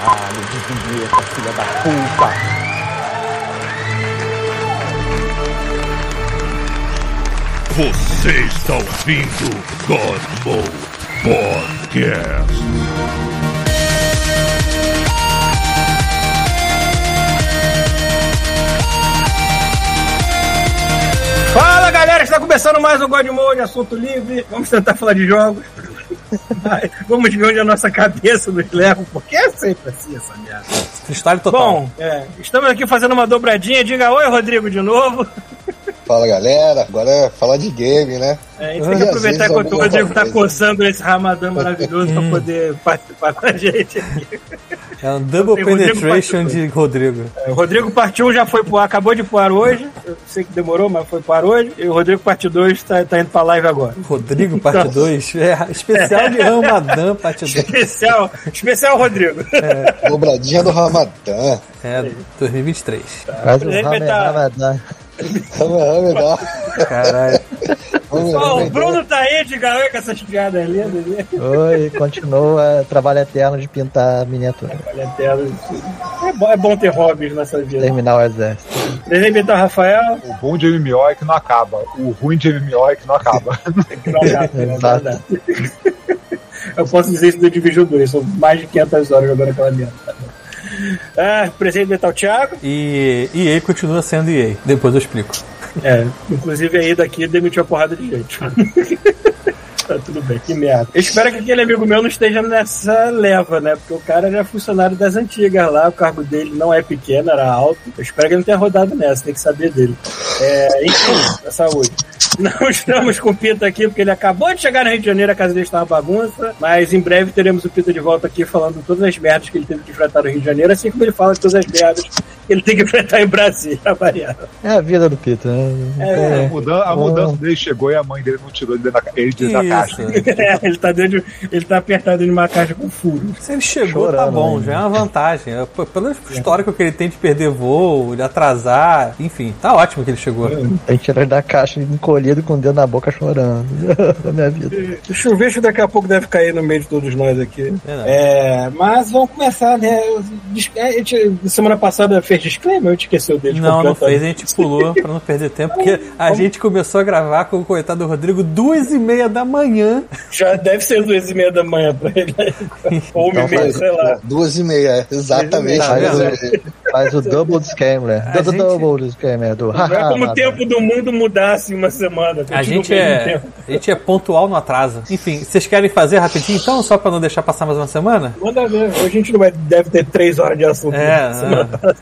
Caralho, de vinheta, filha da puta. Você está ouvindo God Mode Podcast. Fala galera, está começando mais um God Mode, assunto livre. Vamos tentar falar de jogos. Vamos ver onde a nossa cabeça nos leva, porque é sempre assim essa merda. Freestyle total. Bom, é, estamos aqui fazendo uma dobradinha. Diga oi, Rodrigo, de novo. Fala galera, agora é falar de game, né? É, a gente tem que E aproveitar enquanto o alguma Rodrigo está coisa. coçando esse ramadã maravilhoso para poder participar com a gente aqui. É um double Rodrigo penetration de Rodrigo. É, O Rodrigo Parte 1 já foi pro ar, acabou de pro ar hoje. Eu sei que demorou, mas foi pro ar hoje. E o Rodrigo Parte 2 tá, tá indo pra live agora. Rodrigo, parte 2. É, especial de Ramadã, parte 2. Especial, especial Rodrigo. Dobradinha do Ramadã. É, 2023. Faz o tá-. Ramadã. Caralho. Ó, o Bruno tá aí de galera com essas piadas lindas. Oi, continua trabalho eterno de pintar miniatura. A tela. É bom, é bom ter hobbies nessa vida. Terminar o exército. Desenho então, Rafael. O bom de MMO é que não acaba. O ruim de MMO é que não acaba. que não acaba, né? Verdade. Eu posso dizer isso do Division 2. São mais de 500 horas jogando aquela merda. Ah, presente Metal Thiago. E EA continua sendo EA. Depois eu explico. É, inclusive aí daqui demitiu a porrada de gente. tá tudo bem, que merda. Eu espero que aquele amigo meu não esteja nessa leva, né? Porque o cara era funcionário das antigas lá, o cargo dele não é pequeno, era alto. Eu espero que ele não tenha rodado nessa, tem que saber dele. É, enfim, a saúde. Não estamos com o Pita aqui porque ele acabou de chegar no Rio de Janeiro, a casa dele está uma bagunça, mas em breve teremos o Pita de volta aqui falando todas as merdas que ele teve que enfrentar no Rio de Janeiro, assim como ele fala todas as merdas que ele tem que enfrentar em Brasília, a variar. É a vida do Peter, né? É, A mudança, a mudança dele chegou e a mãe dele não tirou ele, da, ele de da caixa. É, ele tá dentro, ele tá apertado em uma caixa com furo. Se ele chegou, tá Chorando bom, ainda. já é uma vantagem. É, Pelo histórico que ele tem de perder voo, de atrasar, enfim, tá ótimo que ele chegou. Tem que tirar ele da caixa encolhido com o dedo na boca chorando. da minha vida. O chuveiro daqui a pouco deve cair no meio de todos nós aqui. Verdade. É, mas vamos começar, né? A gente, semana passada fez disclaimer, eu te esqueceu dele. Não, não fez, a gente pulou pra não perder tempo, porque a gente começou a gravar com o coitado do Rodrigo duas e meia da manhã. Já deve ser duas e meia da manhã pra ele. né? Ou uma e meia, faz sei lá. duas e meia, é, exatamente. Faz o, meia. faz o double disclaimer. A Do, gente- Double disclaimer do Não é como o tempo do mundo mudasse em uma semana. A gente é, a gente é pontual no atraso. Enfim, vocês querem fazer rapidinho então, só pra não deixar passar mais uma semana? Manda ver. Hoje a gente não vai, deve ter três horas de assunto. É, Semana é.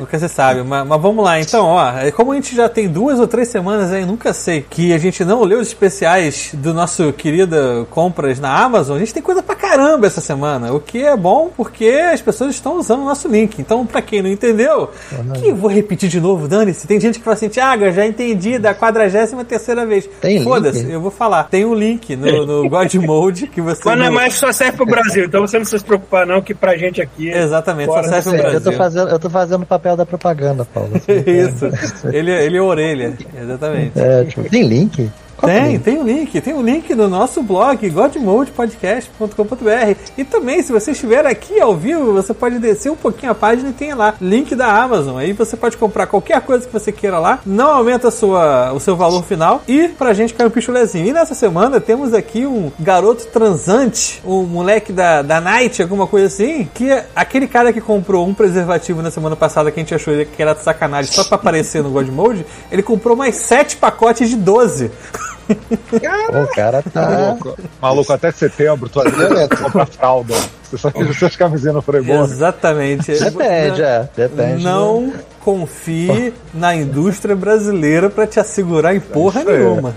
Nunca se sabe. Mas, mas vamos lá, então, ó. é Como a gente já tem duas ou três semanas aí, nunca sei, que a gente não leu os especiais do nosso querido compras na Amazon, a gente tem coisa pra caramba essa semana. O que é bom porque as pessoas estão usando o nosso link. Então, pra quem não entendeu, que eu vou repetir de novo, dane-se. Tem gente que fala assim, Thiago, eu já entendi da 43 terceira vez. Foda-se, eu vou falar. Tem um link no, no God Mode que você. Mas não é mais só serve pro Brasil, então você não precisa se preocupar, não, que pra gente aqui. Exatamente, só serve do no Eu tô, Brasil. fazendo, eu tô fazendo o papel da propaganda, Paulo. Isso. Ele, ele é orelha, exatamente. É, tipo, tem link? O Tem, link? tem um link, tem um link no nosso blog, godmodepodcast.com.br. E também, se você estiver aqui ao vivo, você pode descer um pouquinho a página e tem lá link da Amazon. Aí você pode comprar qualquer coisa que você queira lá, não aumenta sua, o seu valor final e pra gente cai um pichulezinho. E nessa semana temos aqui um garoto transante, um moleque da, da Night, alguma coisa assim, que é aquele cara que comprou um preservativo na semana passada que a gente achou que era de sacanagem só pra aparecer no God Mode, ele comprou mais sete pacotes de 12. O cara tá. Maluco, maluco, até setembro, tu vai comprar fralda. Você só quis essas camisinhas no Freibon. Exatamente. Depende, é. Depende. Não confie na indústria brasileira pra te assegurar em porra nenhuma.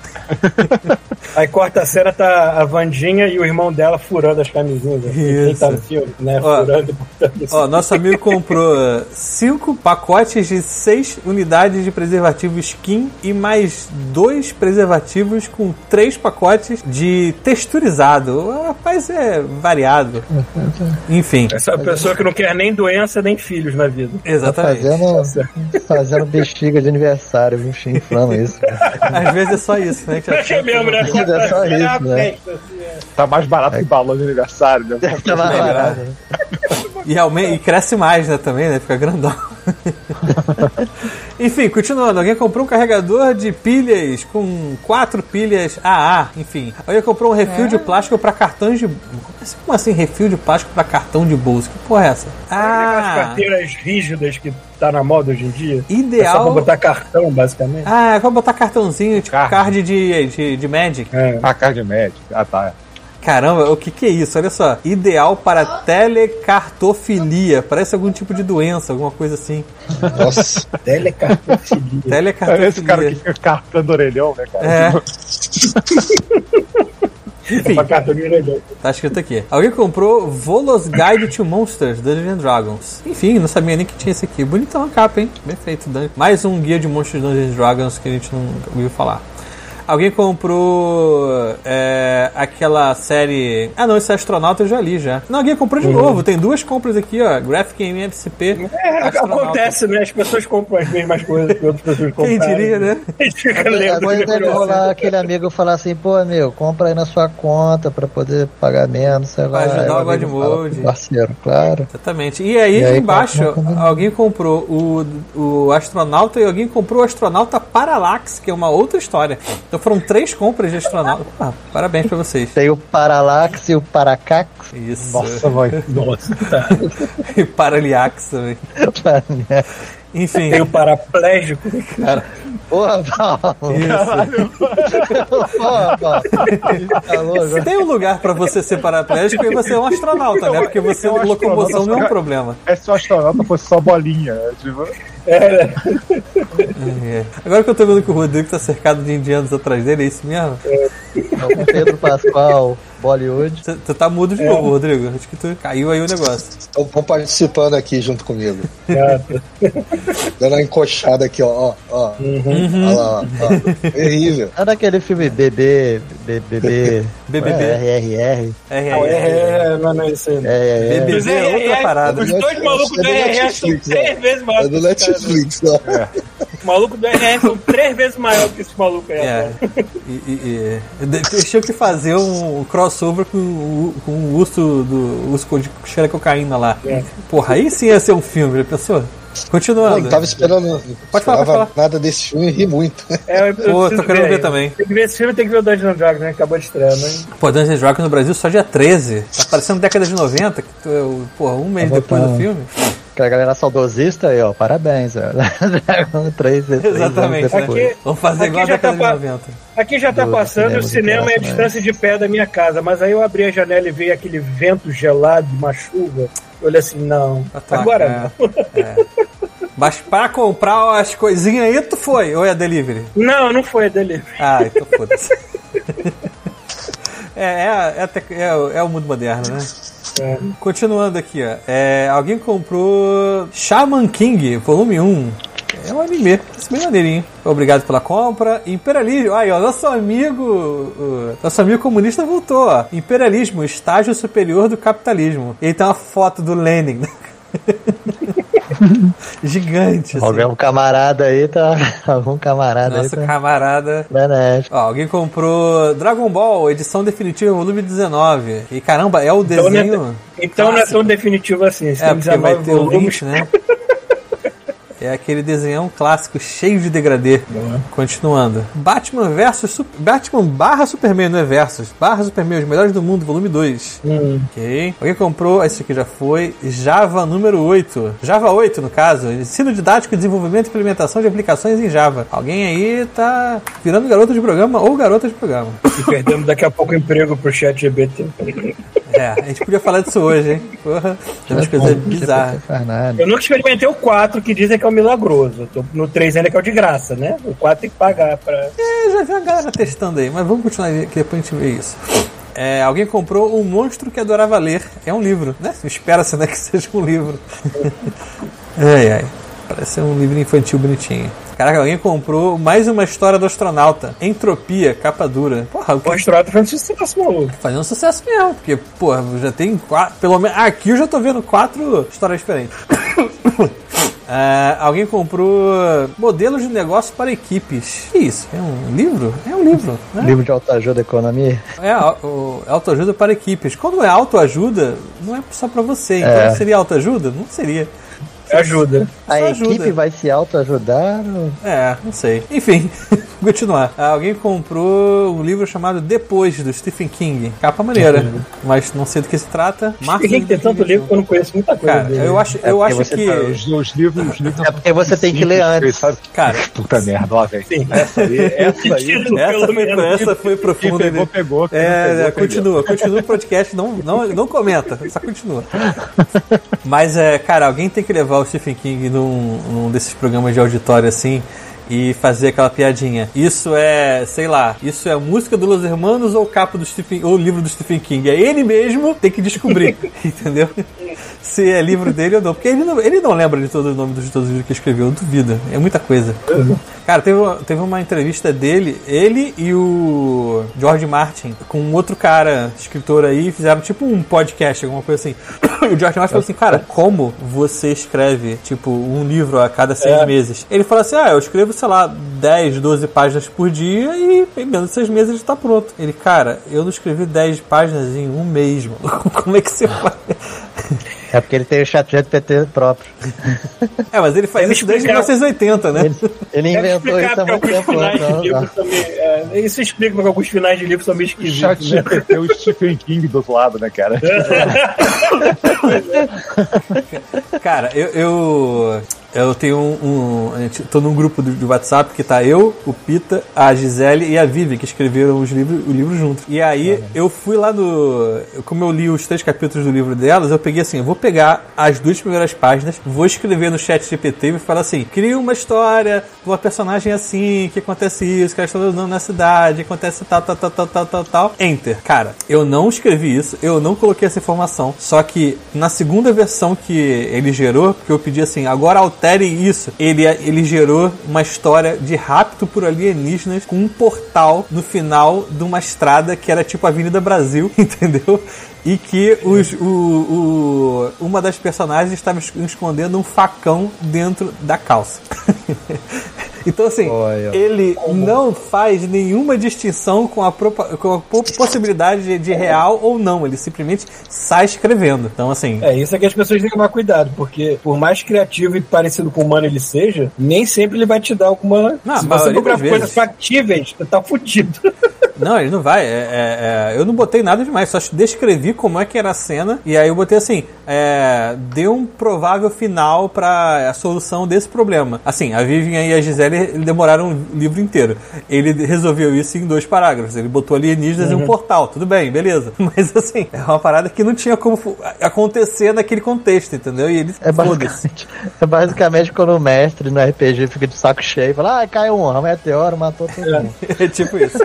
Aí quarta a cena tá a Vandinha e o irmão dela furando as camisinhas. assim, Quem Isso. tá no filme, né? Ó. Furando e botando isso. Ó, nosso amigo comprou uh, cinco pacotes de seis unidades de preservativo skin e mais dois preservativos com três pacotes de texturizado. O rapaz é variado. Enfim, Essa pessoa que não quer nem doença nem filhos na vida. Tá exatamente. fazendo, fazendo bexiga de aniversário, viu? Inflama isso. cara. Às vezes é só isso, né? É mesmo, né? É só isso, né? Assim, é. Tá mais barato que balão de aniversário, né? Tá mais barato, né? E, e cresce mais, né, também, né? Fica grandão. enfim, continuando. Alguém comprou um carregador de pilhas com quatro pilhas AA, enfim. Alguém comprou um refil de plástico para cartões de... Como assim refil de plástico para cartão de bolso? Que porra é essa? Aquelas Ah, carteiras rígidas que tá na moda hoje em dia. Ideal. É só pra botar cartão, basicamente. ah, vai botar cartãozinho, tipo Card. card de, de, de Magic. É. A card médica. Ah, tá. Caramba, o que que é isso? Olha só. Ideal para telecartofilia. Parece algum tipo de doença, alguma coisa assim. Nossa, Telecartofilia. Telecartofilia. Esse cara que fica cartando orelhão, né, cara? É. Enfim, Pra cartão de orelhão. tá escrito aqui. Alguém comprou Volos Guide to Monsters, Dungeons and Dragons. Enfim, não sabia nem que tinha esse aqui. Bonitão a capa, hein? Bem feito. Dan- Mais um guia de monstros de Dungeons and Dragons que a gente não ouviu falar. Alguém comprou é, aquela série. Ah, não, esse astronauta eu já li já. Não, alguém comprou de novo. Tem duas compras aqui, ó. Graphic MFCP. É, Astronauta. acontece, né? As pessoas compram as mesmas coisas que outras pessoas compram. Quem diria, né? A gente fica lendo. Depois que deve rolar aquele amigo falar assim, pô, amigo, compra aí na sua conta pra poder pagar menos, sei lá. Pra ajudar o Godmode. Parceiro, claro. Exatamente. E aí, E aí, embaixo, qual- alguém comprou o, o astronauta e alguém comprou o astronauta Parallax, que é uma outra história. Então foram três compras de astronauta. Ah, parabéns pra vocês. Tem o Parallax e o Paracax. Isso. Nossa, mãe. Nossa, tá. E Paraliax também. Enfim. Tem o paraplégico. Porra, Paulo. Porra, Paulo. Falou Se agora. tem um lugar pra você ser paraplégico, aí você é um astronauta, né? Porque você, É um locomoção não é um problema. É se o astronauta fosse só bolinha. né? Tipo, É. Agora que eu tô vendo que o Rodrigo tá cercado de indianos atrás dele, é isso mesmo? Então, Pedro Pascoal, Bollywood. Você você tá mudo de novo, Rodrigo. Acho que tu caiu aí o negócio. estão participando aqui junto comigo. É, Dando uma encoxada aqui, ó. ó, ó. Uhum. Olha lá, ó. Terrível. É daquele filme BB, BBB, BBB. RRR. É, Não, é, é. é, é, não, não é isso aí. não. É, é, é. BBB é outra parada. Os dois malucos do É do RR são três vezes É maiores do. Netflix, ó. O maluco do RR são três vezes maior que esse maluco aí. É. rapaz. E, e, e, de- deixa eu que fazer um crossover com, o- com o urso do urso de cheira cocaína lá. É. Porra, aí sim ia ser um filme, já pensou? Continuando. eu tava esperando. não Pode falar, pode falar. nada desse filme e ri muito. É, eu Pô, tô querendo ver aí. também. Tem que ver esse filme, tem que ver o Dungeons and Dragons, né? Acabou de estrear, né? Pô, Dungeons and Dragons no Brasil só dia 13. Tá parecendo década de 90, que tu é porra, um mês depois do filme. Aquela galera saudosista aí, ó. Parabéns, ó. Dragon 3 três Exatamente, anos né? depois. Aqui- Vamos fazer igual a aqui já década tá de pa- 90. Aqui já tá Do passando o cinema é a né? distância de pé da minha casa, mas aí eu abri a janela e veio aquele vento gelado, uma chuva. Eu olhei assim, não, Ah, tá, agora é. não. Mas pra comprar as coisinhas aí, tu foi? Ou é delivery? Não, não foi dele. Ah, então foda-se. É, é, a- é, a é é o mundo moderno, né? É. Continuando aqui, ó. É, alguém comprou Shaman King, volume 1. É um anime. Esse bem maneirinho. Obrigado pela compra. Imperialismo. Aí, ó. Nosso amigo. o- nosso amigo comunista voltou, ó. Imperialismo, estágio superior do capitalismo. E aí tem uma foto do Lenin. Gigante. assim. Algum camarada aí tá. Algum camarada Nosso aí tá. camarada. Ó, alguém comprou Dragon Ball, edição definitiva, volume 19. E caramba, é o Então, desenho. não é, então não é tão definitivo assim. É, porque vai 19 ter o volumes, link, né? É aquele desenhão clássico, cheio de degradê. Continuando. Batman versus Sup- Batman barra Superman, não é versus. Barra Superman, os melhores do mundo, volume 2. Hum. Ok. Alguém comprou, esse aqui já foi. Java número 8. Java 8, no caso. Ensino didático, desenvolvimento e implementação de aplicações em Java. Alguém aí tá virando garota de programa ou garota de programa. E perdemos daqui a pouco emprego pro chat GBT. É, a gente podia falar disso hoje, hein? Porra, tem umas coisas bizarras. Eu nunca experimentei o 4, que dizem que é o milagroso. No 3 ainda que é o de graça, né? O 4 tem que pagar pra. É, já vi uma galera testando aí, mas vamos continuar aqui, depois a gente vê isso. É, alguém comprou Um Monstro que Adorava Ler. É um livro, né? Espera-se né, que seja um livro. ai, ai. Parece um livro infantil bonitinho. Caraca, alguém comprou mais uma história do astronauta. Entropia, capa dura. Porra, o O que astronauta foi um sucesso, maluco. fazendo um sucesso mesmo, porque, porra, já tem quatro. Pelo menos. Aqui eu já tô vendo quatro histórias diferentes. Ah, alguém comprou modelos de negócio para equipes. Que isso? É um livro? É um livro. Né? Livro de autoajuda economia. É o- autoajuda para equipes. Quando é autoajuda, não é só para você. Então É. seria autoajuda? Não seria. Ajuda. A Só equipe ajuda. vai se autoajudar? ou- É, não sei. Enfim, continuar. Alguém comprou um livro chamado Depois, do Stephen King. Capa maneira, mas não sei do que se trata. Por que tem tanto livro que eu não conheço muita coisa Cara, dele? eu acho, É eu porque acho você que. Cara, os, os livros, os livros É porque você tem que ler antes. Sabe? Cara, Puta merda, ó, velho. Essa aí, essa aí. Essa foi, menos. essa foi Quem profunda. pegou, pegou. Quem É, pegou, é, pegou. continua, continua o podcast, não, não, não comenta, só continua. Mas, é, cara, alguém tem que levar o Stephen King num, num desses programas de auditório assim e fazer aquela piadinha. Isso é, sei lá, isso é música do Los Hermanos ou capa do Stephen, ou livro do Stephen King? É ele mesmo tem que descobrir, entendeu? Se é livro dele ou não. Porque ele não, ele não lembra de todo o nome dos todos os livros que escreveu, eu duvido. É muita coisa. Cara, teve, uma- teve uma entrevista dele, ele e o George Martin, com um outro cara, escritor aí, fizeram tipo um podcast, alguma coisa assim. O George Martin falou assim, cara, como você escreve, tipo, um livro a cada seis É. meses? Ele falou assim, ah, eu escrevo, sei lá, 10, 12 páginas por dia e em menos de seis meses ele tá pronto. Ele, cara, eu não escrevi 10 páginas em um mês, mano. Como é que você faz? É porque ele tem o chat GPT próprio. É, mas ele faz Deve isso desde explicar. 1980, né? Ele, ele inventou isso há muito tempo também. é, isso explica porque alguns finais de livros são meio O chat esquisitos. Né? GPT, o Stephen King do outro lado, né, cara? Cara, eu, eu, eu tenho um, um. Tô num grupo do, do WhatsApp que tá eu, o Pita, a Gisele e a Vivi, que escreveram os livros, o livro junto. E aí eu fui lá no. Como eu li os três capítulos do livro delas, eu peguei assim: eu vou pegar as duas primeiras páginas, vou escrever no chat GPT e falar assim: cria uma história de uma personagem assim, que acontece isso, que ela está andando na cidade, acontece tal, tal, tal, tal, tal, tal, tal. Enter. Cara, eu não escrevi isso, eu não coloquei essa informação. Só que na segunda versão que ele gerou, porque eu pedi assim, agora altere isso, ele, ele gerou uma história de rapto por alienígenas com um portal no final de uma estrada que era tipo Avenida Brasil, entendeu? E que os, o, o- uma das personagens estava es- escondendo um facão dentro da calça. Então, assim, Olha. ele não faz nenhuma distinção com a, com a po- possibilidade de, de real ou não. Ele simplesmente sai escrevendo. Então, assim, É, isso é que as pessoas têm que tomar cuidado, porque por mais criativo e parecido com o humano ele seja, nem sempre ele vai te dar alguma. Não, Se você vezes. coisas factíveis, você tá fudido. Não, ele não vai. É, é, é, eu não botei nada demais, só descrevi como é que era a cena. E aí eu botei assim: é, dê um provável final pra a solução desse problema. Assim, a Vivian e a Gisele ele demoraram um livro inteiro. Ele resolveu isso em dois parágrafos. Ele botou alienígenas Uhum. em um portal. Tudo bem, beleza. Mas assim, é uma parada que não tinha como acontecer naquele contexto, entendeu? E ele É basicamente, é basicamente quando o mestre no RPG fica de saco cheio e fala, ah, caiu um meteoro, matou todo mundo. É tipo isso.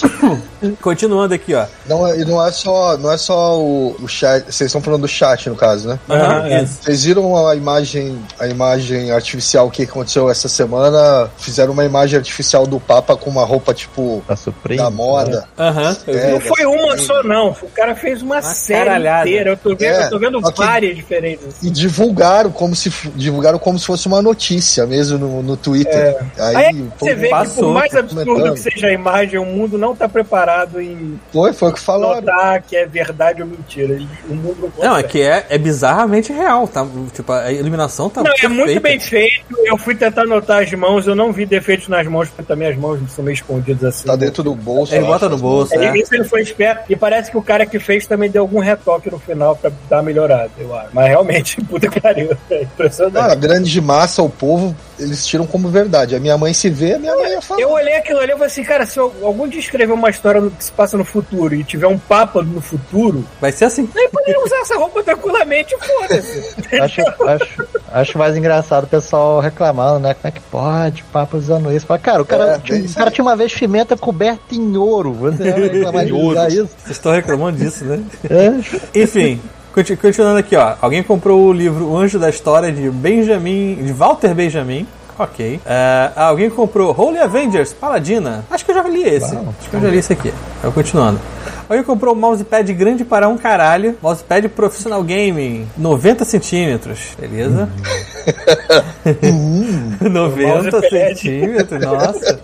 Continuando aqui, ó. Não, é- e não é só, não é só o, o chat. Vocês estão falando do chat, no caso, né? Aham, é. Vocês viram a imagem, a imagem artificial que aconteceu essa semana? Fizeram uma imagem artificial do Papa com uma roupa tipo Tá da moda. Aham, eu vi. É, Não foi uma só, não. O cara fez uma, série caralhada. inteira. Eu tô vendo, É, eu tô vendo várias diferentes. E divulgaram como se divulgaram como se fosse uma notícia mesmo no, no Twitter. Aí, Aí pô, você vê que por mais absurdo que seja a imagem, o mundo não tá preparado em foi, foi o que falaram. notar que é verdade ou mentira. O mundo não Não, é que é, é bizarramente real, tá? Tipo, a iluminação tá Não, é perfeita. muito bem feito. Eu fui tentar notar as mãos, eu não vi defeitos nas mãos, porque também as mãos são meio escondidas assim. Tá dentro do bolso. Ele bota no bolso, É, é. Isso ele foi esperto. E parece que o cara que fez também deu algum retoque no final pra dar uma melhorada, eu acho. Mas realmente, puta que pariu. É impressionante. Cara, a grande massa, o povo, eles tiram como verdade. A minha mãe se vê, a minha mãe ia falar. Eu olhei aquilo ali e falei assim, cara, se eu- algum dia escrever uma história no- que se passa no futuro e tiver um papa no futuro, Vai ser assim. ele poderia usar essa roupa tranquilamente, foda-se. Acho, acho, acho mais engraçado o pessoal reclamando, né? Como é que pode, papo usando isso? Fala, cara, o cara, É, tinha, o cara tinha uma vez pimenta coberta em ouro. Você vai reclamar de usar isso? Vocês estão reclamando disso, né? É. Enfim, conti- continuando aqui, ó. Alguém comprou o livro O Anjo da História de Benjamin, de Walter Benjamin. Ok. É, alguém comprou Holy Avengers Paladina. Acho que eu já li esse. Acho que eu já li esse aqui. Eu continuando. Alguém comprou um mousepad grande para um caralho. Mousepad profissional gaming. 90 centímetros. Beleza? 90 mousepad. centímetros, nossa.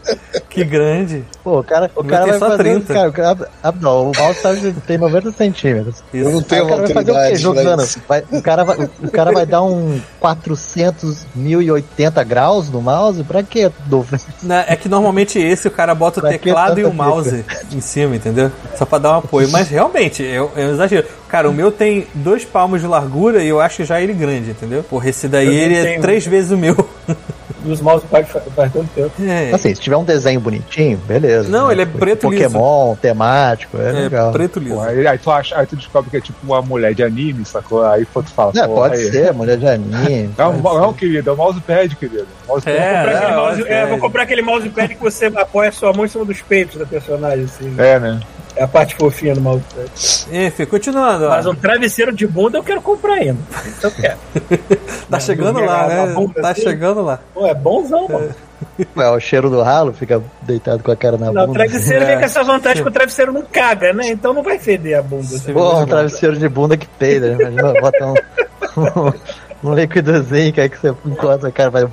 Que grande. Pô, o cara, o cara tem vai só fazer. 30. Cara, o cara, ah, não, o mouse tá, tem 90 centímetros. Eu não tenho o cara vai fazer o quê jogando? Vai- o, cara vai, o cara vai dar um 400, 1080 graus no mouse? Pra quê? Do- Né, É que normalmente esse o cara bota o Pra teclado e o mouse em cima, entendeu? Só pra dar um apoio. Mas realmente, eu, eu exagero. Cara, o meu tem dois palmos de largura e eu acho já ele grande, entendeu? Porra, esse daí ele é três vezes o meu. E os mousepads faz, faz tanto tempo. É, Assim, se tiver um desenho bonitinho, beleza. Não, né? ele é preto Pokémon, temático, é, é legal. preto liso. Pô, aí, aí tu acha, aí tu descobre que é tipo uma mulher de anime, sacou? Aí tu fala, É, pô, pode aí. ser, mulher de anime. Não, não, querido, é o mousepad, querido. Mousepad. É, Comprar aquele é, mouse- é, vou comprar aquele mousepad que você apoia a sua mão em cima dos peitos da personagem, assim. É, né? É a parte fofinha do mousepad. Enfim, continuando. ó. Mas um travesseiro de bunda eu quero comprar ainda. Então eu quero. Tá chegando lá, né? Tá assim. chegando lá. Pô, é bonzão, mano. É, o cheiro do ralo, fica deitado com a cara na Não, o bunda. travesseiro É. vem com essa vantagem que o travesseiro não caga, né? Então não vai feder a bunda. Sim. Pô, um travesseiro de bunda que peida, né? Imagina botar um, um, líquidozinho que aí que você encosta, cara, vai.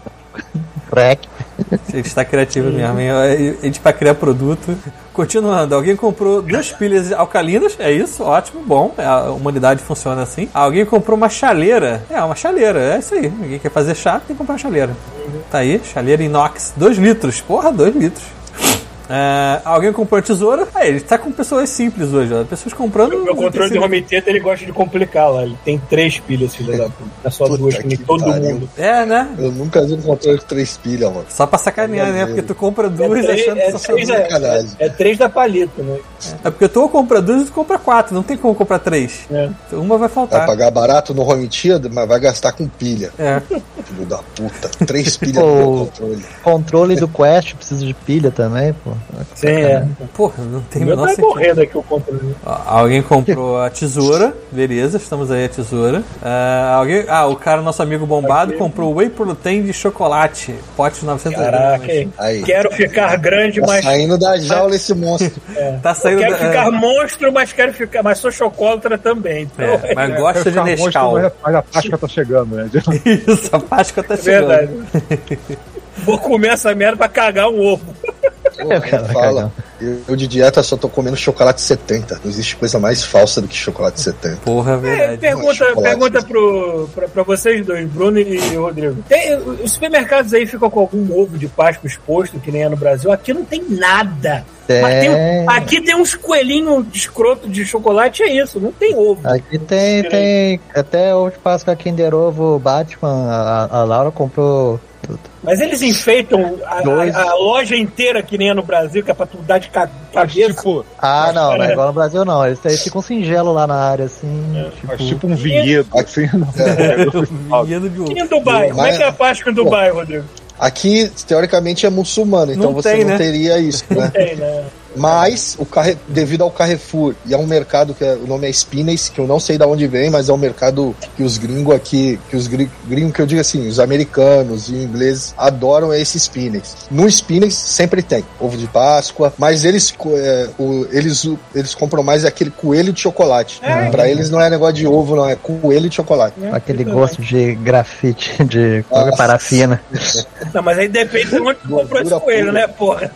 Crack. A gente tá criativo mesmo, hein? A gente pra criar produto. Continuando, alguém comprou duas pilhas alcalinas, é isso, ótimo, bom. A humanidade funciona assim. Alguém comprou uma chaleira. É, uma chaleira, é isso aí. Ninguém quer fazer chá, tem que comprar uma chaleira. Tá aí, chaleira inox, 2 litros. Porra, 2 litros. É, alguém comprou tesoura. Aí, ele tá com pessoas simples hoje, ó. Pessoas comprando. O meu controle de home theater ele gosta de complicar lá. Ele tem três pilhas, filha da puta. É só Puta duas, que nem que todo pariu. mundo. É, né? Eu nunca vi um controle de três pilhas, mano. Só pra sacanear, né? Porque tu compra duas é três, achando que é, só três, duas. é, Sacanagem. é três da palito, né? É porque tu ou compra duas ou tu compra quatro. Não tem como comprar três. É. Então, uma vai Vai faltar. pagar barato no home theater, mas vai gastar com pilha. É. Filho da puta. Três pilhas no meu controle. Controle do Quest precisa de pilha também, pô. Sim, é. Porra, não tem menor tá sentido. morrendo aqui o controle. Ó, Alguém comprou a tesoura, beleza, estamos aí a tesoura. Ah, alguém, ah, o cara, nosso amigo bombado, Aqui. comprou whey protein de chocolate, pote de 900 Caraca, gramas. Aí. Quero ficar grande, Tá mas. saindo da jaula esse monstro. Tá saindo Quero da, ficar é, monstro, mas quero ficar. Mas sou chocólatra também. Então, é, mas gosta de monstro, Nescau. Mas a, mas a Páscoa tá chegando, né? Isso, a Páscoa tá é chegando. verdade. Vou comer essa merda pra cagar um ovo. Pô, cara, fala. Eu, eu de dieta só tô comendo chocolate 70. Não existe coisa mais falsa do que chocolate 70. Porra, é É, verdade. pergunta pergunta pro, pra, pra vocês dois, Bruno e Rodrigo. Tem, os supermercados aí ficam com algum ovo de Páscoa exposto, que nem é no Brasil. Aqui não tem nada. Mas tem- aqui tem uns coelhinhos de escroto de chocolate, é isso. Não tem ovo. Aqui tem, tem. Até hoje Páscoa Kinder Ovo Batman, a, a Laura comprou. Mas eles enfeitam a, a- a loja inteira, que nem é no Brasil, que é pra tu dar de cabeça. tipo, Ah, não, não cara, é igual no Brasil não. Eles têm ficam singelo lá na área, assim. mas tipo, tipo um vinhedo, assim. Não, Vinhedo de E em Dubai? Como é que é a Páscoa em Dubai, Rodrigo? Aqui, teoricamente, é muçulmano, então Não você tem, não né? teria isso, né? Tem, né? Mas, o Carre... devido ao Carrefour, e é um mercado que é- o nome é Spinneys, que eu não sei de onde vem, mas é um mercado que os gringos aqui, que os gri- gringos que eu digo assim, os americanos e ingleses adoram esse Spinneys. No Spinneys sempre tem ovo de Páscoa, mas eles, é, o- eles, eles compram mais aquele coelho de chocolate. É. Pra eles não é negócio de ovo, não, é coelho de chocolate. aquele gosto de grafite, de Nossa. parafina. Não, mas aí depende de onde comprou esse coelho, pura. né, porra?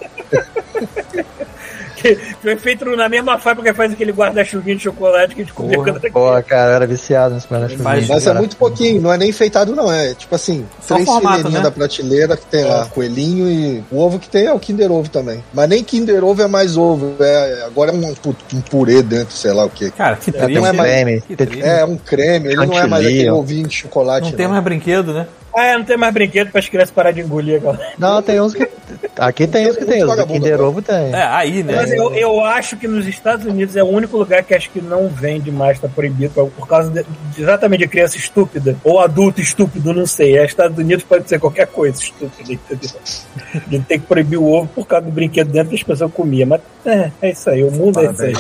foi feito na mesma fábrica que faz aquele guarda-chuvinho de chocolate que a gente comia quando era Pô, cara, eu era viciado nesse guarda-chuva. Mas- Mas é muito pouquinho, não é nem enfeitado, não. É tipo assim, Só três formato, fileirinhas né? da prateleira que tem lá, coelhinho e o ovo que tem é o Kinder Ovo também. Mas nem Kinder Ovo é mais ovo, é, agora é um, um purê dentro, sei lá o que. Cara, que Até triste. não é mais- creme. Que triste. É, um creme, ele não é mais aquele ovinho de chocolate. Não tem não. mais brinquedo, né? Ah, é, não tem mais brinquedo para as crianças parar de engolir aquela. Não, tem uns que. Aqui tem uns que tem, os Kinder agora. Ovo tem. É, aí, né? Mas eu, eu acho que nos Estados Unidos é o único lugar que acho que não vende mais, tá proibido, por- causa de, exatamente de criança estúpida, ou adulto estúpido, não sei. É, Estados Unidos pode ser qualquer coisa estúpida, entendeu? Ele tem que proibir o ovo por causa do brinquedo dentro que as pessoas comiam. Mas é, é isso aí, o mundo é isso aí.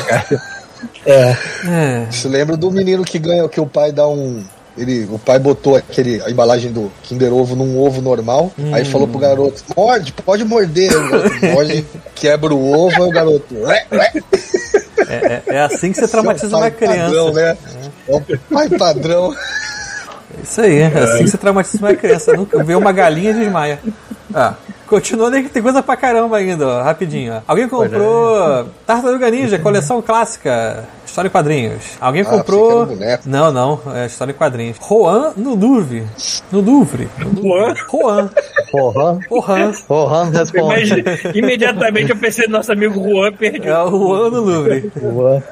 É. É. Você lembra do menino que ganha, que o pai dá um, ele, o pai botou aquele, a embalagem do Kinder Ovo num ovo normal, aí falou pro garoto, morde, pode morder. O garoto morde, quebra o ovo, aí o garoto. É, é- é assim que você traumatiza é o uma pai Padrão, criança. né? É o pai padrão. Isso aí, é assim que você traumatiza uma criança. Nunca vê uma galinha e desmaia. Ah, continuando aí que tem coisa pra caramba ainda, ó, rapidinho. Ó. Alguém comprou Tartaruga Ninja, coleção clássica, história em quadrinhos. Alguém Ah, comprou. Não, não, é história em quadrinhos. Juan no Louvre. No Louvre. Juan? Juan. Juan. Porra, não responde. Imagina- imediatamente eu pensei no nosso amigo Juan perdido. É o Juan no Louvre. Porra.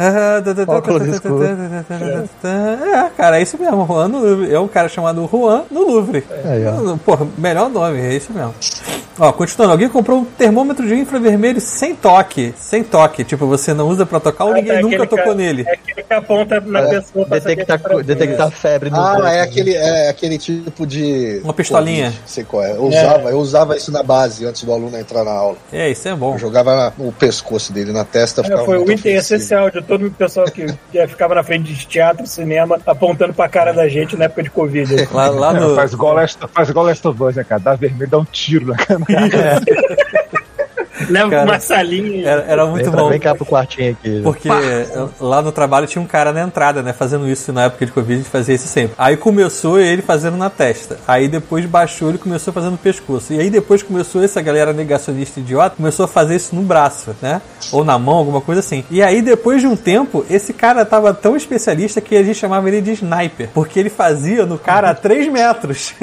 Ah, tá, tá, tá, Óculos tá, tá, escuros. tá, tá, tá, tá, tá. É, cara, é isso mesmo. Juan no Louvre. É um cara chamado Juan no Louvre. Aí, ó. Porra, melhor nome, é isso mesmo. Ó, continuando, alguém comprou um termômetro de infravermelho sem toque. Sem toque. Tipo, você não usa pra tocar ou ninguém É nunca tocou ca- nele. É aquele que aponta na pessoa pra saber Detectar, que tá detectar febre no Ah, corpo. é aquele, é aquele tipo de. Uma pistolinha. Covid, Sei qual é. Eu usava, eu usava isso na base antes do aluno entrar na aula. É, isso é bom. Eu jogava na- no pescoço dele, na testa, É, ficava foi o item essencial de todo o pessoal que, que ficava na frente de teatro, cinema, apontando pra cara da gente na época de Covid. Lá, lá no. Faz igual Last, faz igual Last of Us, né, cara? Dá vermelho, dá um tiro na cara. Leva Cara, pra uma salinha. Era, era muito Entra, bom. Vem cá pro quartinho aqui. Porque lá no trabalho tinha um cara na entrada, né? Fazendo isso na época de Covid, a gente fazia isso sempre. Aí começou ele fazendo na testa. Aí depois baixou, ele começou fazendo no pescoço. E aí depois começou essa galera negacionista idiota, começou a fazer isso no braço, né? Ou na mão, alguma coisa assim. E aí depois de um tempo, esse cara tava tão especialista que a gente chamava ele de sniper. Porque ele fazia no cara a 3 metros.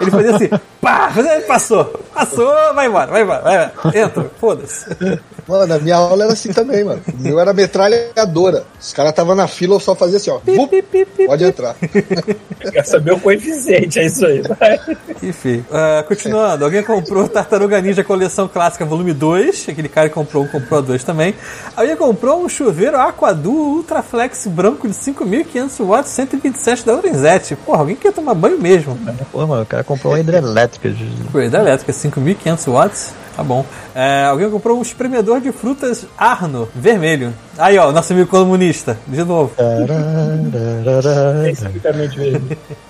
ele fazia assim, pá, passou, passou, vai embora, vai embora, vai embora. Entra, foda-se. Mano, a minha aula era assim também, mano. O meu era metralhadora. Os caras estavam na fila, eu só fazia assim, ó. Vup, pode entrar. Quer saber o coeficiente, é isso aí. Enfim, ah, continuando, alguém comprou Tartaruga Ninja Coleção Clássica Volume 2, aquele cara que comprou um, comprou dois também. Alguém comprou um chuveiro Aquadu Ultraflex branco de 5.500 watts, 127 da Lorenzetti. Porra, alguém quer tomar banho mesmo. Pô, mano, o cara comprou uma hidrelétrica. de- Coisa elétrica, 5.500 watts, tá bom. É, alguém comprou um espremedor de frutas Arno, vermelho. Aí, ó, nosso amigo comunista, de novo. Especificamente mesmo.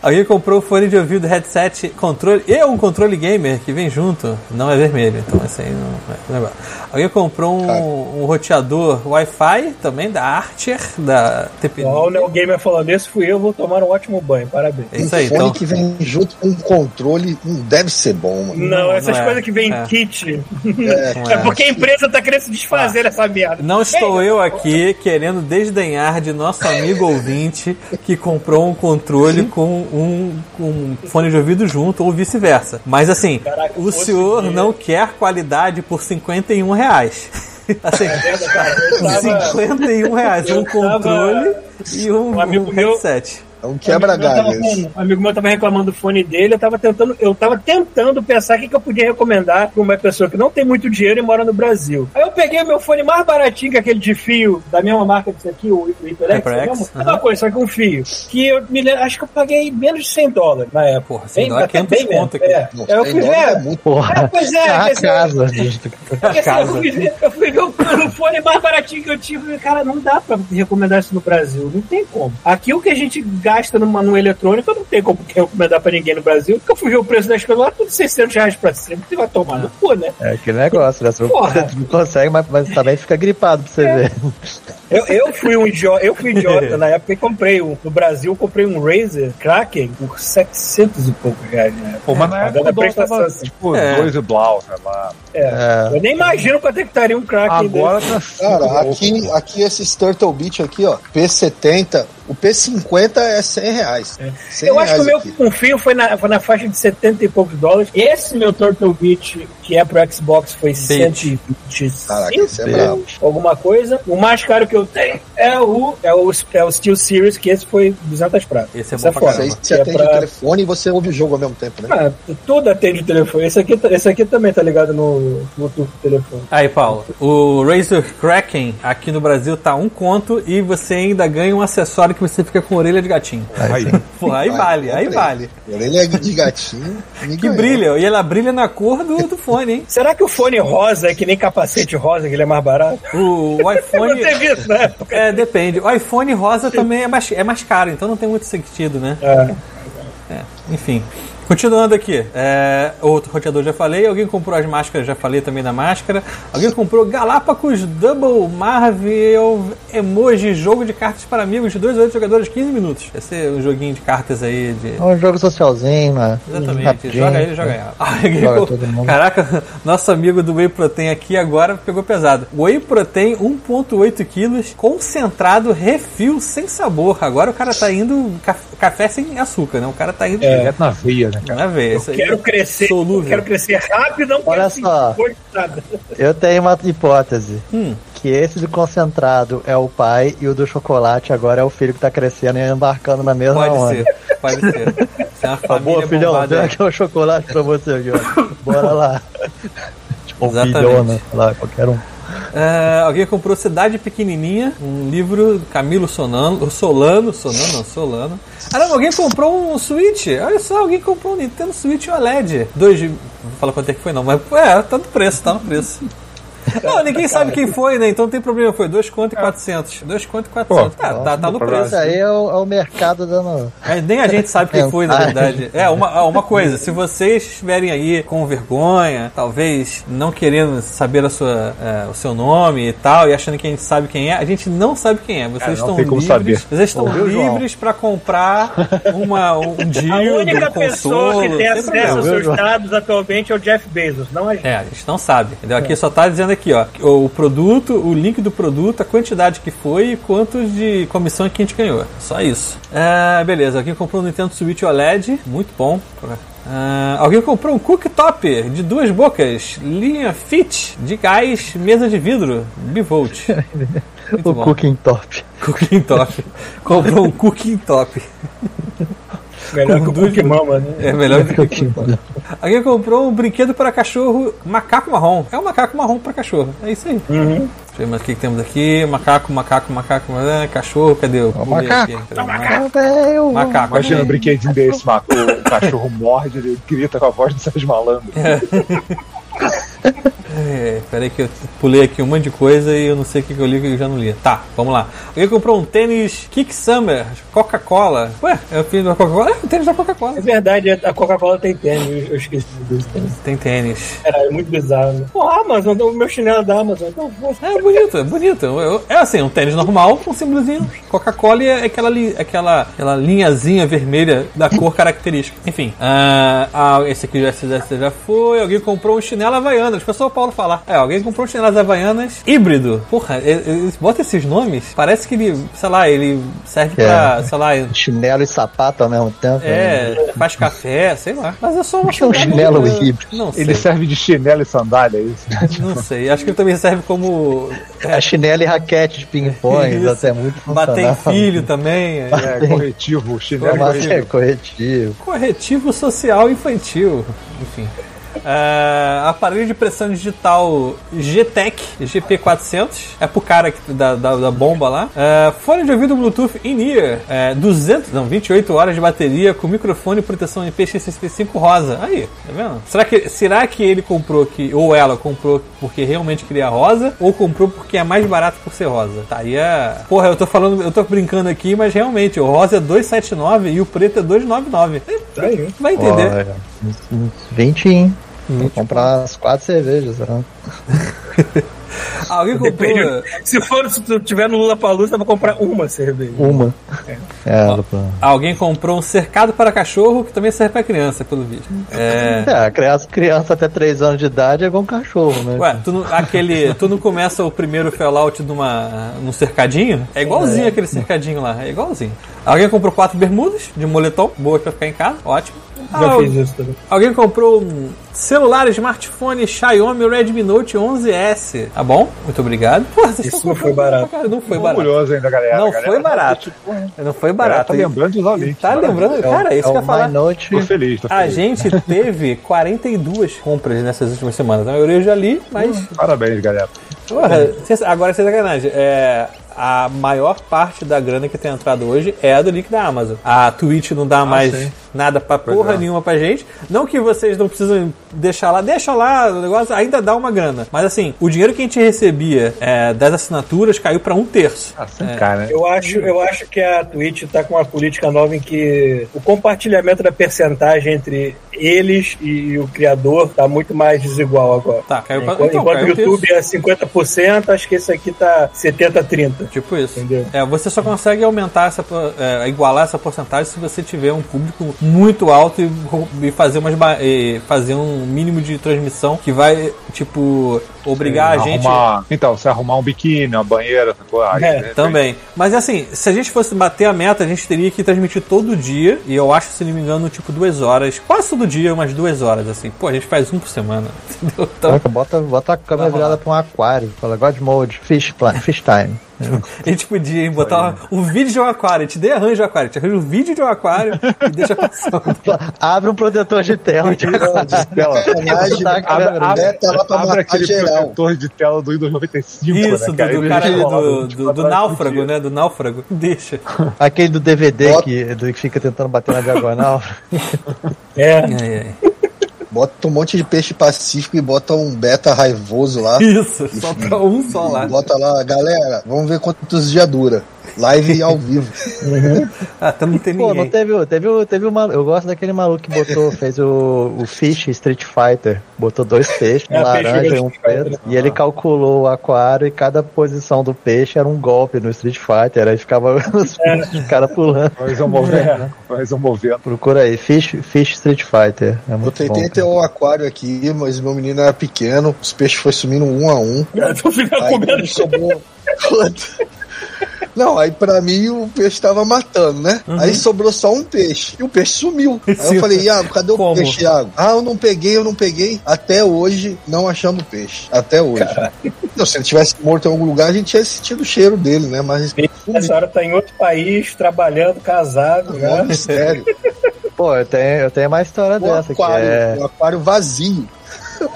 Alguém comprou o fone de ouvido, headset, controle e um controle gamer que vem junto. Não é vermelho, então esse aí não é negócio. Alguém comprou um, um roteador Wi-Fi também da Archer, da TP. Ó, o Neo Gamer falando, esse fui eu, vou tomar um ótimo banho, parabéns. É isso aí, um fone então. que vem junto com um controle não deve ser bom, mano. Não, Não, essas não é. coisas que vem É. em kit. É, É porque a empresa tá querendo se desfazer dessa merda. Não estou eu aqui querendo desdenhar de nosso amigo ouvinte que comprou um controle com um, com um fone de ouvido junto ou vice-versa. Mas assim, Caraca, o senhor não quer qualidade por 51 reais. Assim, Cara, eu tava- 51 reais, um controle e um, Um amigo um meu- headset. É um quebra-galho. amigo meu tava- Um amigo meu tava reclamando do fone dele, eu tava tentando, eu tava tentando pensar o que, que eu podia recomendar pra uma pessoa que não tem muito dinheiro e mora no Brasil. Aí eu peguei o meu fone mais baratinho que aquele de fio, da mesma marca desse aqui, o HyperX, aham. Uma coisa, só que um fio. Que eu me lembro, acho que eu paguei menos de 100 dólares na época. Porra, 100 Bem- dólares, até 500 bem menos, conto aqui. É. Nossa, eu fui ver. é muito. Porra, Pois é, a quer dizer- casa. Porque, assim, casa. Eu fui, ver, eu fui ver o, o fone mais baratinho que eu tive cara, não dá pra recomendar isso no Brasil. Não tem como. Aqui o que a gente gasta numa, no eletrônico, não tem como recomendar pra ninguém no Brasil. Porque eu fui ver o preço das coisas lá, tudo 600 reais pra cima. Você vai tomar no cu, né? É aquele negócio, né? Você não- Porra. você não consegue, mas, mas também fica gripado pra você ver. Eu, eu fui um idiota, eu fui idiota na época e comprei um. No Brasil, comprei um Razer Kraken por 700 e poucos reais, né? Pô, mas na época o dólar tava, prestação. tipo, É. dois e blau, sei lá. É. É. Eu nem imagino quanto é que estaria um Kraken Agora tá Cara, aqui, aqui esses Turtle Beach aqui, ó, P70, o P50 é 100 reais. 100 Eu acho que o reais meu aqui. com fio foi na, foi na faixa de 70 e poucos dólares. Esse meu Turtle Beach, que é pro Xbox, foi 125 Caraca, esse é alguma coisa. O mais caro que eu tenho é o, é o, é o Steel Series, que esse foi 200 pratas. Esse é Esse bom pra foda. Isso aí caramba. você É atende pra- o telefone e você ouve o jogo ao mesmo tempo, né? Ah, tudo atende o telefone. Esse aqui, esse aqui também tá ligado no, no tubo do telefone. Aí, Paulo, o Razer Kraken aqui no Brasil tá um conto e você ainda ganha um acessório que você fica com orelha de gatinho. Aí, Pô, aí Vai, vale, aí vale. Orelha de gatinho. Que ganhou. brilha, e ela brilha na cor do, do fone. iPhone, hein? Será que o fone rosa é que nem capacete rosa, que ele é mais barato? O, iPhone. não teve isso na época. É, depende. O iPhone rosa também é mais, é mais caro, então não tem muito sentido, né? É. É, enfim. Continuando aqui, é, outro roteador já falei, alguém comprou as máscaras, já falei também da máscara. Alguém comprou Galápagos Double Marvel Emoji, jogo de cartas para amigos de 2 a 8 jogadores, 15 minutos. Esse é um joguinho de cartas aí de. É um jogo socialzinho, né? Exatamente, Rapidinho. joga ele, joga ela. Ah, Joga todo mundo. Caraca, nosso amigo do Whey Protein aqui agora pegou pesado. Whey Protein 1.8 quilos, concentrado, refil, sem sabor. Agora o cara tá indo caf- café sem açúcar, né? O cara tá indo Direto na veia, né, cara? Não é ver, isso aí Quero é crescer, quero crescer rápido, não Olha quero só. Eu tenho uma hipótese. Hum. Que esse do concentrado é o pai e o do chocolate agora é o filho que tá crescendo e embarcando na mesma Pode onda. ser, pode ser. Isso é uma Tá família bom, filhão, bombada. vem aqui o chocolate pra você aqui, ó. Bora lá. tipo, um Exatamente. filhona, lá, qualquer um. É, alguém comprou Cidade Pequenininha, um livro do Camilo Solano, Solano, Solano, não, Solano. Ah, não, alguém comprou um Switch. Olha só, alguém comprou um Nintendo Switch OLED. Dois, não vou falar quanto é que foi não, mas é, tá no preço, tá no preço. Não, ninguém sabe quem foi, né? Então não tem problema, foi 2 conto e 400. 2 conto e 400. Tá, tá, tá no preço. Isso aí é o, é o mercado dando. É, nem a gente sabe quem É, foi, na verdade. É, uma, ah, uma coisa, se vocês estiverem aí com vergonha, talvez não querendo saber a sua, é, o seu nome e tal, e achando que a gente sabe quem é, a gente não sabe quem é. Vocês É, não estão tem como livres. saber. Vocês estão livres pra comprar uma, um A dildo, única um pessoa consolo. que tem acesso aos seus dados atualmente é o Jeff Bezos, não a gente. É, a gente não sabe. Entendeu? Aqui só tá dizendo aqui, ó, o produto, o link do produto, a quantidade que foi e quantos de comissão que a gente ganhou. Só isso. É, beleza, alguém comprou um Nintendo Switch OLED, muito bom. Ah, alguém comprou um cooktop de duas bocas, linha Fit, de gás, mesa de vidro, bivolt. O bom. cooking top. Cooking top. Comprou um cooking top. Melhor que o duas- Mama, né? É melhor do que Alguém comprou um brinquedo para cachorro macaco marrom. É um macaco marrom para cachorro. É isso aí. Uhum. Deixa eu ver mais o que, que temos aqui. Macaco, macaco, macaco, é, cachorro, cadê o pulei macaco. aqui? Cadê o Ah, velho. Macaco. Imagina um brinquedinho desse, mano. O cachorro morde, ele grita com a voz do Sérgio Malandro. É, peraí que eu pulei aqui um monte de coisa e eu não sei o que, eu li e o que eu já não li. Tá, vamos lá. Alguém comprou um tênis Kick Summer, Coca-Cola. Ué, é o filho da Coca-Cola? É o tênis da Coca-Cola. É verdade, a Coca-Cola tem tênis, eu esqueci disso. Tem tênis. Era é muito bizarro. Né? Pô, a Amazon, o meu chinelo da Amazon. Então, É bonito, é bonito. Eu- eu- É assim, um tênis normal com um símbolozinho. Coca-Cola é aquela, li- aquela, aquela linhazinha vermelha da cor característica. Enfim, ah, ah, esse aqui já, esse já foi. Alguém comprou um chinelo Havaianas. Pessoal, o Paulo falar. É, alguém comprou um chinelo Havaianas híbrido. Porra, e- e- bota esses nomes. Parece que ele, sei lá, ele serve pra, É. sei lá, Chinelo e sapato ao mesmo tempo. né? é, faz café, sei lá. Mas eu sou uma é um chinelo eu- híbrido? Não sei. Ele serve de chinelo e sandália, é isso? Não sei. Acho que ele também serve como É chinelo e raquete de ping-pong, Isso. até muito bater em filho também. é. É, corretivo, chinelo e corretivo. é corretivo. Corretivo social infantil. Enfim. É, aparelho de pressão digital GTEC GP400 é pro cara que- da, da, da bomba lá. É, fone de ouvido Bluetooth in-ear, é, 200, não, 28 horas de bateria com microfone e proteção IPX65 rosa. Aí, tá vendo? Será que, será que ele comprou que ou ela comprou porque realmente queria rosa ou comprou porque é mais barato por ser rosa? Tá aí é. Porra, eu tô falando, eu tô brincando aqui, mas realmente o rosa é 279 e o preto é 299. tá aí. Vai entender. Olha, 20, hein? Vou comprar umas quatro cervejas. né? Alguém comprou. Depende. Se for, se tu tiver no Lula Palusa, eu vou comprar uma cerveja. Uma. É, Lupin. Alguém comprou um cercado para cachorro que também serve para criança, pelo vídeo. É. É, a criança, criança até 3 anos de idade é igual um cachorro, né? Ué, tu não, aquele, tu não começa o primeiro Fallout numa, num cercadinho? É igualzinho aquele cercadinho lá, é igualzinho. Alguém comprou quatro bermudas de moletom, boa pra ficar em casa, ótimo. Já Ah, fiz isso também. Alguém comprou um celular, smartphone Xiaomi Redmi Note 11S. Tá bom? Muito obrigado. Pô, vocês Isso não foi barato. caralho, Não foi barato. Orgulhoso ainda, galera. Não A galera foi tá, barato. tipo, Não foi a barato. tá lembrando de usar o link. Tá lembrando? Cara, isso é que eu ia falar. Note. Tô feliz, tô A feliz. gente teve 42 compras nessas últimas semanas. A maioria eu já li, mas. Parabéns, galera. Porra, agora sem sacanagem. É, a maior parte da grana que tem entrado hoje é a do link da Amazon. A Twitch não dá mais. sim. Nada pra porra nenhuma pra gente. Não que vocês não precisam deixar lá, deixa lá, o negócio ainda dá uma grana. Mas assim, o dinheiro que a gente recebia é, das assinaturas caiu pra um terço. Ah, sem cara? Eu acho, eu acho que a Twitch tá com uma política nova em que o compartilhamento da percentagem entre eles e o criador tá muito mais desigual agora. Tá, caiu pra Enquanto, então, enquanto caiu o um terço. YouTube é 50%, acho que esse aqui tá 70-30. Tipo isso. Entendeu? É, você só consegue aumentar essa, é, igualar essa porcentagem se você tiver um público muito alto e, e fazer umas e fazer um mínimo de transmissão que vai, tipo, obrigar a gente. Arrumar- Então, você arrumar um biquíni, uma banheira, essa coisa. aí, É, repente- Também. Mas assim, se a gente fosse bater a meta, a gente teria que transmitir todo dia. E eu acho, se não me engano, tipo duas horas. Quase todo dia, umas duas horas, assim. Pô, a gente faz um por semana. Entendeu? Então, Caraca, bota, bota a câmera virada pra um aquário. Fala, God Mode, Fish, fish Time. a gente podia hein, botar um vídeo de um aquário. A gente dê arranjo de um aquário. A gente arranja um vídeo de um aquário e deixa passando. Abre um protetor de tela. de aquário. Tela. Abre, lá pra abre matar aquele. Protetor de tela do Windows 95, Isso, né? do, Aí do ele cara do, 24 do, do náufrago, né? Do náufrago. Deixa. Aquele do DVD Bota- que, do que fica tentando bater na diagonal. É. É, é. Bota um monte de peixe pacífico e bota um beta raivoso lá. Isso, só pra um só lá. Bota lá, galera, vamos ver quantos dias dura. Live ao vivo. Ah, então não tem Pô, não teve, o- teve, o- teve uma. Eu gosto daquele maluco que botou, fez o, o Fish Street Fighter. Botou dois peixes, um É, peixe laranja e um preto. E ele calculou o aquário e cada posição do peixe era um golpe no Street Fighter. Aí ficava os, os caras pulando. Mas eu movendo, né? Mas eu movendo. Procura aí, Fish, Fish Street Fighter. É Eu muito bom. tentei ter um aquário aqui, mas meu menino era pequeno, os peixes foram sumindo um a um. Tu fica Aí comendo sobrou. Não, aí pra mim o peixe tava matando, né? Aí sobrou só um peixe. E o peixe sumiu. Aí Sim. eu falei, Iago, cadê o Como? peixe, Iago? Ah, eu não peguei, eu não peguei. Até hoje não achamos peixe. Até hoje. Não, se ele tivesse morto em algum lugar, a gente tinha sentido o cheiro dele, né? Mas Essa hora tá em outro país, trabalhando, casado, é um né? mistério. Pô, eu tenho, eu tenho uma história Um dessa que aquário, é. um aquário vazio.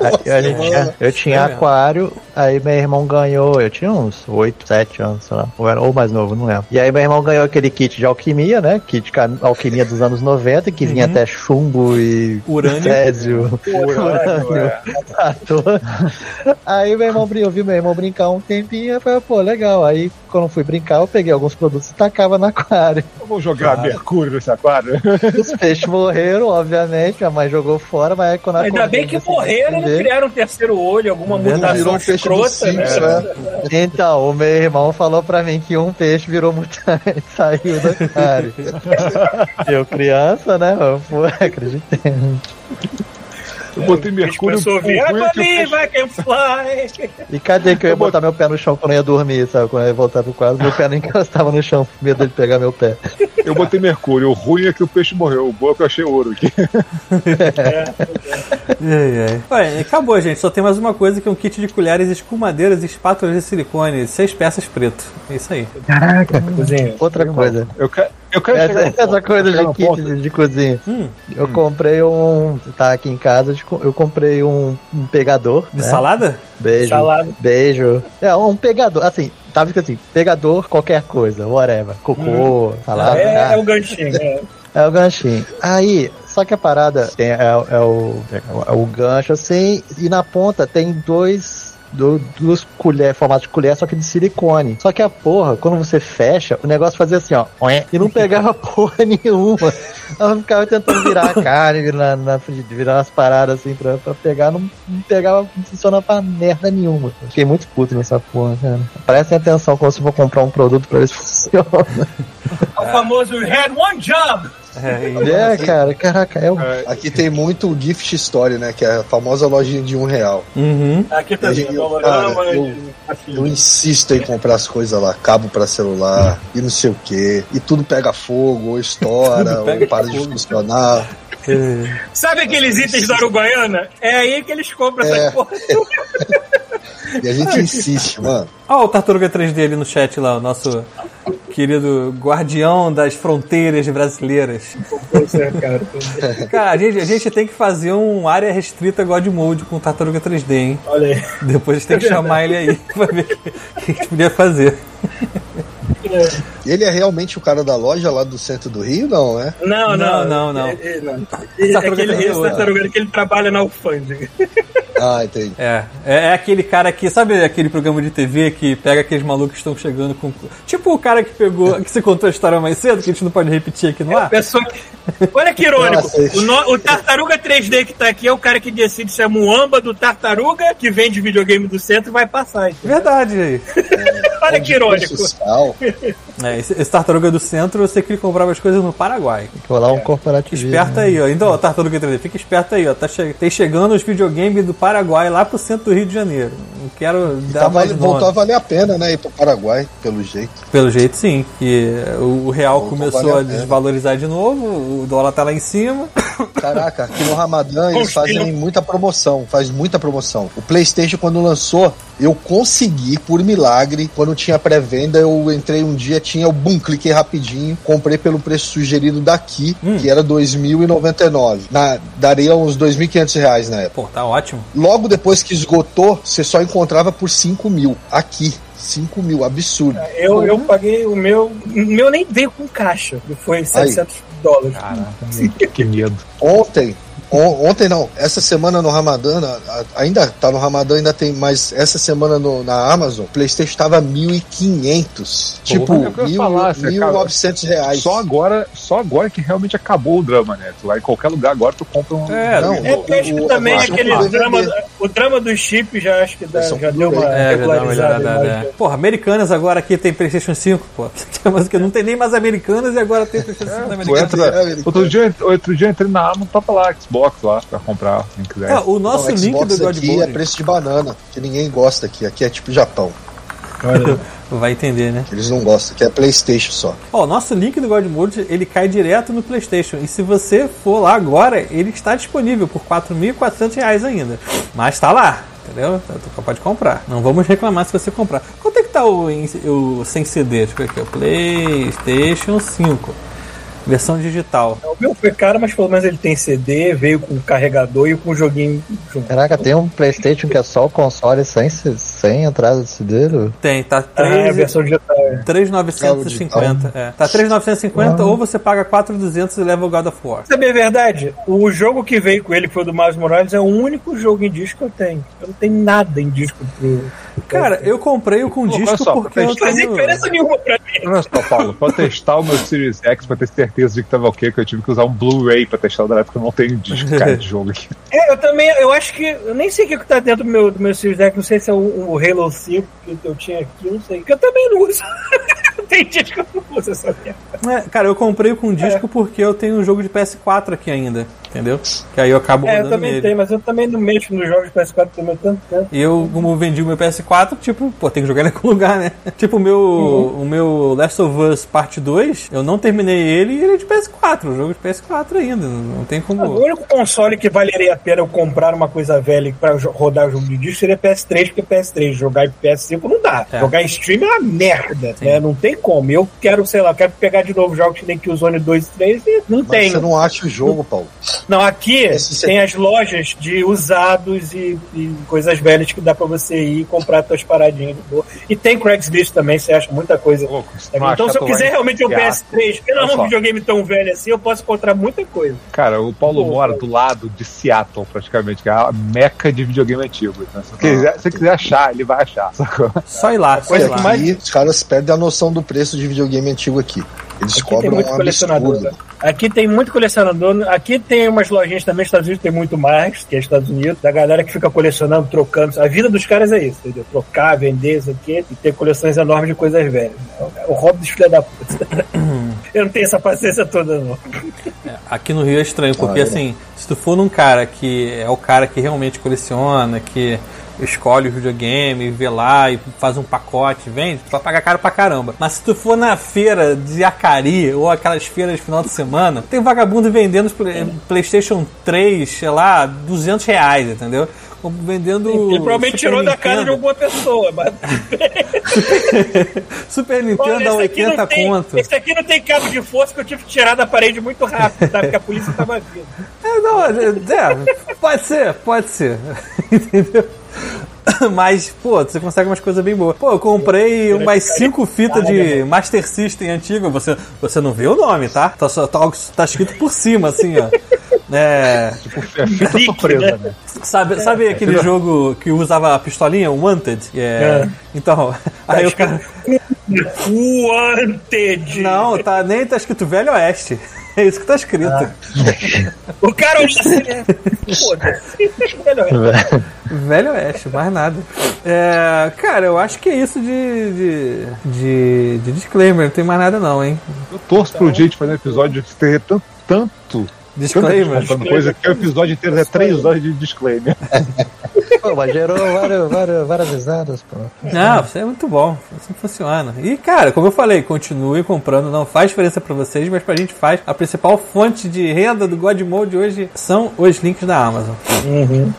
A, a gente tinha- eu tinha É aquário, aí meu irmão ganhou, eu tinha uns 8, 7 anos, sei lá, ou, era, ou mais novo, não lembro. E aí meu irmão ganhou aquele kit de alquimia, né? Kit de alquimia dos anos 90, que vinha até chumbo e Urânio. césio. Urânio, é. à toa. Aí meu irmão, eu vi meu irmão brincar um tempinho, eu falei, pô, legal. Aí quando eu fui brincar, eu peguei alguns produtos e tacava no aquário. Eu vou jogar mercúrio nesse aquário. Os peixes morreram, obviamente, minha mãe jogou fora, mas aí quando Ainda acordei, bem que morreram, não criaram um terceiro olho, alguma Virou mutação Virou um escrota, né? Né? Então, o meu irmão falou pra mim que um peixe virou mutante, saiu do aquário. Eu, criança, né? Eu fui, acreditei. Eu botei mercúrio. Começou a o vir, ruim é que o Toninho, peixe- vai, can fly. E cadê que eu ia botar meu pé no chão quando eu ia dormir, sabe? Quando eu ia voltar pro quarto, meu pé não encostava no chão, medo dele pegar meu pé. Eu botei mercúrio. O ruim é que o peixe morreu. O bom é que eu achei ouro aqui. Ai, ai. Olha, acabou, gente. Só tem mais uma coisa que é um kit de colheres, escumadeiras e espátulas de silicone. Seis peças preto. É isso aí. Cozinha. Outra coisa. Eu quero, eu quero Essa, essa ponto. coisa de kit de, de cozinha. Hum. Eu comprei um. Tá aqui em casa, eu comprei um, um pegador. De né? salada? Beijo. Salada. Beijo. É, um pegador. Assim, tava escrito assim: pegador, qualquer coisa, whatever. Cocô, salada. É, é o ganchinho. É. É o ganchinho. Aí, só que a parada tem, é, é o, é o gancho assim, e na ponta tem dois. Do, duas colheres, formato de colher, só que de silicone. Só que a porra, quando você fecha, o negócio fazia assim, ó. E não pegava porra nenhuma. Ela ficava tentando virar a carne, virar, na, virar umas paradas assim pra, pra pegar, não, não pegava, não funcionava pra merda nenhuma. Fiquei muito puto nessa porra, cara. Prestem atenção quando você for comprar um produto pra ver se funciona. É o famoso "We had one job. É, É, cara, caraca, é o Aqui tem muito gift story, né? Que é a famosa lojinha de um real. Uhum. Aqui também, Eu- cara, eu- Eu insisto em comprar as coisas lá, cabo pra celular e não sei o que. E tudo pega fogo, ou estoura, ou para de fogo. funcionar. Sabe aqueles itens da Uruguaiana? É aí que eles compram É. essa porra. E a gente insiste, mano. Ó, o Tartaruga 3D ali no chat lá, o nosso querido guardião das fronteiras brasileiras. É, cara. Cara, a gente, a gente tem que fazer um área restrita God Mode com o Tartaruga 3D, hein? Olha aí. Depois a gente tem que chamar ele aí pra ver o que a gente podia fazer. Ele é realmente o cara da loja lá do centro do Rio, não, é? Não, Não, não, não, não. É, é, não. É aquele Ninja esse tartaruga que ele trabalha na alfândega. Ah, entendi. É, é, é aquele cara que, sabe aquele programa de TV que pega aqueles malucos que estão chegando com. Tipo o cara que pegou, que você contou a história mais cedo, que a gente não pode repetir aqui no ar. Pessoa que... Olha que irônico. Nossa, O, no- o tartaruga 3D que tá aqui é o cara que decide se é muamba do tartaruga que vende videogame do centro e vai passar. entendeu? Verdade aí. Olha que irônico. Social. É, esse, tartaruga do centro, eu sei que ele comprava as coisas no Paraguai. Tem que rolar um corporativismo. Esperta aí, ó. Então, ó, tartaruga 3D, fica esperto aí, ó. Tá che tem chegando os videogames do Paraguai lá pro centro do Rio de Janeiro. Não quero dar Tá, mais vale, voltou a valer a pena, né? Ir pro Paraguai, pelo jeito. Pelo jeito, sim. Que o, o real Voltou começou a a desvalorizar de novo, o dólar tá lá em cima. Caraca, aqui no Ramadã eles fazem muita promoção, faz muita promoção. O PlayStation, quando lançou, eu consegui, por milagre, quando tinha pré-venda, eu entrei um dia, tinha o boom, cliquei rapidinho, comprei pelo preço sugerido daqui, que era 2.099. Na, daria uns 2.500 reais na época. Pô, tá ótimo. Logo depois que esgotou, você só encontrava por 5 mil. Aqui. 5 mil, absurdo. Eu, eu paguei o meu. O meu nem veio com caixa. Foi 700 dólares. Que medo. Ontem, on- ontem não, essa semana no Ramadã, ainda tá no Ramadã, ainda tem, mas essa semana no- na Amazon, o PlayStation tava 1.500. Tipo, é o que eu ia mil- falar, você, cara, 1.900 reais. Só agora, só agora que realmente acabou o drama, né? Tu vai em qualquer lugar agora, tu compra um. É, Não, É porque acho que o- também o- aquele o- drama, o drama do chip já acho que dá- Versão já deu uma. É, já dá uma regularizada. né? né? Porra, Americanas agora aqui tem PlayStation 5, pô. Mas que não tem nem mais Americanas e agora tem PlayStation 5 da Tu Americanas. entra, É, ele- outro, dia, outro dia eu entrei na Amazon, tava lá, Xbox lá, pra comprar, quem quiser. É, o nosso Não, link Xbox do aqui Godboard é preço de banana, que ninguém gosta aqui. Aqui é tipo Japão. vai entender, né? Eles não gostam, aqui é PlayStation só. Ó, o nosso link do God Mode, ele cai direto no PlayStation. E se você for lá agora, ele está disponível por 4.400 reais ainda. Mas tá lá, entendeu? Então, Tu pode comprar. Não vamos reclamar se você comprar. Quanto é que tá o, em- o sem CD? Deixa eu ver aqui, o PlayStation 5. Versão digital. O meu foi caro, mas pelo menos ele tem CD, veio com carregador e com o joguinho junto. Caraca, tem um Playstation que é só o console sem, sem entrada de CD? Tem, tá Ah, é a 3, versão digital. é. 3.950. É. Tá 3.950 ou você paga 4.200 e leva o God of War. Saber a verdade, o jogo que veio com ele, que foi o do Miles Morales, é o único jogo em disco que eu tenho. Eu não tenho nada em disco pro. Cara, eu comprei o com Pô, disco só, porque eu Não faz tenho... diferença nenhuma pra mim. Olha só, Paulo, pra testar o meu Series X, pra ter certeza de que tava ok, que eu tive que usar um Blu-ray pra testar o da época, eu não tenho disco, cara, de jogo aqui. É, eu também, eu acho que. Eu nem sei o que que tá dentro do meu, do meu Series X, não sei se é o, o Halo 5 que eu tinha aqui, não sei. Que eu também não uso. Tem disco que eu não uso essa merda. É, cara, eu comprei com disco porque eu tenho um jogo de PS4 aqui ainda, entendeu? Que aí eu acabo É, eu também nele. tenho, mas eu também não mexo nos jogos PS4 também tanto tempo. E eu, como vendi o meu PS4, tipo, pô, tem que jogar em algum lugar, né? Tipo, o meu, Uhum. o meu Last of Us Parte 2, eu não terminei ele e ele é de PS4, um jogo de PS4 ainda, não tem O como... único console que valeria a pena eu comprar uma coisa velha pra jo- rodar o jogo de disco seria PS3, porque PS3 jogar em PS5 não dá. É. Jogar em stream é uma merda, né? Não tem como. Eu quero, sei lá, quero pegar de novo jogos que nem Killzone 2 e 3 e não Mas tem. você não acha o jogo, Paulo. Não, aqui Esse você- tem as lojas de usados e, e coisas velhas que dá pra você ir e comprar suas paradinhas de boa. E tem Craigslist também, você acha muita coisa. Louco, não então, se eu quiser realmente um enfiar. PS3, que não é um videogame tão velho assim, eu posso encontrar muita coisa. Cara, o Paulo Pô, mora do lado de Seattle, praticamente, que é a meca de videogame antigo. Né? Se, quiser, se quiser achar, ele vai achar, sacou? Só ir lá, só ir lá. que mais- os caras perdem a noção do preço de videogame antigo aqui. Eles Aqui tem cobram muito um colecionador. absurdo. né? Aqui tem muito colecionador. Aqui tem umas lojinhas também, nos Estados Unidos tem muito mais, que é Estados Unidos, da galera que fica colecionando, trocando. A vida dos caras é isso, entendeu? Trocar, vender, isso aqui, e ter coleções enormes de coisas velhas. É o hobby dos filhos da puta. Eu não tenho essa paciência toda, não. Aqui no Rio é estranho, porque Ah, é. assim, se tu for num cara que é o cara que realmente coleciona, que escolhe o videogame, vê lá e faz um pacote, vende, tu vai pagar caro pra caramba. Mas se tu for na feira de Acari ou aquelas feiras de final de semana, tem vagabundo vendendo Playstation 3, sei lá, 200 reais, entendeu? Vendendo. Ele provavelmente Super tirou da casa de Nintendo. alguma pessoa, mas. Super Nintendo a esse aqui, 80 não tem, conto. esse aqui não tem cabo de força que eu tive que tirar da parede muito rápido, tá? Porque a polícia tava vindo. É, não, é, é, pode ser, pode ser. Entendeu? Mas, pô, você consegue umas coisas bem boas. Pô, eu comprei umas cinco fitas de Master System antigo. Você, você não vê o nome, tá? Tá, só, tá, tá escrito por cima, assim, ó. É, É fita surpresa, né? sabe, sabe aquele jogo que usava a pistolinha, o Wanted? É, Então, aí o cara. Wanted! Não, tá, nem tá escrito Velho Oeste. É isso que tá escrito. O cara olhou assim, né? Foda-se. Melhor. Velho Oeste, mais nada. É, cara, eu acho que é isso de, de, de, de disclaimer, não tem mais nada não, hein? Eu torço pro dia de fazer um episódio de ter tanto, tanto, Disclaimer. tanta coisa que o episódio inteiro é três horas de disclaimer. Pô, mas gerou várias, várias, várias risadas, pô. Não, isso é muito bom. Assim funciona. E, cara, como eu falei, continue comprando. Não faz diferença pra vocês, mas pra gente faz. A principal fonte de renda do God Mode hoje são os links da Amazon.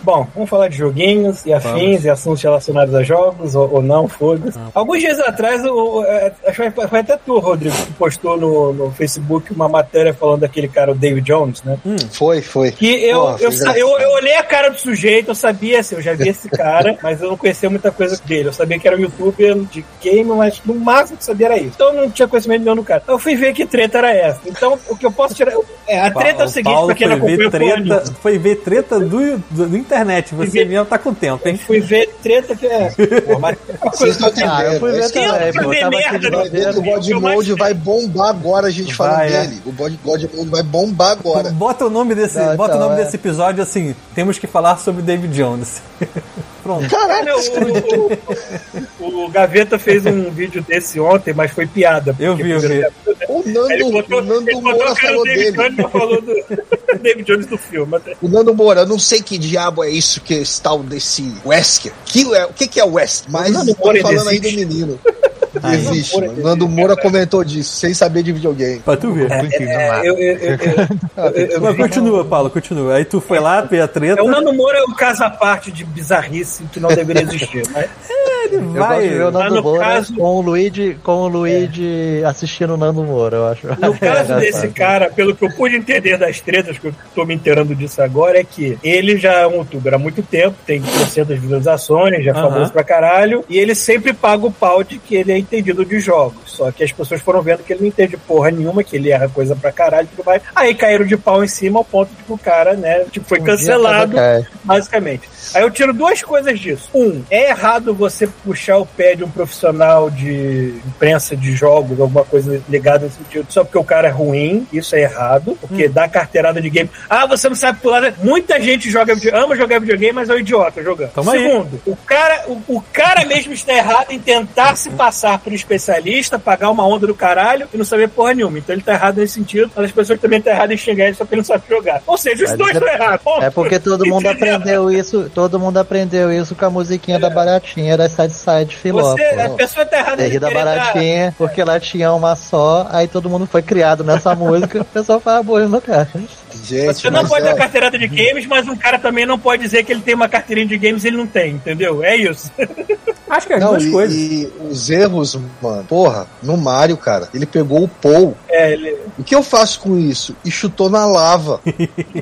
Bom, vamos falar de joguinhos e afins Vamos. e assuntos relacionados a jogos, ou, ou não, foda-se. Alguns dias atrás, é, acho que foi, foi até tu, Rodrigo, que postou no, no Facebook uma matéria falando daquele cara, o David Jones, né? Foi, foi. Que eu, Porra, eu, eu, eu olhei a cara do sujeito, eu sabia, assim, eu já vi esse cara, mas eu não conhecia muita coisa dele. Eu sabia que era um youtuber de game, mas no máximo que eu sabia era isso. Então eu não tinha conhecimento nenhum do cara. Então eu fui ver que treta era essa. Então o que eu posso tirar. É, a treta é o seguinte, Paulo pra quem não foi ver acompanha treta, foi ver treta do, do, do internet. Você ver- mesmo tá com tempo, hein? Fui ver treta que é. Pô, mas uma coisa estão Ah, eu fui ver que- também, pô. eu merda, né? Que o. God Mode vai bombar agora, a gente falando é. dele. O God Mode vai bombar agora. Bota o nome desse, bota o então, nome é. desse episódio assim. Temos que falar sobre David Jones. Pronto. Olha, o, o- o Gaveta fez um vídeo desse ontem, mas foi piada. Eu vi, eu vi. primeiro- O Ele Nando, botou, o Nando ele botou Moura falou do David dele. Jones falou do David Jones do filme. Até- O Nando Moura, eu não sei que diabo é isso que está o desse Wesker. Que é, o que, que é Wesker? Mas Nando tá Moura falando aí do menino. Ai, Existe, mano. Nando Moura comentou disso, sem saber de videogame. Pra tu ver. É, Mas continua, Paulo, continua. Aí tu foi lá, ver a treta. É, o Nando Moura é um caso à parte de bizarrice que não deveria existir. Ele Eu gosto vai. de ver o Nando no Moura caso- com o Luigi, com o Luigi assistindo o Nando Moura, eu acho. no caso desse cara, pelo que eu pude entender das tretas, que eu tô me inteirando disso agora, é que ele já é um youtuber há muito tempo, tem 300 visualizações, já é famoso pra caralho, e ele sempre paga o pau de que ele é entendido de jogos. Só que as pessoas foram vendo que ele não entende porra nenhuma, que ele erra coisa pra caralho e tudo mais. Aí caíram de pau em cima ao ponto de que o cara, né, tipo, foi Um cancelado. cai. basicamente. Aí eu tiro duas coisas disso. Um, é errado você puxar o pé de um profissional de imprensa de jogos, alguma coisa ligada nesse sentido, só porque o cara é ruim. Isso é errado, porque dá carteirada de game. Ah, você não sabe pular. Muita gente joga, ama jogar videogame, mas é um idiota jogando. Tamo aí. Segundo, o cara, o, o cara mesmo está errado em tentar se passar por especialista, pagar uma onda do caralho e não saber porra nenhuma. Então ele tá errado nesse sentido, mas as pessoas também estão erradas em xingar ele só porque ele não sabe jogar. Ou seja, os Mas dois é- estão errados. É porque todo mundo aprendeu isso, todo mundo aprendeu isso com a musiquinha da baratinha da Side Side Filó. Você, a pessoa tá errada Terri de baratinha, porque ela tinha uma só, aí todo mundo foi criado nessa música, o pessoal fala boa no cara. Gente, Você não pode é- dar carteirada de games, mas um cara também não pode dizer que ele tem uma carteirinha de games e ele não tem, entendeu? É isso. Acho que é as Não, duas e, coisas. e os erros, mano, porra, no Mario, cara, ele pegou o Paul. É, ele... O que eu faço com isso? E chutou na lava.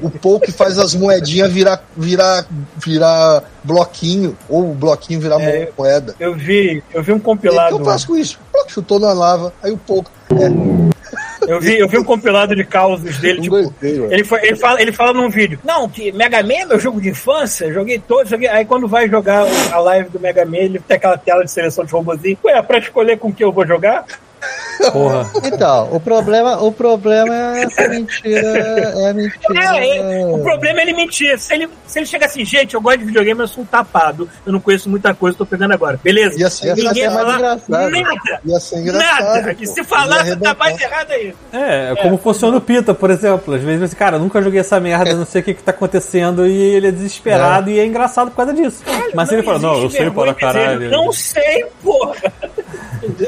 o Paul que faz as moedinhas virar, virar, virar bloquinho, ou o bloquinho virar É. moeda. Eu vi, eu vi um E o que compilado. eu faço com isso? Chutou na lava, aí o Paul. É, Eu vi, eu vi um compilado de causos dele, tipo. mano. Ele, foi- ele, fala, ele fala num vídeo, não, que Mega Man é meu jogo de infância, joguei todos. Aí quando vai jogar a live do Mega Man, ele tem aquela tela de seleção de robôzinho. Ué, é pra escolher com que eu vou jogar? Porra. Então, o problema, o problema é essa mentira, é a mentira. É, é, o problema é ele mentir. Se ele, se ele chega assim, gente, eu gosto de videogame, eu sou um tapado. Eu não conheço muita coisa, tô pegando agora. Beleza? Ia ser Ninguém engraçado. falar engraçado. nada. Ia ser engraçado. Nada. pô. E se falar, Ia você tá mais errado aí. É, é como funciona o Pita, por exemplo. Às vezes cara, eu nunca joguei essa merda, não sei o que que tá acontecendo, e ele é desesperado e é engraçado por causa disso. Mas se ele fala, não, eu sei para caralho. Não sei, porra.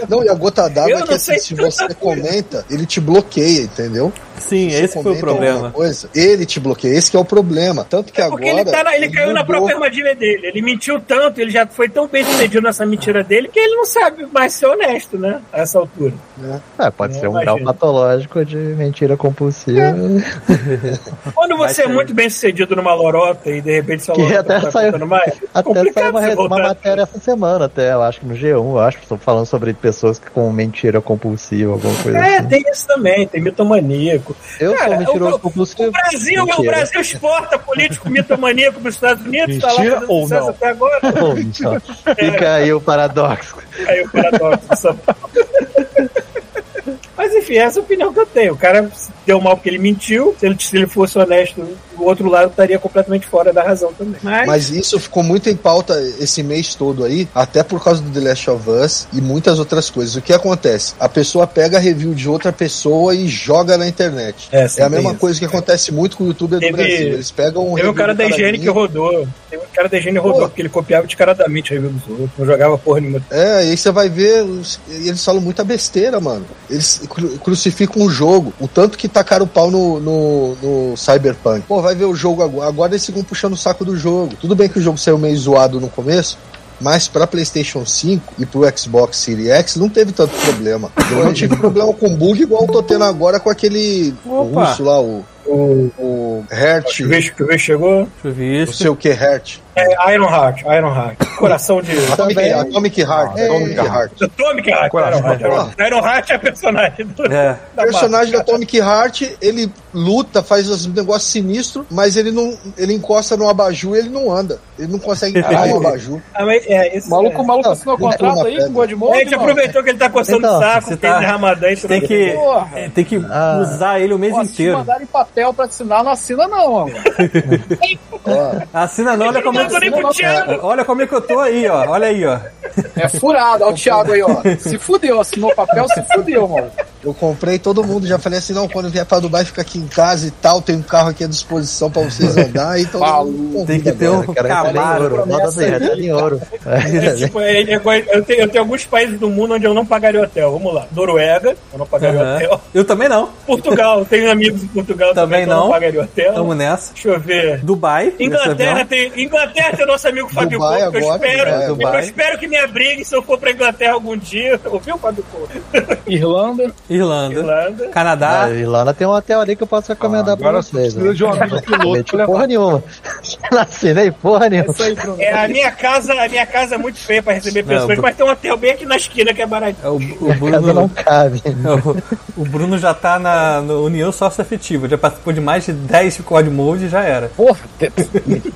Não, e a gota d'água é que assim, se você comenta, ele te bloqueia, entendeu? Sim, você esse foi o problema. Coisa, ele te bloqueia, esse que é o problema. Tanto que Porque agora. ele, tá na- ele caiu na mudou. própria armadilha dele. Ele mentiu tanto, ele já foi tão bem sucedido nessa mentira dele que ele não sabe mais ser honesto, né? A essa altura. É, pode Eu ser um imagino. grau patológico de mentira compulsiva. Quando Vai você é muito bem sucedido numa lorota e de repente sua Que lorota até tá saiu- mais, Até complicado saiu uma, uma matéria essa semana, até, eu acho que no G1, eu acho, que estão falando sobre pessoas que com mentira compulsiva, alguma coisa É, assim. tem isso também, tem mitomaníaco. Eu Cara, sou mentiroso o- compulsivo. O Brasil, o. Brasil exporta político mitomaníaco para os Estados Unidos, tá lá ou sucesso não? até agora. Ou então, Fica aí o paradoxo. Aí o paradoxo de São Paulo. Mas enfim, essa é a opinião que eu tenho. O cara deu mal porque ele mentiu. Se ele, se ele fosse honesto, o outro lado estaria completamente fora da razão também. Mas, Mas isso ficou muito em pauta esse mês todo aí, até por causa do The Last of Us e muitas outras coisas. O que acontece? A pessoa pega a review de outra pessoa e joga na internet. É, É, a mesma isso. coisa que acontece muito com o youtuber Teve- do Brasil. Eles pegam um Teve o review cara da higiene que rodou. Teve o cara da higiene rodou, porque ele copiava descaradamente a review dos outros. Não jogava porra nenhuma. É, e aí você vai ver, eles falam muita besteira, mano. Eles crucificam o jogo, o tanto que tacaram o pau no, no, no Cyberpunk. Pô, vai ver o jogo agora, agora eles ficam puxando o saco do jogo. Tudo bem que o jogo saiu meio zoado no começo, mas pra PlayStation 5 e pro Xbox Series X não teve tanto problema. Eu não tive problema com bug igual eu tô tendo agora com aquele Opa. russo lá, o, O, o Hert, o Vez que o Vez chegou. Deixa eu ver não isso. sei o que, Hert. É Iron Heart, Iron Heart. Coração de. Atomic, Também. Atomic Heart, É. Atomic Heart. Atomic Heart. Coração. Iron Heart. Iron Heart. Iron Heart é a personagem do. É. O personagem da Atomic Heart, ele luta, faz os negócios sinistros, mas ele não. Ele encosta no abajur e ele não anda. Ele não consegue pegar um abajur. Ah, mas é, esse O maluco, o maluco assinou não contrato aí pedra. com o Godmode, A gente aproveitou que ele tá coçando Então, o saco, fez tá- de Ramadã e. Tem que, Porra. é, tem que Ah. usar ele o mês Pô, se inteiro. mandarem papel pra assinar, não assina não, mano. Assina não, olha como é Não, nem pro. Thiago. Olha como é que eu tô aí, ó. Olha aí, ó. É furado. Olha o Thiago aí, ó. Se fudeu, assinou papel, se fudeu, mano. eu comprei todo mundo, já falei assim, não, quando vier pra Dubai fica aqui em casa e tal, tem um carro aqui à disposição pra vocês andar, então Maluco. Tem que ter um Camaro. assim, retalho em ouro. É, tipo, é, é eu, tenho, eu tenho alguns países do mundo onde eu não pagaria hotel. Vamos lá. Noruega, eu não pagaria Aham. hotel. Eu também não. Portugal, tenho amigos em Portugal Também também, não. não pagaria hotel. Tamo nessa. Deixa eu ver. Dubai. nesse Inglaterra tem, Inglaterra tem o nosso amigo Fábio Dubai Couto, que eu agora, espero, Dubai, Dubai. eu espero que me abrigue se eu for pra Inglaterra algum dia. Ouviu, Fábio Couto? Irlanda. Irlanda. Irlanda. Canadá. Irlanda tem um hotel ali que eu posso recomendar pra Agora só vocês. precisa de um amigo piloto pra porra nenhuma. Não assinei porra nenhuma. Isso aí, Bruno. É, a minha casa, a minha casa é muito feia pra receber Não, pessoas, Bru- mas tem um hotel bem aqui na esquina que é baratinho. É, O, o Casa não Bruno, cabe. o, o Bruno já tá na no União Sócio-Afetiva. Já participou de mais de 10 COD Mode e já era. Porra,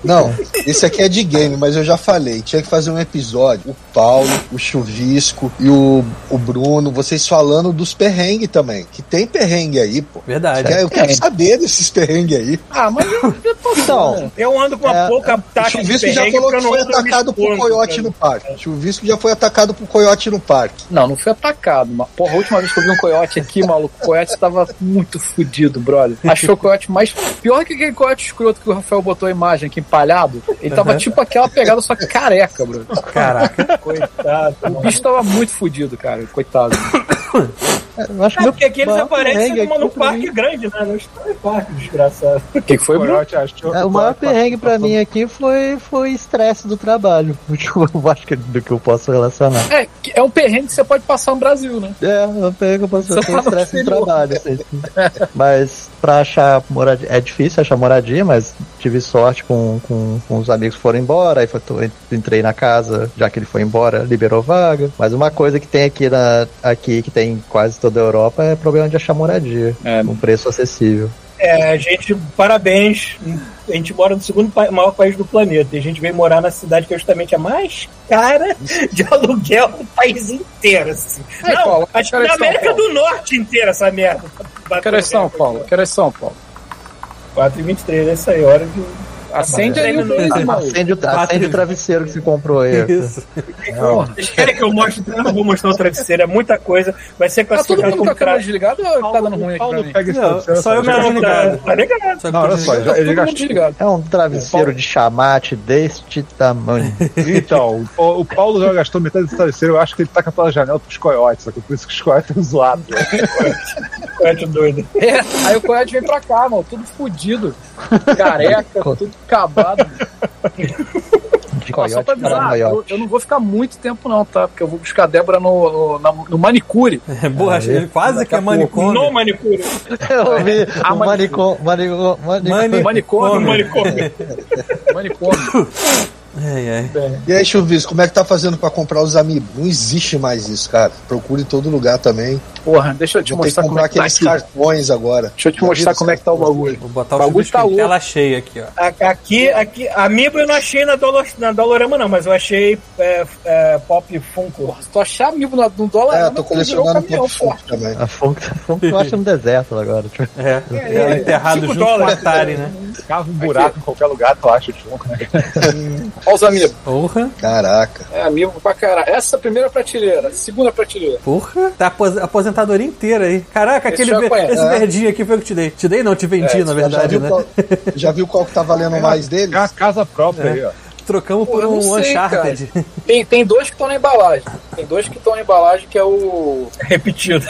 Não, esse aqui é de game, mas eu já falei, tinha que fazer um episódio. O Paulo, o Chuvisco e o, o Bruno, vocês falando dos perrengues também. Que tem perrengue aí, pô. Verdade. É, Eu quero saber desses perrengues aí. Ah, mas eu, eu tô Então, Eu ando com uma É, pouca O Chuvisco já falou que foi atacado por coiote no parque. O Chuvisco já foi atacado por coiote no parque. Não, não fui atacado. Mas, porra, a última vez que eu vi um coiote aqui, maluco, o coiote tava muito fudido, brother. Achou o coiote mais. Pior que aquele coiote escroto que o Rafael botou a imagem aqui empalhado. Ele tava tipo aquela pegada, só que careca, bro. Caraca. Coitado. O bicho tava muito fudido, cara. Coitado. eu acho que É meu porque aqui eles aparecem perrengue numa- aqui num parque grande, né? Não está em parque, desgraçado. O que, que foi, Bruno? É, o maior perrengue pra mim aqui foi foi estresse do trabalho. Eu acho que é do que eu posso relacionar. É, que é um perrengue que você pode passar no Brasil, né? É, eu pego, eu posso Você ter tá no estresse no exterior. trabalho. assim. Mas pra achar moradia, é difícil achar moradia, mas tive sorte com, com, com os amigos que foram embora, aí foi, entrei na casa, já que ele foi embora, liberou vaga. Mas uma coisa que tem aqui, na, aqui que tem em quase toda a Europa é problema de achar moradia. É. Com preço acessível. É, a gente, parabéns. A gente mora no segundo pa- maior país do planeta. E a gente veio morar na cidade que é justamente a mais cara de aluguel do país inteiro. Assim. Aí, Não, Paulo, acho que na São América Paulo. do Norte inteira essa merda. Quero é São Paulo, quero é São Paulo. 4 e 23, é aí, hora de. Acende aí o irmão. Acende, o- acende o travesseiro que você comprou aí. Isso. Vocês querem que eu mostre? Eu não vou mostrar o travesseiro, é muita coisa. Vai ser Tá todo classificado mundo com como a câmera tra... desligada ou tá dando ruim aqui Paulo mim? pega esse Não, só eu Não, tá, ligado. tá ligado. Só Não, olha só, desligado. já- ele Todo mundo gastou. desligado. É um travesseiro de chamate deste tamanho. Então, o, o Paulo já gastou metade desse travesseiro, eu acho que ele taca pela janela pros coiotes, só que por isso que os coiotes estão zoados. Coete doido. É, aí o Coyote vem pra cá, mano, tudo fudido. Careca, tudo acabado. De só pra avisar, eu, eu não vou ficar muito tempo não, tá? Porque eu vou buscar a Débora no, no, na- no manicure. É, borracha, ele quase que é manicômio. No manicure. Eu vi Ah, o manicom, manicom, manicom. Mani- Manicômio. No manicômio. Manicômio. Ai, ai. E aí, Chuvisco, como é que tá fazendo pra comprar os amigos? Não existe mais isso, cara. Procure em todo lugar também. Porra, deixa eu te Vou mostrar como comprar é que tá aqueles aqui. cartões agora. Deixa eu te mostrar como é que tá o bagulho. Vou botar O o bagulho tá louco. tela cheia aqui, ó. Aqui, aqui, Amiibo eu não achei na, Dolor, na Dolorama, não, mas eu achei é, é, Pop Funko. Porra, se tu achar amigo no, no dólar, É, tô tu colecionando Pop Funk porra. também. A Funk, a Funk eu acho no deserto agora. Tipo, É, é, é, enterrado junto com o dólares. Atari, né? Cava um buraco em qualquer lugar, tu acha o Funko, né? Olha os amigos. Porra, Caraca. É amigo pra caralho. Essa é a primeira prateleira, segunda prateleira. porra. Tá apos- aposentadoria inteira aí. Caraca, Esse aquele já ver- esse É. verdinho aqui foi o que eu te dei. Te dei não, te vendi, na já, verdade, viu né? qual, já viu qual que tá valendo mais deles? É uma casa própria aí, ó. Trocamos Pô, por um sei, Uncharted. Tem, tem dois que estão na embalagem. Tem dois que estão na embalagem, que é o. Repetido.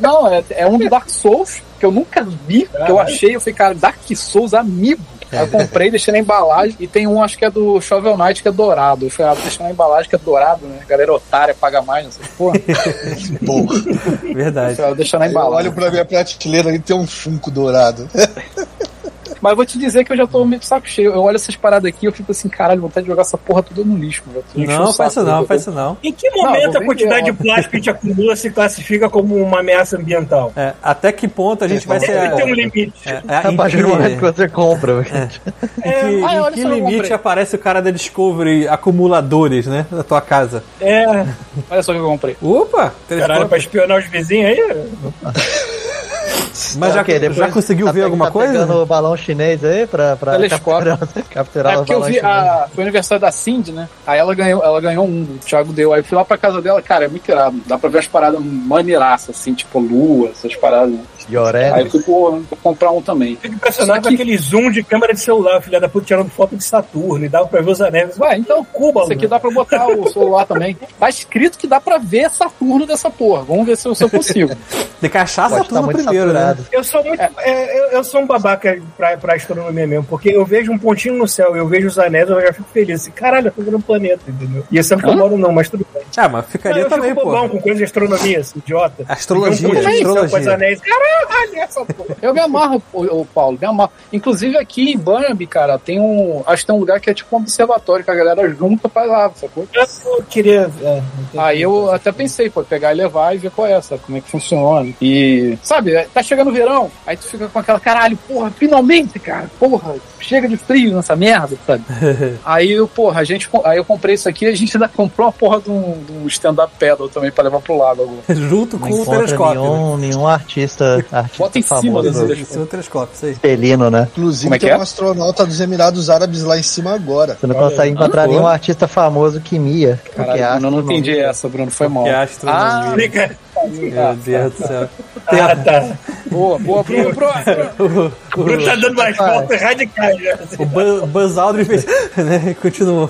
Não, é, é um do Dark Souls, que eu nunca vi, que eu achei. Eu falei, cara, Dark Souls amigo. Aí eu comprei, deixei na embalagem. E tem um, acho que é do Shovel Knight, que é dourado. Eu falei, ah, vou deixar na embalagem, que é dourado, né? Galera otária paga mais, não sei. Porra, Porra. Verdade. eu vou deixar na Eu embalagem. olho pra minha prateleira e tem um Funko dourado. Mas vou te dizer que eu já tô meio de saco cheio. Eu olho essas paradas aqui eu fico assim, caralho, vontade de jogar essa porra toda no lixo. Não, faz isso não, faz isso não. Em que Não, momento vou a quantidade de plástico que a gente acumula se classifica como uma ameaça ambiental? É, até que ponto a gente vai ser. Deve ter um limite. É, é, a em partir do momento que que, você compra. em que, Ah, em olha que limite comprei. aparece o cara da Discovery acumuladores, né? Na tua casa. É, Olha só o que eu comprei. Opa! caralho, pra espionar os vizinhos aí? Mas já, Ok, depois já conseguiu tá ver alguma tá coisa? pegando o balão chinês aí pra, pra capturar, capturar É o porque eu balão vi, chinês. a, foi o aniversário da Cindy, né? Aí ela ganhou, ela ganhou um, o Thiago deu. Aí eu fui lá pra casa dela, cara, é muito irado. Dá pra ver as paradas maneiraças, assim, tipo lua, essas paradas. né? Yoré. Aí eu fui, pô, vou comprar um também. Fico impressionado Só com que- aquele zoom de câmera de celular, filha da puta, tirando foto de Saturno e dava pra ver os anéis. Ué, então, Cuba, Isso aqui dá pra botar o celular também. Tá escrito que dá pra ver Saturno dessa porra. Vamos ver se eu, se eu consigo. De cachaça Pode tudo muito primeiro, né? saturado. Eu sou muito. é, eu, eu sou um babaca pra, pra astronomia mesmo, porque eu vejo um pontinho no céu, eu vejo os anéis, eu já fico feliz. Assim, Caralho, eu tô vendo um planeta, entendeu? E esse é que eu moro não, mas tudo bem. Ah, mas Não, ficaria eu também, pô. bobão com coisa de astronomia, assim, idiota. Astrologia, um astrologia. anéis. Caralho, essa porra. Eu me amarro, o, Paulo, me amarro. Inclusive aqui em Burnaby, cara, tem um. Acho que tem um lugar que é tipo um observatório que a galera junta pra lá, sacou? Eu queria. é, Aí eu até pensei, pô, pegar e levar e ver qual é, sabe? Como é que funciona. E, sabe, tá chegando o verão, aí tu fica com aquela, caralho, porra, finalmente, cara, porra, chega de frio nessa merda, sabe? aí eu, porra, a gente, aí eu comprei isso aqui, a gente ainda comprou uma porra de um, de um stand-up pedal também pra levar pro lado agora. Junto Não com o encontra telescópio. né? nenhum, nenhum artista, artista Bota em cima telescópio. Isso é o telescópio, isso aí. Pelino, né? Inclusive, Como é que tem é? um astronauta dos Emirados Árabes lá em cima agora. Você não consegue encontrar nenhum artista famoso que Mia. Caralho, é não entendi essa, Bruno, foi mal. Que a astronomia. Fica. Meu Deus do céu. Ah, tá. Boa, boa, Bruno, Bruno. O Bruno tá dando umas voltas radicais já. O Bu- Buzz Aldrin fez. né? Continuou.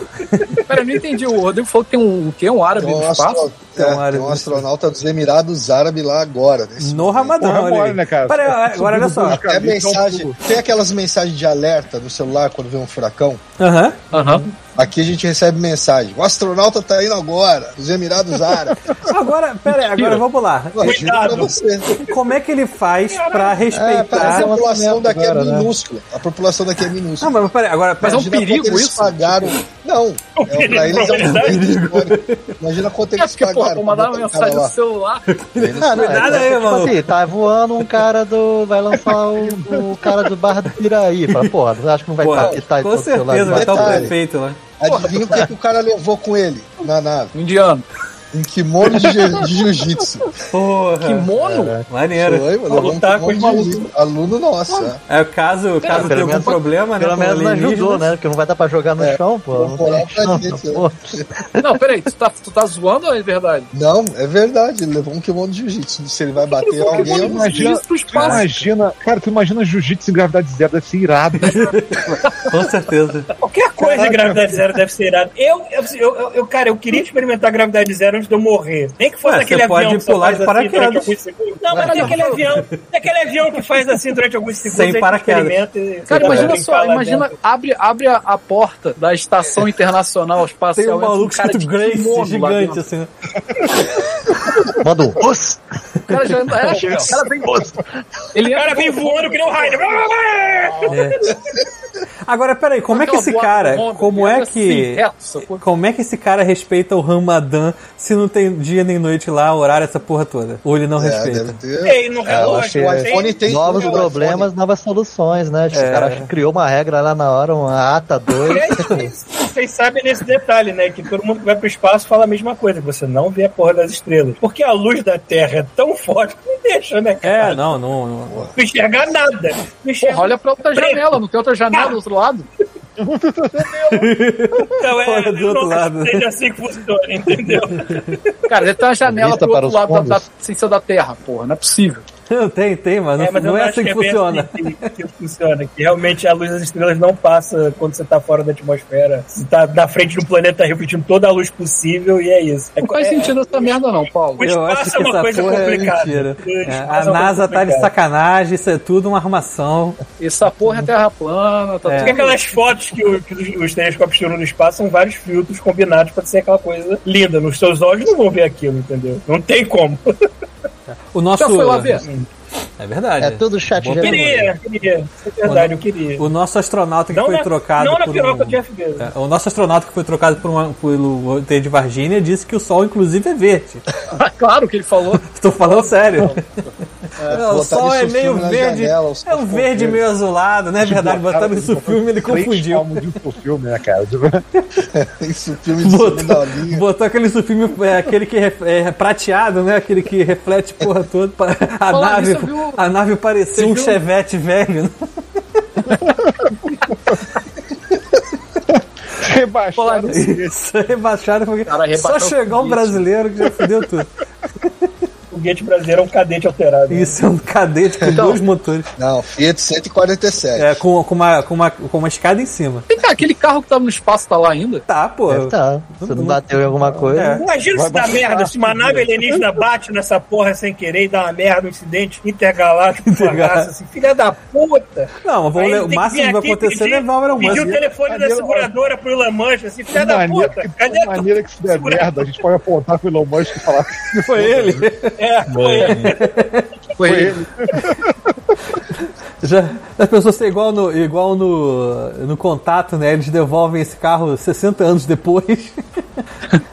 Pera, eu não entendi. O Rodrigo falou que tem um, o quê? Um árabe Tem no um, espaço? astro... Tem um é, tem árabe um no astronauta dos Emirados Árabes lá agora. Nesse No Ramadã, Porra, olha mole, aí. né, cara? Pera aí, agora olha só. É mensagem. Tem aquelas mensagens de alerta no celular quando vê um furacão? Aham. Aham. Aqui a gente recebe mensagem. O astronauta tá indo agora, dos Emirados Árabes. Agora, pera aí, agora vamos lá. Você. Como é que ele faz pra É, a respeitar. população daqui é agora, né? minúscula. A população daqui é Não, minúscula. mas pera aí, agora. Mas é um perigo eles isso? pagaram. Não, é, pra eles é um perigo. Imagina quanto É eles porque, porra, pagaram. mandar uma mensagem no celular. Ah, não, Cuidado é, aí, tipo maluco. assim, tá voando um cara do. Vai lançar o, o cara do bar do Piraí. Fala, porra, você acha que não vai captar com certeza vai estar o prefeito lá. Adivinha o que, que o cara levou com ele na nave? Indiano. Um kimono de, de jiu-jitsu. Porra. Kimono? Maneiro. Foi, mano. Um lutar com os jiu-jitsu. Aluno nosso, é. É, caso, caso tenha algum problema, né? Pelo menos não ajudou, né? Porque não vai dar pra jogar no chão, pô. Não Vou pô. Não, peraí, tu tá, tu tá zoando ou é verdade? Não, é verdade. Ele levou um kimono de jiu-jitsu. Se ele vai bater em alguém, eu não Imagina, cara, tu imagina jiu-jitsu em gravidade zero, deve ser irado. Com certeza. Qualquer coisa em gravidade zero deve ser irado. Eu, eu- eu, cara, eu queria experimentar gravidade zero antes de eu morrer. Nem que fosse Ué, aquele você pode avião que pular de assim durante paraquedas. alguns segundos. Não, mas tem aquele avião, tem aquele avião que faz assim durante alguns segundos. Sem paraquedas. e- Cara, imagina só, imagina, dentro. abre, abre a, a porta da estação internacional espacial. Tem um maluco cara escrito de Grace gigante, assim. né? Manda um. "Os". O cara já. É, o cara vem. Ele O cara vem voando que nem um raio. Agora, peraí, como é que esse cara, como ele é que... assim? Como é que esse cara respeita o Ramadã se não tem dia nem noite lá, horário, essa porra toda? Ou ele não É, respeita? deve ter. Ei, no eu relógio, o é- iPhone tem Novos o problemas, novas soluções, né? Esse cara acho que criou uma regra lá na hora, uma ata 2. E aí, vocês- Vocês sabem nesse detalhe, né? Que todo mundo que vai pro espaço fala a mesma coisa, que você não vê a porra das estrelas. Porque a luz da Terra é tão forte que não deixa, né? É, cara? não, não, não. Não enxergar nada. Não enxerga Porra, olha pra outra preto. janela, não tem outra janela do outro lado? Então, é, Olha do outro não lado. seja assim que funciona, entendeu? Cara, deve ter uma janela Vista pro outro lado da, da, sem ser da Terra, porra, não é possível. Tem, tem, mas não É, mas eu não é assim que é bem funciona. assim que, que funciona. Que realmente a luz das estrelas não passa quando você tá fora da atmosfera. Você tá na frente um planeta refletindo toda a luz possível e é isso. É, Não faz é- sentido essa merda, não, Paulo. O Eu espaço acho é que uma essa coisa é complicada. É, a é NASA tá de sacanagem, isso é tudo uma armação. Essa porra é terra plana, tá É. Tudo. aquelas fotos que, o- que os, os telescópios tiram no espaço são vários filtros combinados pra ser aquela coisa linda. Nos seus olhos não vão ver aquilo, entendeu? Não tem como. O nosso. Já foi lá ver? É verdade. É tudo chat Boa de Queria, queria. É verdade, eu queria. O nosso astronauta que Não foi na, trocado não na por piroca um... Jeff Bezos. É, O nosso astronauta que foi trocado por uma, pelo ET de Varginha disse que o Sol, inclusive, é verde. claro que ele falou. Estou falando sério. Não, o Sol é isso meio verde. janela, é um verde meio azulado, não é verdade? Botaram isso no filme e ele confundiu. um filme, né, cara? Tipo, Isso, filme de segunda Botou, linha. botou aquele filme, é, aquele que ref- é prateado, né? Aquele que reflete porra toda. A nave, viu? a nave parecia um chevette velho. né? rebaixaram Isso, rebaixado. porque Cara, Só chegar um brasileiro que já fudeu tudo. O foguete brasileiro é um cadete alterado. Isso é um cadete com Então- dois motores. Não, Fiat 147. É, com, com, uma, com, uma, com uma escada em cima. Vem cá, aquele carro que tava no espaço tá lá ainda? Tá, pô. Deve tá. Se não bateu em alguma coisa. É. Imagina se dá merda, se uma nave alienígena bate nessa porra sem querer e dá uma merda, um incidente intergaláctico, raça, assim, filha da puta. Não, mas vamos o máximo que vai acontecer é pedir- levar o Elon Pedir o Musk. telefone da seguradora pro Elon Musk, assim, filha da puta. que, Cadê tu? maneira que se der merda, a gente pode apontar pro Elon Musk e falar que Foi ele. É, foi ele. Foi. Já, as pessoas ser igual no, igual no, no contato, né? Eles devolvem esse carro 60 anos depois.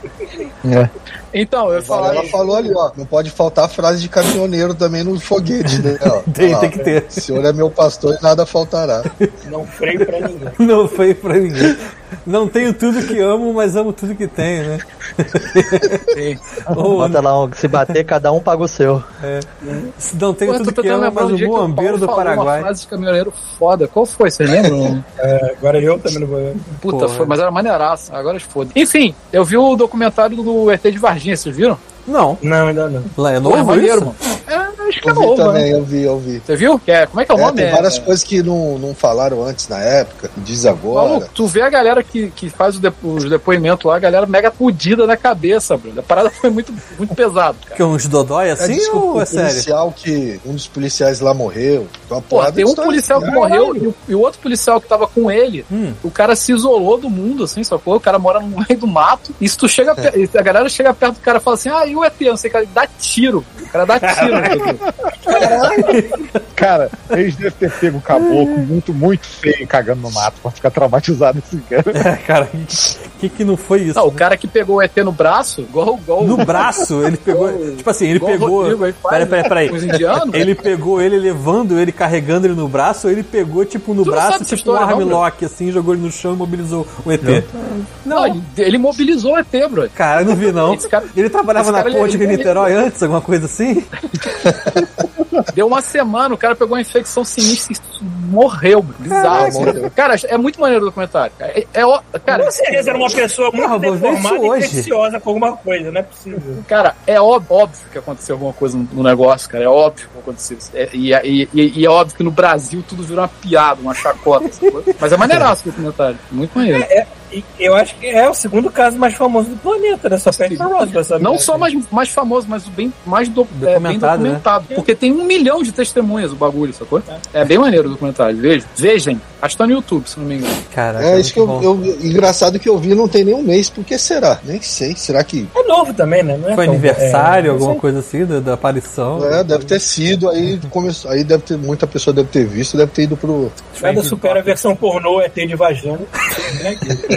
É. Então, eu falar. ela falou ali, ó. Não pode faltar a frase de caminhoneiro também no foguete, né? Ó, Tem, tem que ter. O senhor é meu pastor e nada faltará. Não freio pra ninguém. Não foi pra ninguém. Não tenho tudo que amo, mas amo tudo que tenho, né? Ou Bota lá, um, se bater, cada um paga o seu. não tenho Pô, eu tô tudo que amo, mas um o dia que o muambeiro Paulo do falou Uma Paraguai. frase de caminhoneiro foda. Qual foi? Vocês lembram? É, agora eu também não vou. Puta, Porra. foi, mas era maneiraça. Agora foda. Enfim, eu vi o documentário do ET de Varginha, vocês viram? Não, Não, ainda não. lá é novo maneiro, isso? mano. É, acho que é Eu vi novo, também, né? eu vi, eu vi. Você viu? Que é, como é que é o É, nome? tem várias É- coisas que não, não falaram antes na época, que diz agora. Maluco, tu vê a galera que, que faz o depo- os depoimentos lá, a galera mega fudida na cabeça, Bruno. A parada foi muito, muito pesado, cara. Que uns dodói É, assim desculpa, ou é o sério? policial que. Um dos policiais lá morreu. Uma Pô, tem um policial que assim. morreu e o, e o outro policial que tava com ele, Hum. o cara se isolou do mundo, assim, sacou? O cara mora no meio do mato. E se tu chega, pe- a galera chega perto do cara e fala assim: ah, e o ET? Não sei o que, ele dá tiro. O cara dá tiro? Cara, eles devem ter pego um caboclo muito, muito feio cagando no mato pra ficar traumatizado esse cara. É, cara, o que, que não foi isso? Não, o cara que pegou o ET no braço, igual, igual No braço, ele pegou. Tipo assim, ele pegou. Rodrigo aí faz, Peraí, peraí, peraí. com os indianos. Ele pegou ele levando ele, carregando ele no braço, ou ele pegou, tipo, no Tu não braço, tipo um história, não, armlock, assim, jogou ele no chão e mobilizou o ET. Não, ele, ele mobilizou o ET, bro. Cara, eu não vi, não. Cara- ele trabalhava na ponte de Niterói antes, alguma coisa assim? Deu uma semana, o cara pegou uma infecção sinistra e morreu. Bizarro. Caraca. Cara, é muito maneiro o documentário. É, é, ó- cara, Com certeza era uma pessoa muito Porra, vou ver isso deformada e hoje. infecciosa com alguma coisa, não é possível. Cara, é ó- óbvio que aconteceu alguma coisa no, no negócio, cara. É óbvio que aconteceu. isso. É, e, e- e- e é óbvio que no Brasil tudo virou uma piada, uma chacota. sacou? Mas é maneiraço o documentário. Muito maneiro. E eu acho que é o segundo caso mais famoso do planeta, né? Só perde pra Roswell, Não só mais, mais famoso, mas bem mais do, é, bem Documentado, né? documentado. Porque tem um milhão de testemunhas o bagulho, sacou? É bem maneiro o documentário. Vejam. Vejam. Acho que tá no YouTube, se não me engano. Caraca, É isso que eu, eu- Engraçado que eu vi não tem nem um mês. Por que será? Nem sei. Será que. É novo também, né? Não é Foi tão- aniversário, é, alguma coisa assim, da, da aparição. É, deve ter sido. Aí começou. Aí deve ter. Muita pessoa deve ter visto, deve ter ido pro. Nada supera a versão pornô ET de vagina.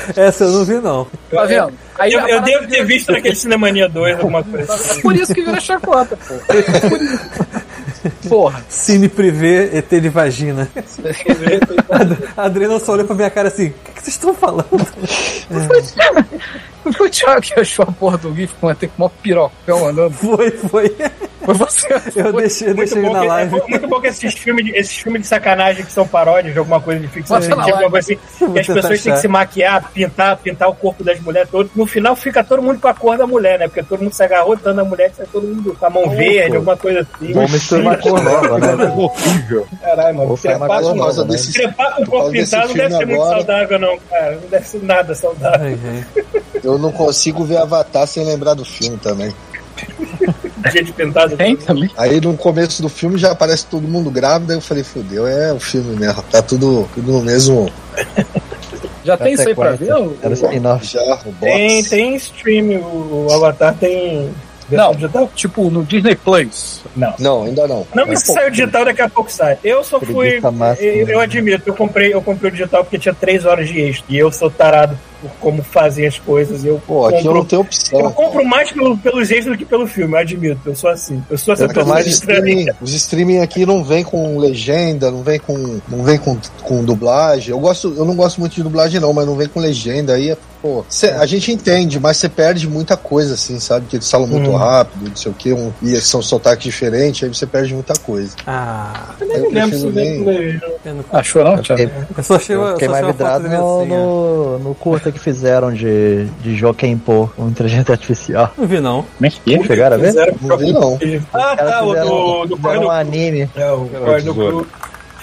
Essa eu não vi, não. Tá vendo? Aí Eu, eu devo ter visto naquele Cinemania 2, alguma coisa assim. Por isso que vira chacota, pô. Porra. Cine privê ET de vagina. A Adriana só olhou pra minha cara assim: o que, que vocês estão falando? Foi o Thiago que achou a porra do GIF com até com uma pirocão andando. Foi, foi. Foi você. Eu deixei, eu Muito deixei na que, live. é muito bom que esses filmes, de, esses filmes de sacanagem que são paródias de alguma coisa de ficção alguma coisa assim, que as pessoas têm achar. que se maquiar, pintar, pintar o corpo das mulheres todo. No final fica todo mundo com a cor da mulher, né? Porque todo mundo se agarrou tanto a mulher que sai todo mundo com a mão verde, alguma coisa assim. Vamos misturar uma cor nova, né? velho? Horrível. Caralho, mano. Ou foi uma Trepar, causa nova, né? desses. trepar com o corpo desse pintado não deve ser filme muito agora. saudável, não, cara. Não deve ser nada saudável. Ai. Eu não consigo ver Avatar sem lembrar do filme também. Gente pintado. Tem também. Aí no começo do filme já aparece todo mundo grávido, aí eu falei, fudeu, é o filme mesmo. Tá tudo, tudo no mesmo. Já tem isso aí pra ver? Era spin-off. Já, Tem, tem stream, o, Avatar tem. Não. digital? Tipo, no Disney Plus. Não. Não, ainda não. Não, mas se saiu digital, daqui a pouco sai. Eu só fui. Máxima. Eu, eu admito, eu comprei, eu comprei o digital porque tinha três horas de extra. E eu sou tarado por como fazer as coisas. Eu Pô, aqui eu compro, não tenho opção. eu compro mais pelo, pelos extras do que pelo filme, eu admito. Eu sou assim. Eu sou essa tô pessoa estranha. streaming. Os streaming aqui não vem com legenda, não vem com, não vem com, com dublagem. Eu gosto, eu não gosto muito de dublagem não, mas não vem com legenda aí é, pô, cê- a gente entende, mas você perde muita coisa assim, sabe? Que eles falam muito Hum. rápido, não sei o que, um, e são sotaques diferentes, aí você perde muita coisa. Ah, eu Eu lembro se nem- eu Achou não, Thiago? Fiquei, Eu só achei, eu fiquei só mais vidrado dele no, assim. no, no curta que fizeram de, de Jokenpo, com inteligência artificial. Não vi, não. Mas que? Chegaram a ver? Fizeram Não vi, não. Ah, tá, o do, do fizeram Corre um do anime. É, o do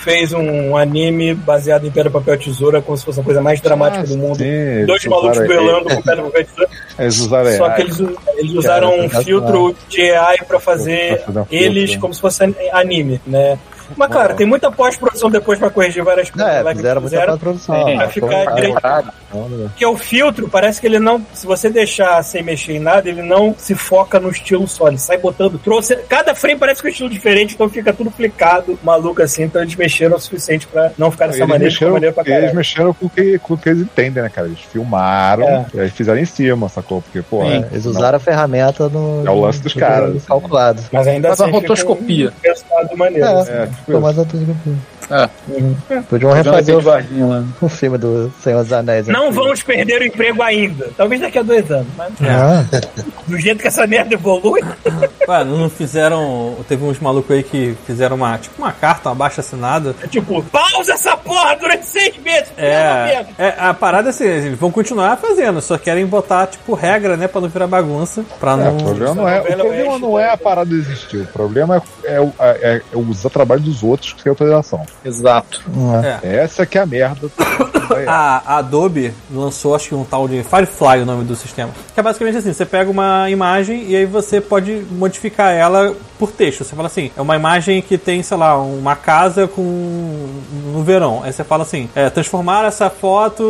fez um anime baseado em Pedra, Papel, Tesoura, como se fosse a coisa mais dramática do mundo. Sim, Dois malucos duelando com Pedra, Papel, Tesoura. Eles usaram Só que eles, eles usaram um sensacional. filtro de AI pra fazer Pra fazer um eles filtro. como se fosse an- anime, né? Mas, claro, tem muita pós-produção depois pra corrigir várias Não, coisas é, lá que fizeram muita fizeram. produção. Sim, Pra ficar direito. Porque o filtro, parece que ele não. Se você deixar sem mexer em nada, ele não se foca no estilo só. Ele sai botando. Trouxe, cada frame parece que é um estilo diferente, então fica tudo flicado, maluco assim. Então eles mexeram o suficiente pra não ficar dessa Eles maneira, mexeram, maneiro pra eles mexeram com o, que, com o que eles entendem, né, cara? Eles filmaram, É. e aí fizeram em cima, sacou? Porque, pô, Sim. é, Eles não- usaram a ferramenta no. É o lance dos caras. Calculado. Mas ainda a assim. fica rotoscopia. Um maneiro. É. assim. É, tipo Ficou mais autoscopia. É. Podiam refazer o, Varginha lá. o filme do Senhor dos Anéis. Não aqui. vamos perder o emprego ainda. Talvez daqui a dois anos. Mas Ah, do jeito que essa merda evolui. Ué, não fizeram. Teve uns malucos aí que fizeram uma. Tipo uma carta, uma baixa assinada. É tipo, pausa essa porra durante seis meses. É, é, a parada é assim, eles vão continuar fazendo, só querem botar, tipo, regra, né, pra não virar bagunça, pra É, não... o problema não é, o Novela problema não é a parada existir, o problema é, é, o- é- é usar trabalho dos outros sem autorização. Exato. não é. É. Essa que é a merda a, a Adobe lançou, acho que um tal de Firefly, o nome do sistema. Que é basicamente assim: você pega uma imagem e aí você pode modificar ela por texto. Você fala assim: é uma imagem que tem, sei lá, uma casa com no verão. Aí você fala assim: é, transformar essa foto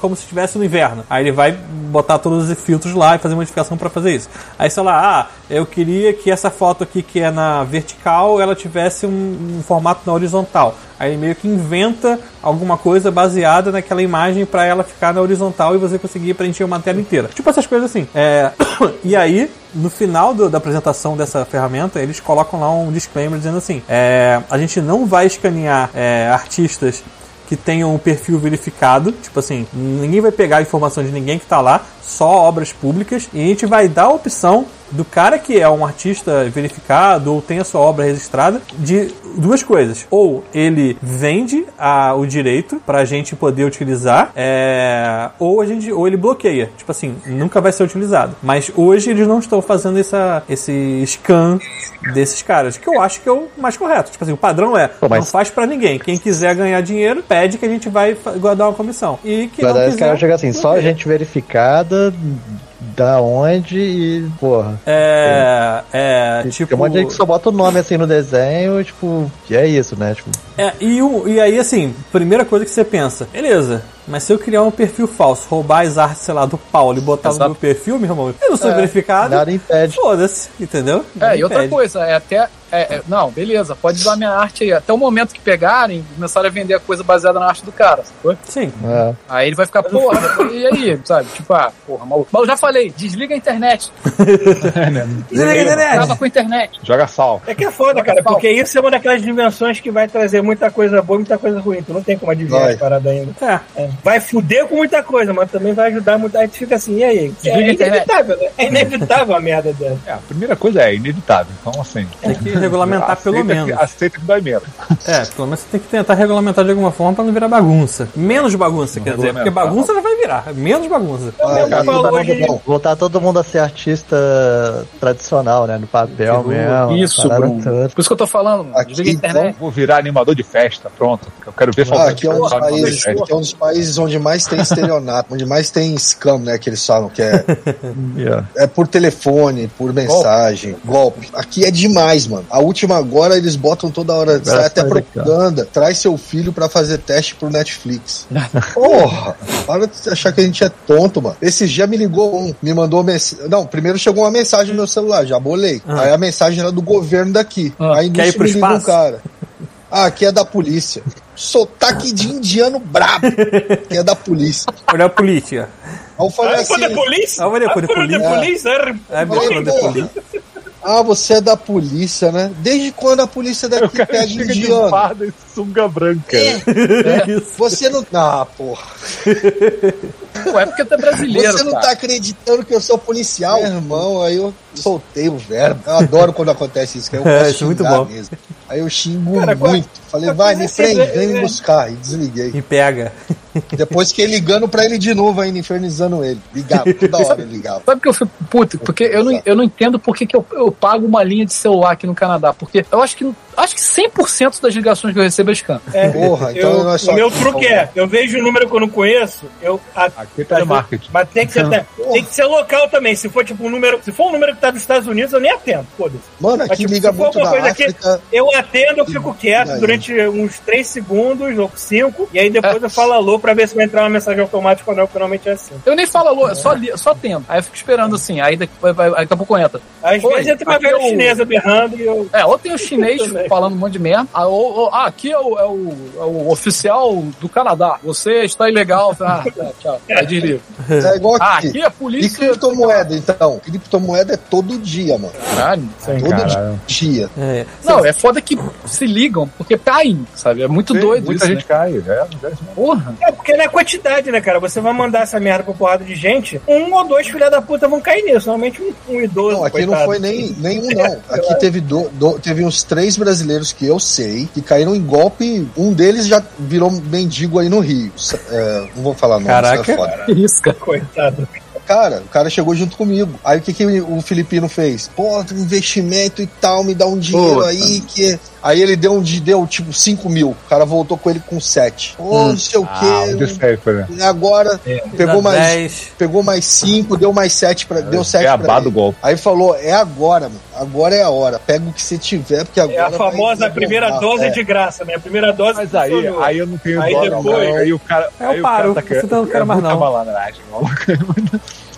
como se estivesse no inverno. Aí ele vai botar todos os filtros lá e fazer modificação para fazer isso. Aí sei lá, ah, eu queria que essa foto aqui que é na vertical ela tivesse um, um formato na horizontal. Aí meio que inventa alguma coisa baseada naquela imagem para ela ficar na horizontal e você conseguir preencher uma tela inteira. Tipo essas coisas assim. É... e aí, no final do, da apresentação dessa ferramenta, eles colocam lá um disclaimer dizendo assim: é, a gente não vai escanear é, artistas que tenham um perfil verificado, tipo assim, ninguém vai pegar a informação de ninguém que tá lá, só obras públicas, e a gente vai dar a opção do cara que é um artista verificado ou tem a sua obra registrada de duas coisas. Ou ele vende a, o direito pra gente poder utilizar, é, ou a gente ou ele bloqueia. Tipo assim, nunca vai ser utilizado. Mas hoje eles não estão fazendo essa, esse scan desses caras, que eu acho que é o mais correto. Tipo assim, o padrão é Pô, mas- não faz pra ninguém. Quem quiser ganhar dinheiro, pede que a gente vai fa- dar uma comissão. E que não Verdade, os quiser, chegam assim, só gente verificada, da onde e, porra. É, é, tipo... Tem um monte de gente que só bota o nome assim no desenho, tipo, que é isso, né? Tipo, É, e, o, e aí, assim, primeira coisa que você pensa, beleza, mas se eu criar um perfil falso, roubar as artes, sei lá, do Paulo e botar Exato. no meu perfil, meu irmão, eu não sou É, verificado, nada impede. foda-se, entendeu? Nada É, e outra impede. coisa, é até. é, é, não, beleza, pode usar minha arte aí. Até o momento que pegarem, começarem a vender a coisa baseada na arte do cara, sacou? Sim. É. Aí ele vai ficar, porra, e aí, sabe? Tipo, ah, porra, maluco. Mas eu já falei, desliga a internet. Desliga a internet. Acaba com a internet. Joga sal. É que é foda, cara, porque isso é uma daquelas dimensões que vai trazer muita coisa boa e muita coisa ruim. Tu não tem como adivinhar Vai. as paradas ainda. É. É. Vai fuder com muita coisa, mas também vai ajudar muito. Aí tu fica assim, e aí? É a internet. inevitável, né? É inevitável a merda dela. É, a primeira coisa é inevitável. Então, assim. Tem que regulamentar pelo aceita menos. Que, aceita que dói menos. É, pelo menos você tem que tentar regulamentar de alguma forma pra não virar bagunça. Menos bagunça, quer dizer, porque bagunça já vai virar. Menos bagunça. Não, hoje, não. Voltar todo mundo a ser artista tradicional, né? No papel mesmo. Isso, Bruno. Por isso que eu tô falando, mano. Aqui, Desliga a internet. Vou virar animador de festa, pronto. Eu quero ver Ah, aqui é um dos países, aqui é um dos países onde mais tem estelionato, onde mais tem scam, né? Que eles falam que é, Yeah. é por telefone, por mensagem, golpe. Aqui é demais, mano. A última agora eles botam toda hora, sai até propaganda. Traz seu filho pra fazer teste pro Netflix. Porra! Para de achar que a gente é tonto, mano. Esses dias me ligou um, me mandou mensagem. Não, primeiro chegou uma mensagem no meu celular, já bolei. Ah. Aí a mensagem era do governo daqui. Ah, Aí nisso me liga um cara. Ah, aqui é da polícia. Sotaque de indiano brabo. Que é da polícia. Olha a política. Aí eu falei assim, quando é polícia? Olha, Ah, quando é quando é polícia. polícia, é- É, porra. polícia. Ah, você é da polícia, né? Desde quando a polícia O daqui cara pega chega de indiano? farda e sunga branca. Isso. Você não. Ah, porra. Pô, é porque tu é brasileiro, Você não cara. tá acreditando que eu sou policial, irmão. Aí eu soltei o verbo. Eu adoro quando acontece isso, que aí eu É, isso é muito bom. mesmo. Aí eu xingo Cara, qual- muito. Falei, qual vai, coisa me prende, é- vem me é- buscar. E desliguei. E pega. Depois fiquei ligando pra ele de novo ainda, infernizando ele. Ligava, toda hora ele ligava. Sabe que eu fico puto? Porque eu não, eu não entendo por que, que eu, eu pago uma linha de celular aqui no Canadá. Porque eu acho que acho que 100% das ligações que eu recebo é scam. É, Porra, então eu- não é só o meu truque é, eu vejo um número que eu não conheço, eu a- Aqui é telemarketing. mas tem que ser até- tem que ser local também. Se for tipo um número, se for um número que tá dos Estados Unidos, eu nem atendo. Foda-se. Mano, Mas, aqui tipo, liga se for muito alguma da coisa aqui. Eu atendo, eu fico quieto Daí. durante uns 3 segundos ou 5, e aí depois É. eu falo alô pra ver se vai entrar uma mensagem automática ou não, porque normalmente é assim. Eu nem falo alô, eu só, só atendo. Aí eu fico esperando assim, aí daqui, vai, vai, daqui a pouco entra. Às Oi, vezes entra uma velha é o- chinesa berrando e eu. É, ou tem o chinês falando um monte de merda, ah, ou, ou- ah, aqui é o, é, o, é o oficial do Canadá, você está ilegal. Ah, tá, tchau. Aí desliga. É igual Ah, aqui. aqui é a E polícia. criptomoeda, então? Criptomoeda é todo dia, mano. Caralho. todo caralho. dia. É. Não, é foda que se ligam, porque caem, sabe? É muito Sim, doido Muita isso, gente né? cai. É, é, Porra. É, porque não é quantidade, né, cara? Você vai mandar essa merda pra porrada de gente, um ou dois filha da puta vão cair nisso. Normalmente um, um idoso. Não, aqui não coitado. foi nem, nem um, não. Aqui teve, do, do- teve uns três brasileiros que eu sei que caíram em golpe. Um deles já virou mendigo aí no Rio. É, não vou falar nome, Caraca. é. Que isso, cara. Coitado. Cara, o cara chegou junto comigo. Aí o que, que o Filipino fez? Pô, tem investimento e tal, me dá um dinheiro Pô, aí que. Aí ele deu um de deu tipo 5 mil. O cara voltou com ele com 7. Ô, não sei o Ah, quê. né? E agora pegou Dá mais, 10. pegou mais 5, deu mais 7 para deu 7 É a pra ele. do golpe. Aí falou: "É agora, mano. Agora é a hora. Pega o que você tiver porque agora É a famosa vai primeira bombar." dose É. de graça, né? A primeira dose Mas aí, funcionou. aí eu não tenho Aí dó, depois- não, cara. Aí o cara. Eu aí o paro, cara tá você não quer é mais não. malandragem, maluco.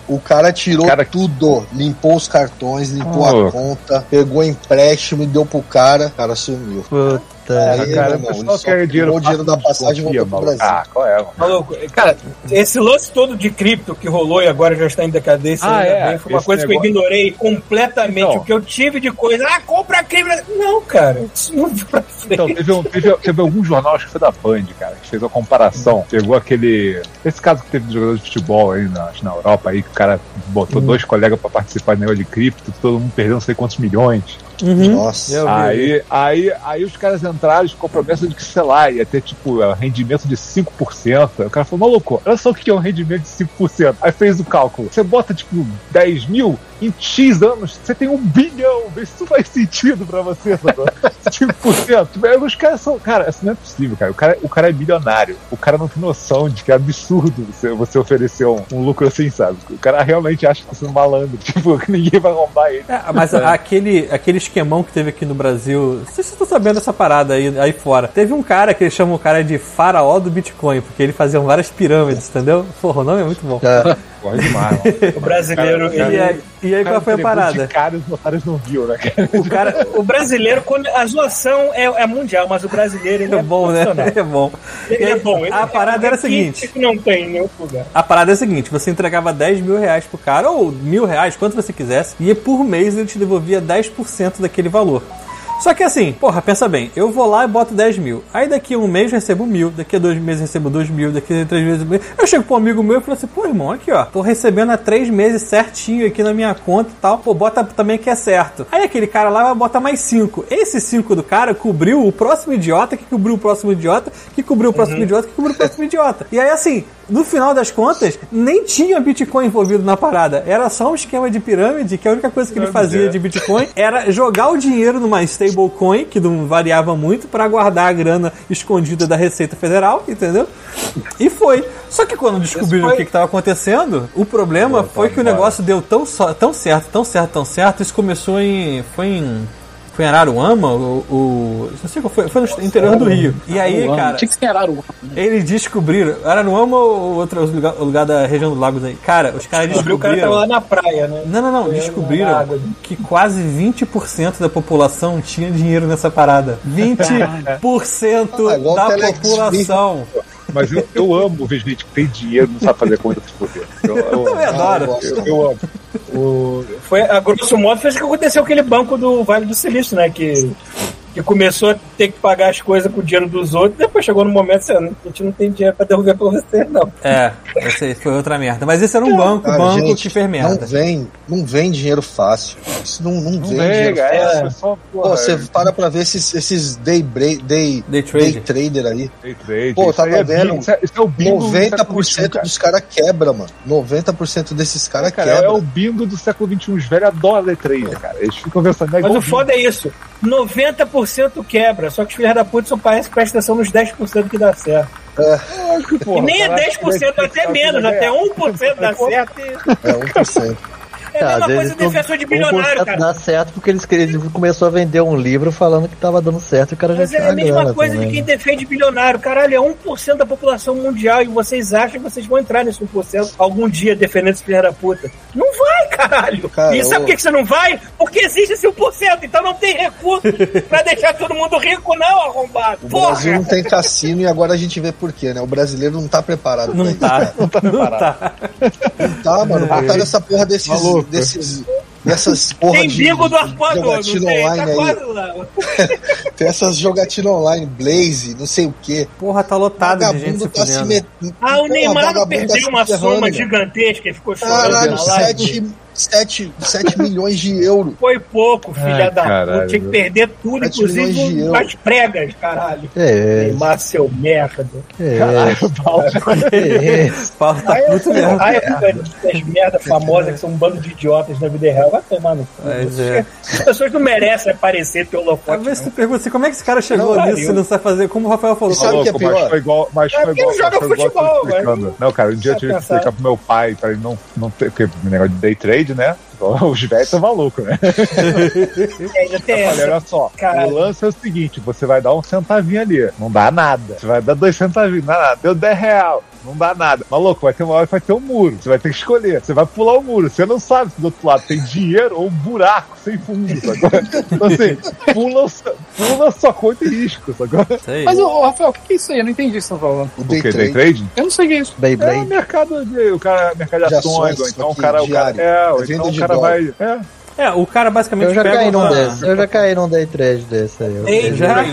O cara tirou Cara- tudo, limpou os cartões, limpou Oh. a conta, pegou empréstimo e deu pro cara, o cara sumiu. Puta. Aí, cara, meu o irmão, pessoal quer dinheiro o dinheiro da passagem voltou pro. Brasil. Ah, qual é, mano? Maluco, cara, esse lance todo de cripto que rolou e agora já está em decadência, Ah, é, bem, foi uma coisa que eu negócio- ignorei completamente. Então. o que eu tive de coisa, ah, compra cripto. Não, cara, isso não vai pra frente. Então, teve, um, teve, teve algum jornal, acho que foi da Band, cara, que fez uma comparação. Pegou aquele. Esse caso que teve de jogador de futebol aí na, na Europa, aí que o cara botou dois colegas pra participar do negócio de cripto, todo mundo perdeu não sei quantos milhões. Uhum. Nossa. Aí, aí, aí os caras entraram com a promessa de que, sei lá, ia ter tipo é, rendimento de 5%. O cara falou, maluco, olha só o que é um rendimento de 5%. Aí fez o cálculo. Você bota tipo 10 mil, em X anos você tem um bilhão. Vê se isso faz sentido pra você, sacou? 5%. Tipo, aí os caras são. Cara, isso não é possível, cara. O cara, o cara é bilionário. O cara não tem noção de que é absurdo você, você oferecer um, um lucro assim, sabe? O cara realmente acha que você é um malandro. Tipo, que ninguém vai roubar ele. É, mas aquele, aquele esquemão que teve aqui no Brasil, não sei se vocês estão sabendo dessa parada aí, aí fora. Teve um cara que eles chamam o cara de faraó do Bitcoin, porque ele fazia várias pirâmides, entendeu? Porra, o nome é muito bom. É. Porra, demais. O brasileiro, Cara, ele- E aí, e aí qual foi a parada? Cara, os otários não viu, né, cara? o cara, o brasileiro, quando a zoação é, é mundial, mas o brasileiro ele é, É bom, né? É bom. Ele é bom. Ele a é parada era a seguinte: não tem em outro lugar. A parada é a seguinte: você entregava 10 mil reais pro cara, ou mil reais, quanto você quisesse, e por mês ele te devolvia 10% daquele valor. Só que assim, porra, pensa bem, eu vou lá e boto 10 mil. Aí daqui a um mês eu recebo mil, daqui a dois meses eu recebo dois mil, daqui a três meses. Eu chego pro amigo meu e falo assim, pô, irmão, aqui ó, tô recebendo há três meses certinho aqui na minha conta e tal. Pô, bota também que é certo. Aí aquele cara lá vai botar mais cinco. Esse cinco do cara cobriu o próximo idiota, que cobriu o próximo idiota, que cobriu o próximo idiota, que cobriu o próximo idiota. E aí assim, no final das contas, nem tinha Bitcoin envolvido na parada. Era só um esquema de pirâmide, que a única coisa que ele fazia de Bitcoin era jogar o dinheiro numa stablecoin, que não variava muito, para guardar a grana escondida da Receita Federal, entendeu? E foi. Só que quando descobriram o que estava acontecendo, o problema foi que o negócio deu tão, tão certo, tão certo, tão certo, isso começou em. Foi em. Foi em Araruama, o. o não sei qual foi, foi no interior do Rio. E aí, cara. Tinha que ser Araruama. Eles descobriram. Araruama ou outro lugar, lugar da região dos lagos aí? Cara, os caras O cara tava lá descobriram. na praia, né? Não, não, não. Descobriram água. que quase 20% da população tinha dinheiro nessa parada. 20% Ah, da população. Mas eu, eu amo ver gente que tem dinheiro e não sabe fazer conta se fuder. Eu, eu, Eu também adoro. eu gosto. eu, eu amo. O, Foi, a grosso modo, foi isso que aconteceu com aquele banco do Vale do Silício, né? Que, que começou a ter que pagar as coisas com o dinheiro dos outros, depois chegou no momento assim, "Ah, a gente não tem dinheiro pra devolver pra você, não. É, esse aí foi outra merda. Mas esse era um banco, Cara, banco gente, que fez não merda. vem, não vem dinheiro fácil. Isso não, não, não vem vem, dinheiro cara. fácil. É, só, Pô, você para pra ver esses, esses day, break, day, Day day, trade. trader aí. day trade. Pô, tava é vendo? bingo, Isso é, isso é o bingo do século XXI, 90% cara. dos caras quebra, mano. 90% desses caras Cara, é quebra. o bingo do século XXI. Os velhos adoram day trade, cara. Eles ficam pensando, é Mas o foda é isso: 90% quebra, só que os filhos da puta só parece que presta atenção nos 10% que dá certo. bingo, porra, e nem é caraca, 10%, até menos, até 1% dá certo. e- É 1%. É a Às mesma coisa defensor de 1% bilionário, cara. dá certo porque eles, ele começou a vender um livro falando que tava dando certo e o cara já Mas é a a mesma coisa também. de quem defende bilionário. Caralho, é 1% da população mundial e vocês acham que vocês vão entrar nesse 1% algum dia defendendo esse filho da puta. Não vai, caralho. Cara, e sabe por que que você não vai? Porque existe esse 1%, então não tem recurso pra deixar todo mundo rico, não, arrombado. O Porra! Brasil não tem cassino e agora a gente vê por quê, né? O brasileiro não tá preparado Não pra isso. tá. cara. Não tá. Não tá, mano. Botaram essa porra desses. Maluco. desses dessas porra Tem de bingo do arpoador, não? Tá quase lá. Tem essas jogatinas online, Blaze, não sei o quê. Porra, tá lotado de gente se tá se metendo. Ah, o Neymar perdeu tá se uma soma gigantesca e ficou chorando Caralho, na live. sete, 7, 7 milhões de euros. Foi pouco, filha Ai, da caralho, puta. Tinha que perder tudo, inclusive as pregas, caralho. É, Queimar seu merda. é, É. é. Paulo tá Aí eu puto fui mesmo. raiva das merdas famosas que são um bando de idiotas na vida real. Vai tomar no cu. É. As pessoas não merecem aparecer teu Às holofote. vezes tu pergunta assim, como é que esse cara chegou Não, nisso e não sabe fazer? Como o Rafael falou. Sabe o que é Maluco, mas pior? foi igual, mas É foi igual, ele joga mas foi igual eu tô futebol. Não, cara, um dia eu tive que explicar pro meu pai pra ele não, não ter, porque o negócio de day trade, né? Os velhos são malucos, né? Tem Eu falei, essa. olha só, Caralho. o lance é o seguinte, você vai dar um centavinho ali, não dá nada. Você vai dar dois centavinhos, não dá nada. Deu 10 real, não dá nada. Maluco, vai ter uma hora que vai ter um muro. Você vai ter que escolher. Você vai pular o muro. Você não sabe se do outro lado tem dinheiro ou um buraco sem fundo, sacou? Então assim, pula, pula a sua conta e risco, sacou? Sei. Mas, ô, Rafael, o que, é isso aí? Eu não entendi o que você tá falando. O O day que? Day trade. trade? Eu não sei o que é isso. É o mercado de, o cara, mercado de De ações, ações, ou então o cara, o cara, é, ou É venda então o de cara vai, é, É, o cara basicamente Eu já pega caí num uma... desse. Eu já caí num day trade desse aí. Eu Day Já?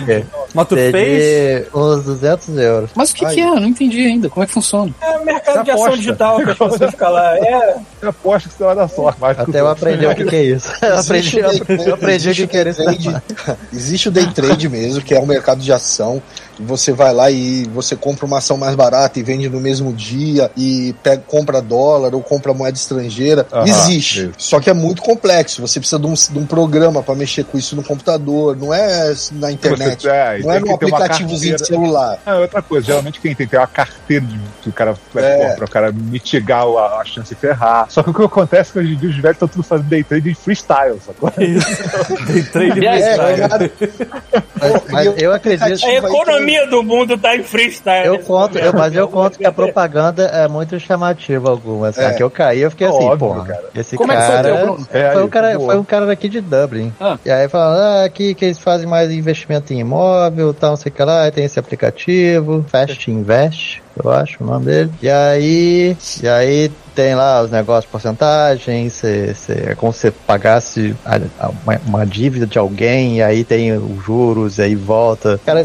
Mas tu fez... uns 200 euros. Mas o que, que é? Eu não entendi ainda. Como é que funciona? É o mercado de Aposta. ação digital que as pessoas ficam lá. É, eu aposto que você vai dar sorte. que Até eu aprendi o que, que é isso. Eu Existe aprendi, eu aprendi o que, que era o isso. Existe o day trade mesmo, que é um mercado de ação. Você vai lá e você compra uma ação mais barata e vende no mesmo dia e pega, compra dólar ou compra moeda estrangeira. Aham, Existe. isso. Só que é muito complexo. Você precisa de um, de um programa para mexer com isso no computador. Não é na internet. Você- é, não é num que ter aplicativozinho de celular. Ah, outra coisa, geralmente quem tem tem uma carteira de, que o cara vai É. pôr pra o cara mitigar a, a chance de ferrar. Só que o que acontece é que hoje em dia os velhos estão tudo fazendo day trade em freestyle, sacou? Tem trade É, É, freestyle. Mas, mas eu acredito. a economia do mundo tá em freestyle. Eu nesse conto, eu, mas eu conto que a propaganda é muito chamativa algumas. É. A que eu caí, eu fiquei assim, Óbvio, porra. cara. Esse Como é que foi cara. Bruno? É, foi, um cara boa. foi um cara daqui de Dublin. Ah. E aí falando, ah, aqui que eles fazem mais investimento em imóvel, tal, não sei o que lá, aí tem esse aplicativo, Fast Invest, eu acho o nome dele. E aí. E aí tem lá os negócios de porcentagem, cê, cê- é como se você pagasse a- a- uma, uma dívida de alguém, e aí tem os juros, e aí volta. Cara,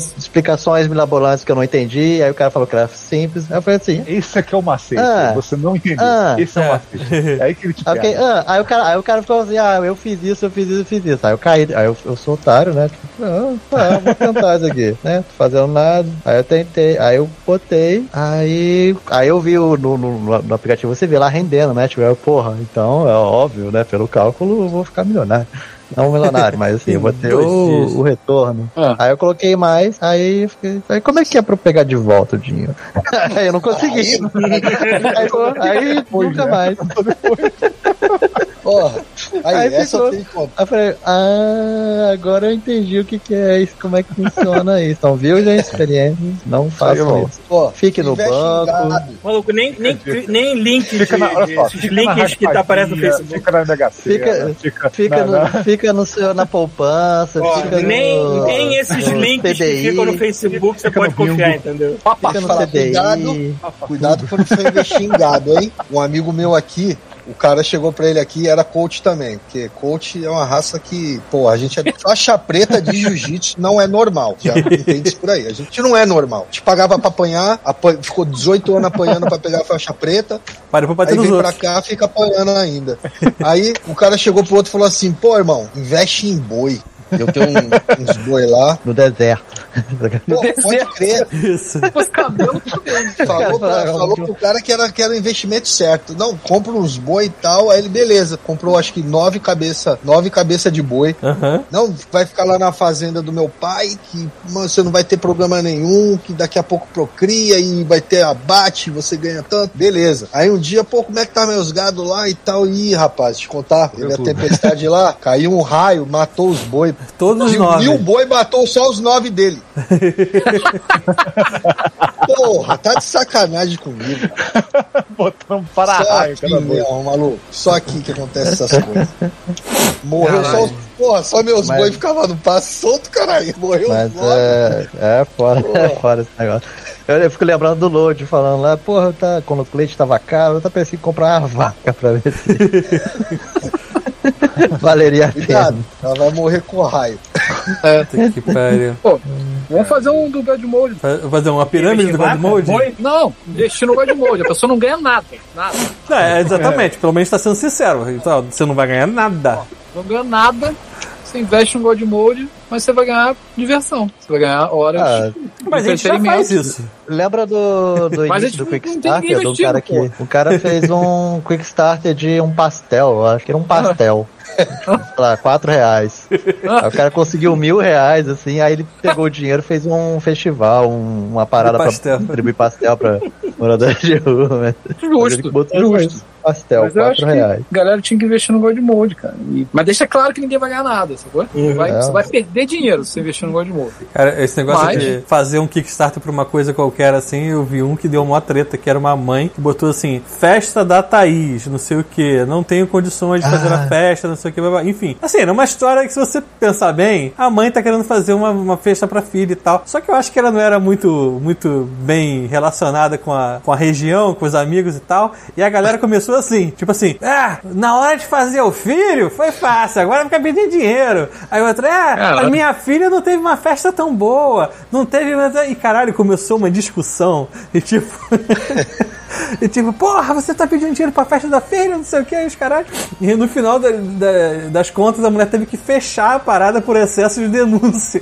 explicações milabolantes que eu não entendi, aí o cara falou que era simples. Aí eu falei assim, Esse aqui é o macete. Ah. Você não entendeu. Ah. Esse é o macete. É aí que ele te Ok, pega. ah, aí, o cara, aí o cara ficou assim, ah, eu fiz isso, eu fiz isso, eu fiz isso. Aí eu caí, aí eu, eu sou otário, né? Tipo, ah, tá, vou tentar isso aqui, né? Tô fazendo nada. Aí eu tentei, aí eu botei, aí, aí eu vi o, no, no, no aplicativo, você vê lá rendendo, né? Tipo, eu, porra, então é óbvio, né? Pelo cálculo eu vou ficar milionário. Não milionário, mas assim, eu Dois dias. o, o retorno. Ah. Aí eu coloquei mais, aí eu fiquei. Aí como é que é pra eu pegar de volta o dinheiro? aí eu não consegui. aí, aí nunca mais. Porra. Aí, Aí essa ficou. eu tenho conta. Aí eu falei, ah, agora eu entendi o que, que é isso, como é que funciona isso. Então, viu, gente, experiência, não façam isso. Pô, Fique no banco. Maluco, nem, nem, nem link de, Fica na, olha só, fica na links que tá aparecendo no Facebook. Fica na Sena, Fica- fica, Fica, na, no, na- fica no seu, na poupança, Ó, fica nem, no, nem esses no links que PBI, ficam no Facebook você pode no bingo. confiar, entendeu? Fica no CDI. cuidado. Cuidado quando for investir em gado, hein? Um amigo meu aqui, o cara chegou pra ele aqui e era coach também. Porque coach é uma raça que, pô, a gente é faixa preta de jiu-jitsu, não é normal. Já entende isso por aí. A gente não é normal. A gente pagava pra apanhar, apan- ficou 18 anos apanhando pra pegar a faixa preta, Para pra bater aí vem pra outros. cá fica apanhando ainda. Aí o cara chegou pro outro e falou assim: pô, irmão, investe em boi. Eu tenho um- uns boi lá. No deserto. Pô, pode crer. Isso. Os cabelos. Falou, pra, falou pro cara que era, que era o investimento certo. Não, compra uns boi e tal. Aí ele, beleza, comprou acho que nove cabeça, nove cabeça de boi. Não, vai ficar lá na fazenda do meu pai, que mano, você não vai ter problema nenhum, que daqui a pouco procria e vai ter abate, você ganha tanto. Beleza. Aí um dia, pô, como é que tá meus gados lá e tal? Ih, rapaz, te contar, teve a tempestade lá, caiu um raio, matou os boi. Todos os nove. mil boi matou só os nove dele. Porra, tá de sacanagem comigo. para-raio aqui cada vez. mesmo, maluco. Só aqui que acontece essas coisas. Morreu só os. Porra, só meus Mas- boi ficavam no passo solto, caralho. Morreu Mas os nove. é, é fora, é fora esse negócio. Eu, eu fico lembrando do Load falando lá, porra, tá, quando o leite tava caro, eu tá pensando em comprar uma vaca pra ver se. Valeria a pena. Ela vai morrer com raio. Puta que pariu. Vamos fazer um do God Mode. Fa- Fazer uma pirâmide do God Mode? Não, investir no God Mode. A pessoa não ganha nada. Nada. Não, é, exatamente, pelo menos tá sendo sincero. Então, você não vai ganhar nada. Não ganha nada. Você investe no God Mode, mas você vai ganhar diversão. Você vai ganhar horas. Ah, Mas a gente já faz isso. Lembra do, do início do Quick Starter? Do cara que, o cara fez um Quick Starter de um pastel, eu acho que era um pastel. Sei lá, 4 reais. Aí o cara conseguiu mil reais, assim, aí ele pegou o dinheiro e fez um festival, um- uma parada pra pastel. distribuir pastel pra moradores de rua. Justo, ele botou justo. pastel, Mas eu acho 4 reais. galera tinha que investir no God Mode, cara. E- Mas deixa claro que ninguém vai ganhar nada, sacou? Vai- É. Você vai perder dinheiro se você investir no God Mode. Cara, esse negócio Mas- de fazer um Kickstarter pra uma coisa qualquer assim, eu vi um que deu uma treta, que era uma mãe que botou assim, festa da Thaís, não sei o que, não tenho condições de fazer a festa, não sei o que, enfim. Assim, era uma história que se você pensar bem, a mãe tá querendo fazer uma, uma festa pra filha e tal. Só que eu acho que ela não era muito, muito bem relacionada com a, com a região, com os amigos e tal. E a galera começou assim, tipo assim, ah, na hora de fazer o filho, foi fácil, agora fica pedindo dinheiro. Aí outra, ah, a minha filha não teve uma festa tão boa, não teve. E caralho, começou uma discussão. E tipo. E tipo, porra, você tá pedindo dinheiro pra festa da filha, não sei o que, os caralho. E no final da- da- das contas, a mulher teve que fechar a parada por excesso de denúncia.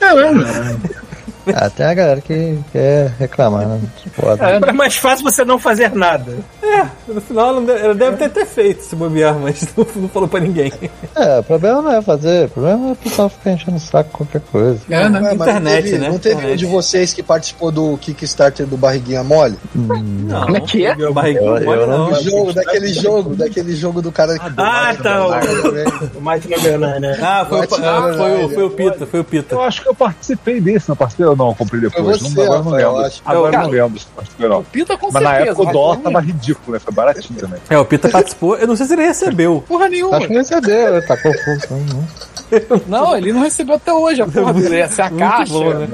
Ah, tem a galera que quer reclamar, né? Foda. É mais fácil você não fazer nada. É, no final ela deve- ela deve ter, ter feito se bobear, mas não, não falou pra ninguém. É, o problema não é fazer, o problema é o pessoal ficar enchendo o saco com qualquer coisa. É, né? Ué, mas Internet, não teve, né? Não teve um de vocês que participou do Kickstarter do Barriguinha Mole? Não, Como é que é? Eu- mole eu não- não. O jogo, daquele jogo, daquele jogo do cara. Ah, tá. O, o... o Mike né? Ah, foi, o, ah, na foi, o, verdade. foi o Pita, foi o Pita. Eu acho que eu participei desse, não participei não? Eu comprei depois. Você, não, agora não lembro. acho. Agora Cara, não lembro se não. Pita com Mas na certeza. época o dólar não- tava ridículo, né? Foi baratinho também. É, o Pita participou. Eu não sei se ele recebeu. Porra nenhuma. Acho que recebeu, tá confuso. Não. Não, ele não recebeu até hoje a porra dele. Essa é a caixa. bom, né?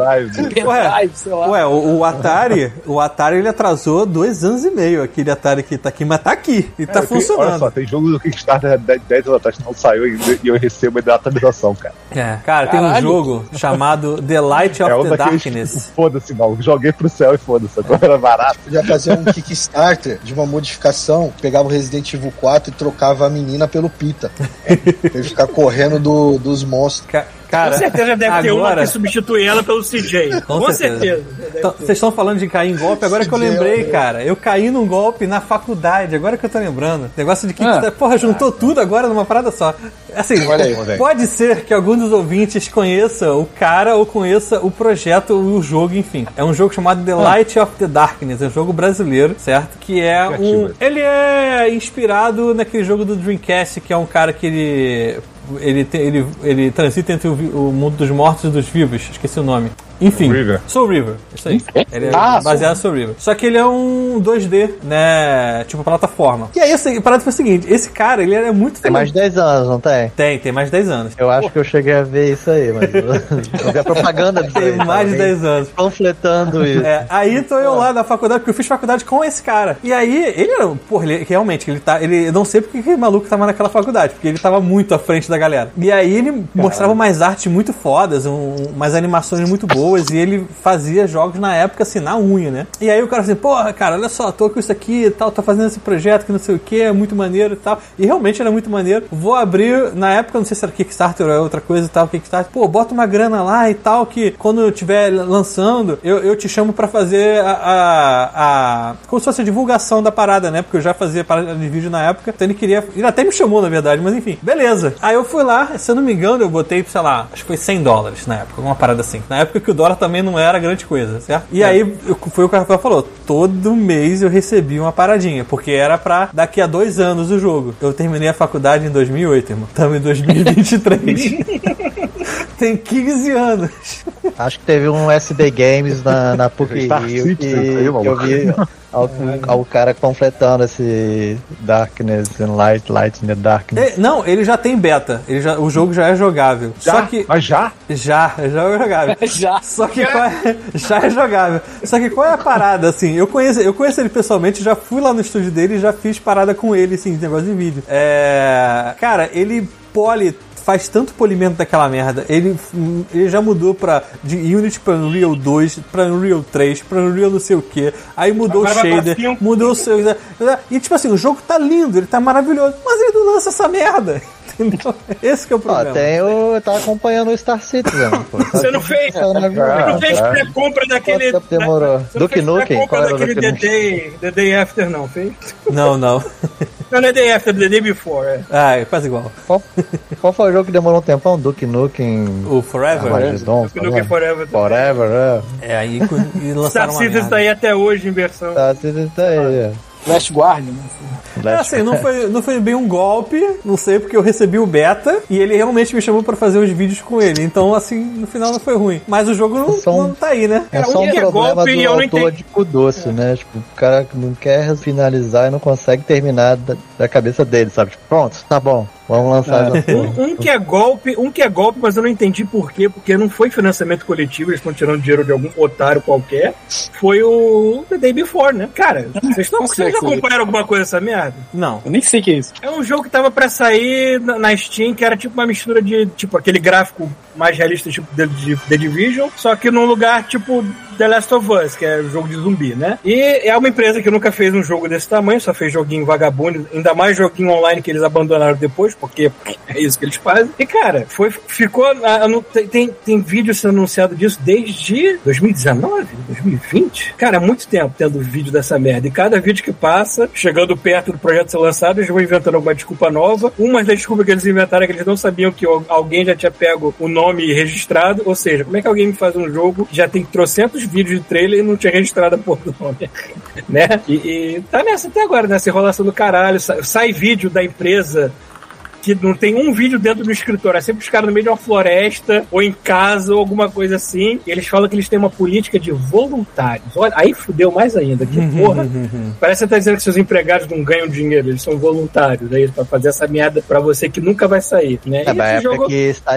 Sei lá. Ué, o, o Atari, o Atari ele atrasou dois anos e meio, aquele Atari que tá aqui, mas tá aqui e tá É, tem- Olha funcionando. só, tem jogo do Kickstarter de 10 anos atrás que não saiu ainda e eu recebo ainda a atualização, cara. É, cara, tem um Caralho. jogo chamado The Light of é um the. Darkness. Foda-se, não. Joguei pro céu e foda-se. Agora era barato. Podia fazer um Kickstarter de uma modificação, pegava o Resident Evil 4 e trocava a menina pelo Pita. ele ficar correndo do- dos monstros. Ca- Cara, Com certeza deve ter uma agora- que substitui ela pelo CJ. Com Com, certeza. certeza. Então, Vocês estão falando de cair em golpe, agora que eu lembrei, cara. Eu caí num golpe na faculdade, agora que eu tô lembrando. Negócio de que, Ah. porra, juntou tudo agora numa parada só. Assim, Olha aí, pode ser que algum dos ouvintes conheça o cara ou conheça o projeto, o jogo, enfim. É um jogo chamado The Light of the Darkness, é um jogo brasileiro, certo? Que é um. Ele é inspirado naquele jogo do Dreamcast, que é um cara que ele. Ele, ele, ele transita entre o, o mundo dos mortos e dos vivos. Esqueci o nome. Enfim. Soul River. Soul River. Isso aí. Ele é Ah, baseado em Soul River. Só que ele é um 2D, né? Tipo plataforma. E aí a parada foi o seguinte: esse cara, ele era muito Tem mais de 10 anos, não tem? Tem, tem mais de 10 anos. Eu acho que eu cheguei a ver isso aí, mas eu, a propaganda disso Tem aí, mais de tá? 10 anos. Panfletando isso. É, aí tô eu lá na faculdade, porque eu fiz faculdade com esse cara. E aí, ele era, porra, ele, realmente, ele tá, ele, eu não sei porque que maluco tava naquela faculdade, porque ele tava muito à frente da galera. E aí ele mostrava umas artes muito fodas, um, umas animações muito boas, e ele fazia jogos na época, assim, na unha, né? E aí o cara assim, porra, cara, olha só, tô com isso aqui e tal, tô fazendo esse projeto que não sei o que, é muito maneiro e tal. E realmente era muito maneiro. Vou abrir, na época, não sei se era Kickstarter ou outra coisa e tal, Kickstarter, pô, bota uma grana lá e tal, que quando eu estiver lançando, eu, eu te chamo pra fazer a, a, a- como se fosse a divulgação da parada, né? Porque eu já fazia parada de vídeo na época, então ele queria, ele até me chamou, na verdade, mas enfim, beleza. Aí eu fui lá, se eu não me engano, eu botei, sei lá, acho que foi 100 dólares na época, uma parada assim. Na época que o dólar também não era grande coisa, certo? E aí eu- foi o que o Rafael falou, todo mês eu recebi uma paradinha, porque era pra daqui a dois anos o jogo. Eu terminei a faculdade em 2008, irmão. Estamos em 2023. Tem 15 anos. Acho que teve um SD Games na, na PUC Star Rio que, Citizen, aí, que eu vi ao, ao cara completando esse Darkness and Light, Light in the Darkness. É, não, ele já tem beta. Ele já, o jogo já é jogável. Já? Só que. Mas já? Já, já é jogável. Já. Só que qual é, já é jogável. Só que qual é a parada, assim? Eu conheço, eu conheço ele pessoalmente, já fui lá no estúdio dele e já fiz parada com ele, assim, negócio de vídeo. É. Cara, ele pole faz tanto polimento daquela merda. Ele, ele já mudou pra, de Unity pra Unreal 2, pra Unreal 3, pra Unreal não sei o que. Aí mudou Agora o shader, mudou o seu. E tipo assim, o jogo tá lindo, ele tá maravilhoso, mas ele não lança essa merda. Entendeu? Esse que é o Ó, problema. tem o. Tá acompanhando o Star Citizen. Pô. Você não fez? Tá na- Você não fez é. pré-compra daquele. Quanto tempo demorou? Você Duke fez Nukem? Qual era o daquele The Nukem? Day, The Day After, não, fez? Não, não. Não, não é Day After, The Day Before, é. Ah, é quase igual. Qual, qual foi o jogo que demorou um tempão? Duke Nukem. O Forever? Armageddon? Duke Nukem Forever. Forever, é. É, aí e Star lançaram uma Citizen tá aí até hoje em versão. Tá, tá, tá aí. Last Guardian, né? É assim, não foi, não foi bem um golpe, não sei, porque eu recebi o beta e ele realmente me chamou pra fazer os vídeos com ele. Então, assim, no final não foi ruim. Mas o jogo não, Só um- não tá aí, né? É Cara, só um é problema golpe, do autor de cu doce, né? Tipo, o cara que não quer finalizar e não consegue terminar da, da cabeça dele, sabe? Tipo, pronto, tá bom, vamos lançar porra. Um, um que é golpe, um que é golpe, mas eu não entendi por quê, porque não foi financiamento coletivo, eles estão tirando dinheiro de algum otário qualquer. Foi o The Day Before, né? Cara, vocês, não, que é vocês já acompanharam alguma coisa dessa merda? Não. Eu nem sei o que é isso. É um jogo que tava pra sair na, na Steam, que era tipo uma mistura de, tipo, aquele gráfico mais realista, tipo, de The Division, só que num lugar, tipo, The Last of Us, que é jogo de zumbi, né? E é uma empresa que nunca fez um jogo desse tamanho, só fez joguinho vagabundo, ainda mais joguinho online que eles abandonaram depois, porque é isso que eles fazem. E, cara, foi, ficou, tem, tem, vídeo sendo anunciado disso desde 2019, 2020? Cara, há muito tempo tendo vídeo dessa merda. E cada vídeo que passa, chegando perto do projeto ser lançado, eles vão inventando alguma desculpa nova. Uma das desculpas que eles inventaram é que eles não sabiam que al- alguém já tinha pego o nome registrado. Ou seja, como é que alguém faz um jogo já tem trocentos vídeos de trailer e não tinha registrado a porra do nome? né? E, e tá nessa até agora, nessa enrolação do caralho. Sai, sai vídeo da empresa que não tem um vídeo dentro do escritório. É sempre os caras no meio de uma floresta, ou em casa, ou alguma coisa assim. E eles falam que eles têm uma política de voluntários. Olha, aí fudeu mais ainda. Que porra. Parece que você tá dizendo que seus empregados não ganham dinheiro, eles são voluntários. É isso, pra fazer essa merda pra você que nunca vai sair, né? É, E na esse época jogo- que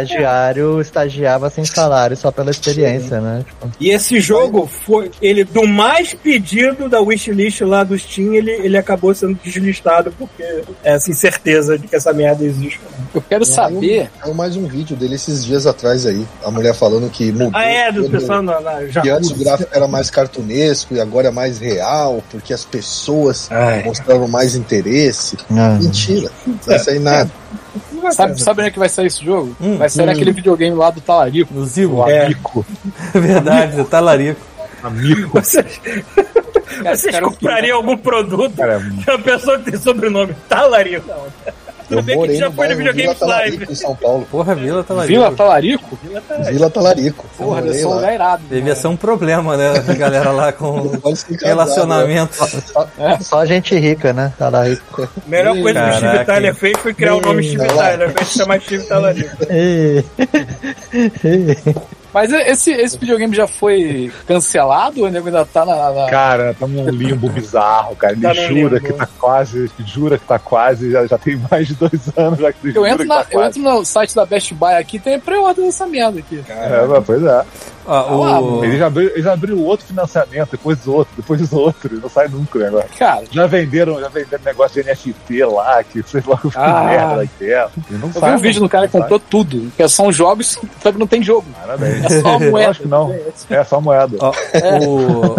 estagiário estagiava sem salário só pela experiência, né? Tipo, E esse jogo foi ele do mais pedido da wishlist lá do Steam, ele, ele acabou sendo deslistado porque é assim certeza de que essa merda existe. Eu quero saber. Saiu mais um vídeo dele esses dias atrás aí. A mulher falando que mudou. Ah, é, do pessoal na, na Que antes o gráfico era mais cartunesco e agora é mais real, porque as pessoas Ai. mostraram mais interesse. ah, Mentira, não vai sair nada. Sabe, sabe onde é que vai sair esse jogo? Hum, vai sair naquele videogame lá do Talarico. No Zigo. O É. amigo. É verdade, tá larico. Amigo. Vocês, vocês cara, comprariam algum produto Cara, de uma pessoa que tem sobrenome Talarico? Não. Tudo Eu bem que morei já no foi no bairro videogame Vila Talarico Live. em São Paulo. Porra, Vila tá larico. Vila Talarico? Vila Talarico. Porra, deve morei ser um lugar irado. Devia ser um problema, né? A galera lá com ficar relacionamento. só, só gente rica, né? Tá lá rico. A melhor coisa que o Steve Caraca. Tyler fez foi criar o nome Steve. Tyler, ao invés de chamar Steve Talarico. Mas esse, esse videogame já foi cancelado ou o nego ainda tá na. na- Cara, tá num limbo bizarro, cara. Ele Tá jura que tá quase, jura que tá quase, já, já tem mais de dois anos já que ele Eu entro, que na- tá eu entro no site da Best Buy aqui tem pré-order dessa merda aqui. É, mas, pois é. Ó, o... Ele já, abriu, ele já abriu outro financiamento, depois outro, depois outro, não sai nunca o negócio. Cara, Já venderam, já venderam negócio de NFT lá, que sei lá o que Ah. merda daquela. E não eu vi sai, um vídeo do cara que comprou tudo, que são jogos, só que não tem jogo. sai. Parabéns. É só moeda. Eu acho que não. É só moeda. Ó, o-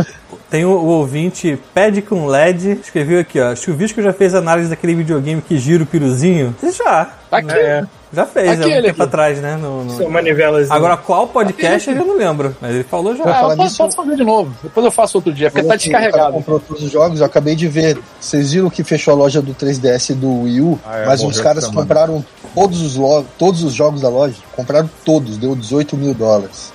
Tem o, o ouvinte Ped com LED, escreveu aqui, ó. Chuvisco já fez análise daquele videogame que gira o piruzinho? Já. Tá aqui. É, Já fez, há Aquele um tempo aqui. atrás, né? no- no- são manivelazinhas. Agora, qual podcast eu não lembro, mas ele falou já. Ah, falar eu posso, nisso- posso fazer de novo. Depois eu faço outro dia, porque tá descarregado. comprou todos os jogos, eu acabei de ver. Vocês viram que fechou a loja do 3DS e do Wii U, Ah, é, mas os caras compraram todos os, lo- todos os jogos da loja. Compraram todos, deu 18 mil dólares.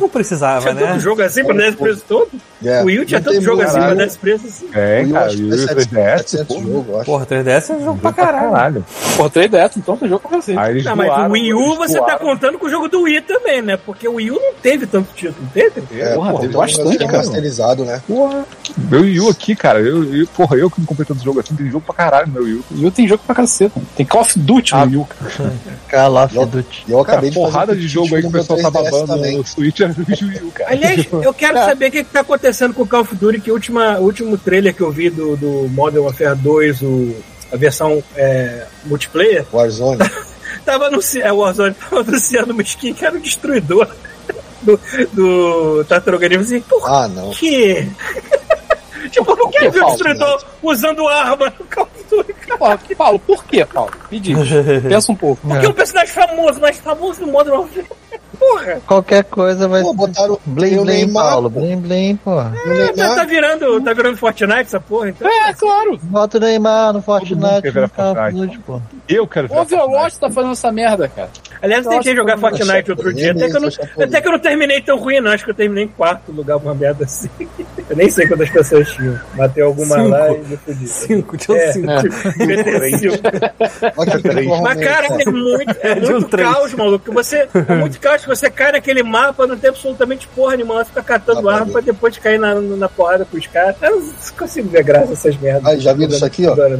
Não precisava, Tinha né? tanto jogo assim pra dar esse preço todo? É, o Will tinha não tanto jogo assim pra caralho. dar esse preço assim. É, Wii U, cara, acho que o é 700, 3DS, 700 pô, jogo, eu acho. Porra, 3DS é jogo pra caralho. caralho. Pô, 3DS, então tem jogo pra você. Aí Não, mas o Wii U você tá contando com o jogo do Wii também, né? Porque o Wii U não teve tanto título, teve? É, Porra, tem um bastante, cara. remasterizado, né? Porra, meu Wii U aqui, cara, eu, eu, porra, eu que não comprei tanto jogo assim, tem jogo pra caralho meu Wii U. O Wii U tem jogo pra caceta. Tem Call of Duty no Wii U, cara. Call of Duty. E eu Cara, acabei de porrada de jogo aí que o pessoal tá 3DS babando no Switch é do Wii U, cara. Aliás, eu quero saber o que, que tá acontecendo com o Call of Duty, que o última- o último trailer que eu vi do, do Modern Warfare 2, o, a versão é, multiplayer, Warzone. tava anunciando, é, o Warzone tava anunciando uma skin que era o destruidor do, do Tartaruga Ninja. Assim, por Ah, não. quê? tipo, por que viu o destruidor usando arma no Call of Duty, cara? Paulo, Paulo, por que, Paulo? Me diz. Pensa um pouco. Porque é um personagem famoso, mais famoso do Modern Warfare. Porra! Qualquer coisa vai. Pô, botaram Blim blim, Neymar, Paulo. Blim blim, pô. O É, tá, tá virando, tá virando Fortnite essa porra, então. É, claro. Bota o Neymar no Fortnite, quer. Eu quero ver. O Overwatch tá fazendo essa merda, cara. Aliás, eu tentei jogar Fortnite outro dia, até que, eu não, até que eu não terminei tão ruim, não. Acho que eu terminei em quarto lugar, uma merda assim. Eu nem sei quantas pessoas tinham. Matei alguma Cinco. lá e me fudi. Cinco, tinha É. cinco. Porra Mas, cara, é muito, é muito caos, maluco. que Você, é muito caos que você cai naquele mapa, não tem absolutamente porra nenhuma. Fica catando arma pra depois cair na, na porrada com os caras. Eu não consigo ver graça essas merdas. Aí, já viram isso aqui, ó? Né?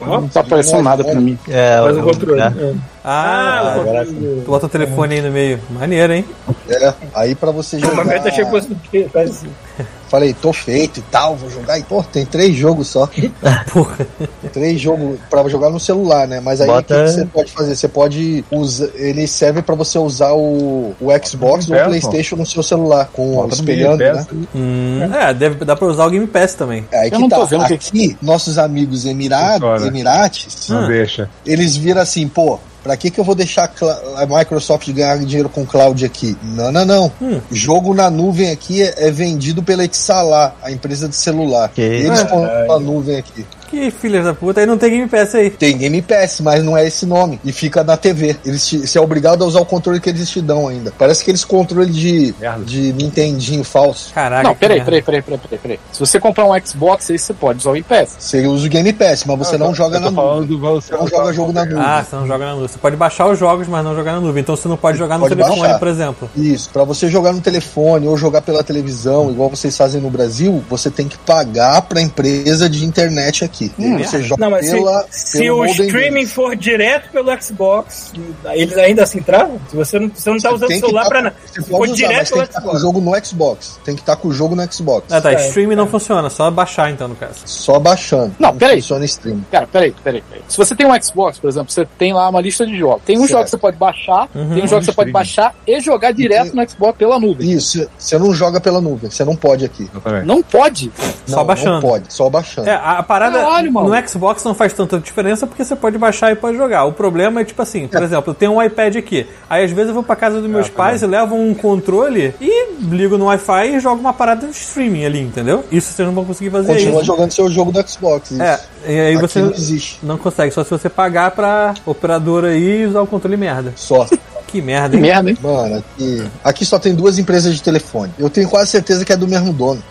Não tá aparecendo nada pra mim. É, Faz o o- controle. é. É. Ah, Ah, o agora tu bota o telefone aí no meio. Maneiro, hein? É, aí pra você O jogar. achei que fosse assim. Falei, tô feito e tal, vou jogar. E, pô, tem três jogos só. Porra. três jogos pra jogar no celular, né? Mas aí o que, você pode fazer? Você pode usar. Ele serve pra você usar o, o Xbox ou o. PlayStation no seu celular, com Bota no espelhando, Game né? Pass. Hum, é, deve, dá pra usar o Game Pass também. É, aí Eu que não tá. tô vendo o que- Aqui, nossos amigos Emirados. Emirates, Não deixa. eles viram assim, pô, pra que que eu vou deixar a Microsoft ganhar dinheiro com cloud aqui? Não, não, não. Hum. Jogo na nuvem aqui é, é vendido pela Etsalar, a empresa de celular. Que Eles É. compram a nuvem aqui. Que filhas da puta, aí não tem Game Pass aí. Tem Game Pass, mas não é esse nome. E fica na TV. Eles te, você é obrigado a usar o controle que eles te dão ainda. Parece aqueles controle de, Merda. de Nintendinho falso. Caraca. Não, peraí, peraí, peraí, peraí, peraí, peraí. Se você comprar um Xbox, aí você pode usar o Game Pass. Você usa o Game Pass, mas você Eu não tô- joga na nuvem. você Você não joga jogo na nuvem. Ah, você não joga na nuvem. Você pode baixar os jogos, mas não jogar na nuvem. Então você não pode jogar no Pode telefone, baixar. por exemplo. Isso, pra você jogar no telefone ou jogar pela televisão, igual vocês fazem no Brasil, você tem que pagar pra empresa de internet aqui. E aí você joga Não, mas se, pela, se pelo o streaming deles. for direto pelo Xbox, eles ainda assim travam? Se você não, você não tá Você usando o tem celular tá- pra nada. Você Se for pode usar, direto mas tem pelo que estar com o Xbox. jogo no Xbox. Tem que estar com o jogo no Xbox. Ah, tá. É. Streaming não funciona, só baixar então, no caso. Só baixando. Não, peraí. funciona stream. Cara, peraí, peraí, peraí. Se você tem um Xbox, por exemplo, você tem lá uma lista de jogos. Tem um Certo. jogo que você pode baixar, tem um jogo que você pode Streaming. baixar e jogar direto no Xbox pela nuvem. Isso, você não joga pela nuvem, você não pode aqui. Exatamente. Não pode. Só não, baixando. Não pode, só baixando. É, a parada Caralho, mano. no Xbox não faz tanta diferença porque você pode baixar e pode jogar. O problema é tipo assim, por exemplo, eu tenho um iPad aqui. Aí às vezes eu vou pra casa dos meus pais e levo um controle e ligo no Wi-Fi e jogo uma parada de streaming ali, entendeu? Isso vocês não vão conseguir fazer Continua isso. jogando seu jogo do Xbox. Isso. É, e aí Aqui você não existe. não consegue, só se você pagar pra operadora aí e usar o controle merda. Só. Que merda, Que hein? merda, hein? Mano, aqui, aqui só tem duas empresas de telefone. Eu tenho quase certeza que é do mesmo dono.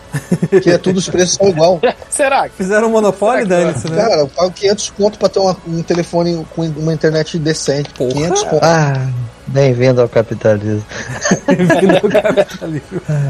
Que é tudo, os preços são igual. Será? Fizeram um monopólio, dane-se, né? Cara, eu pago 500 conto pra ter uma- um telefone com uma internet decente. 500 conto. Ah, bem-vindo ao capitalismo.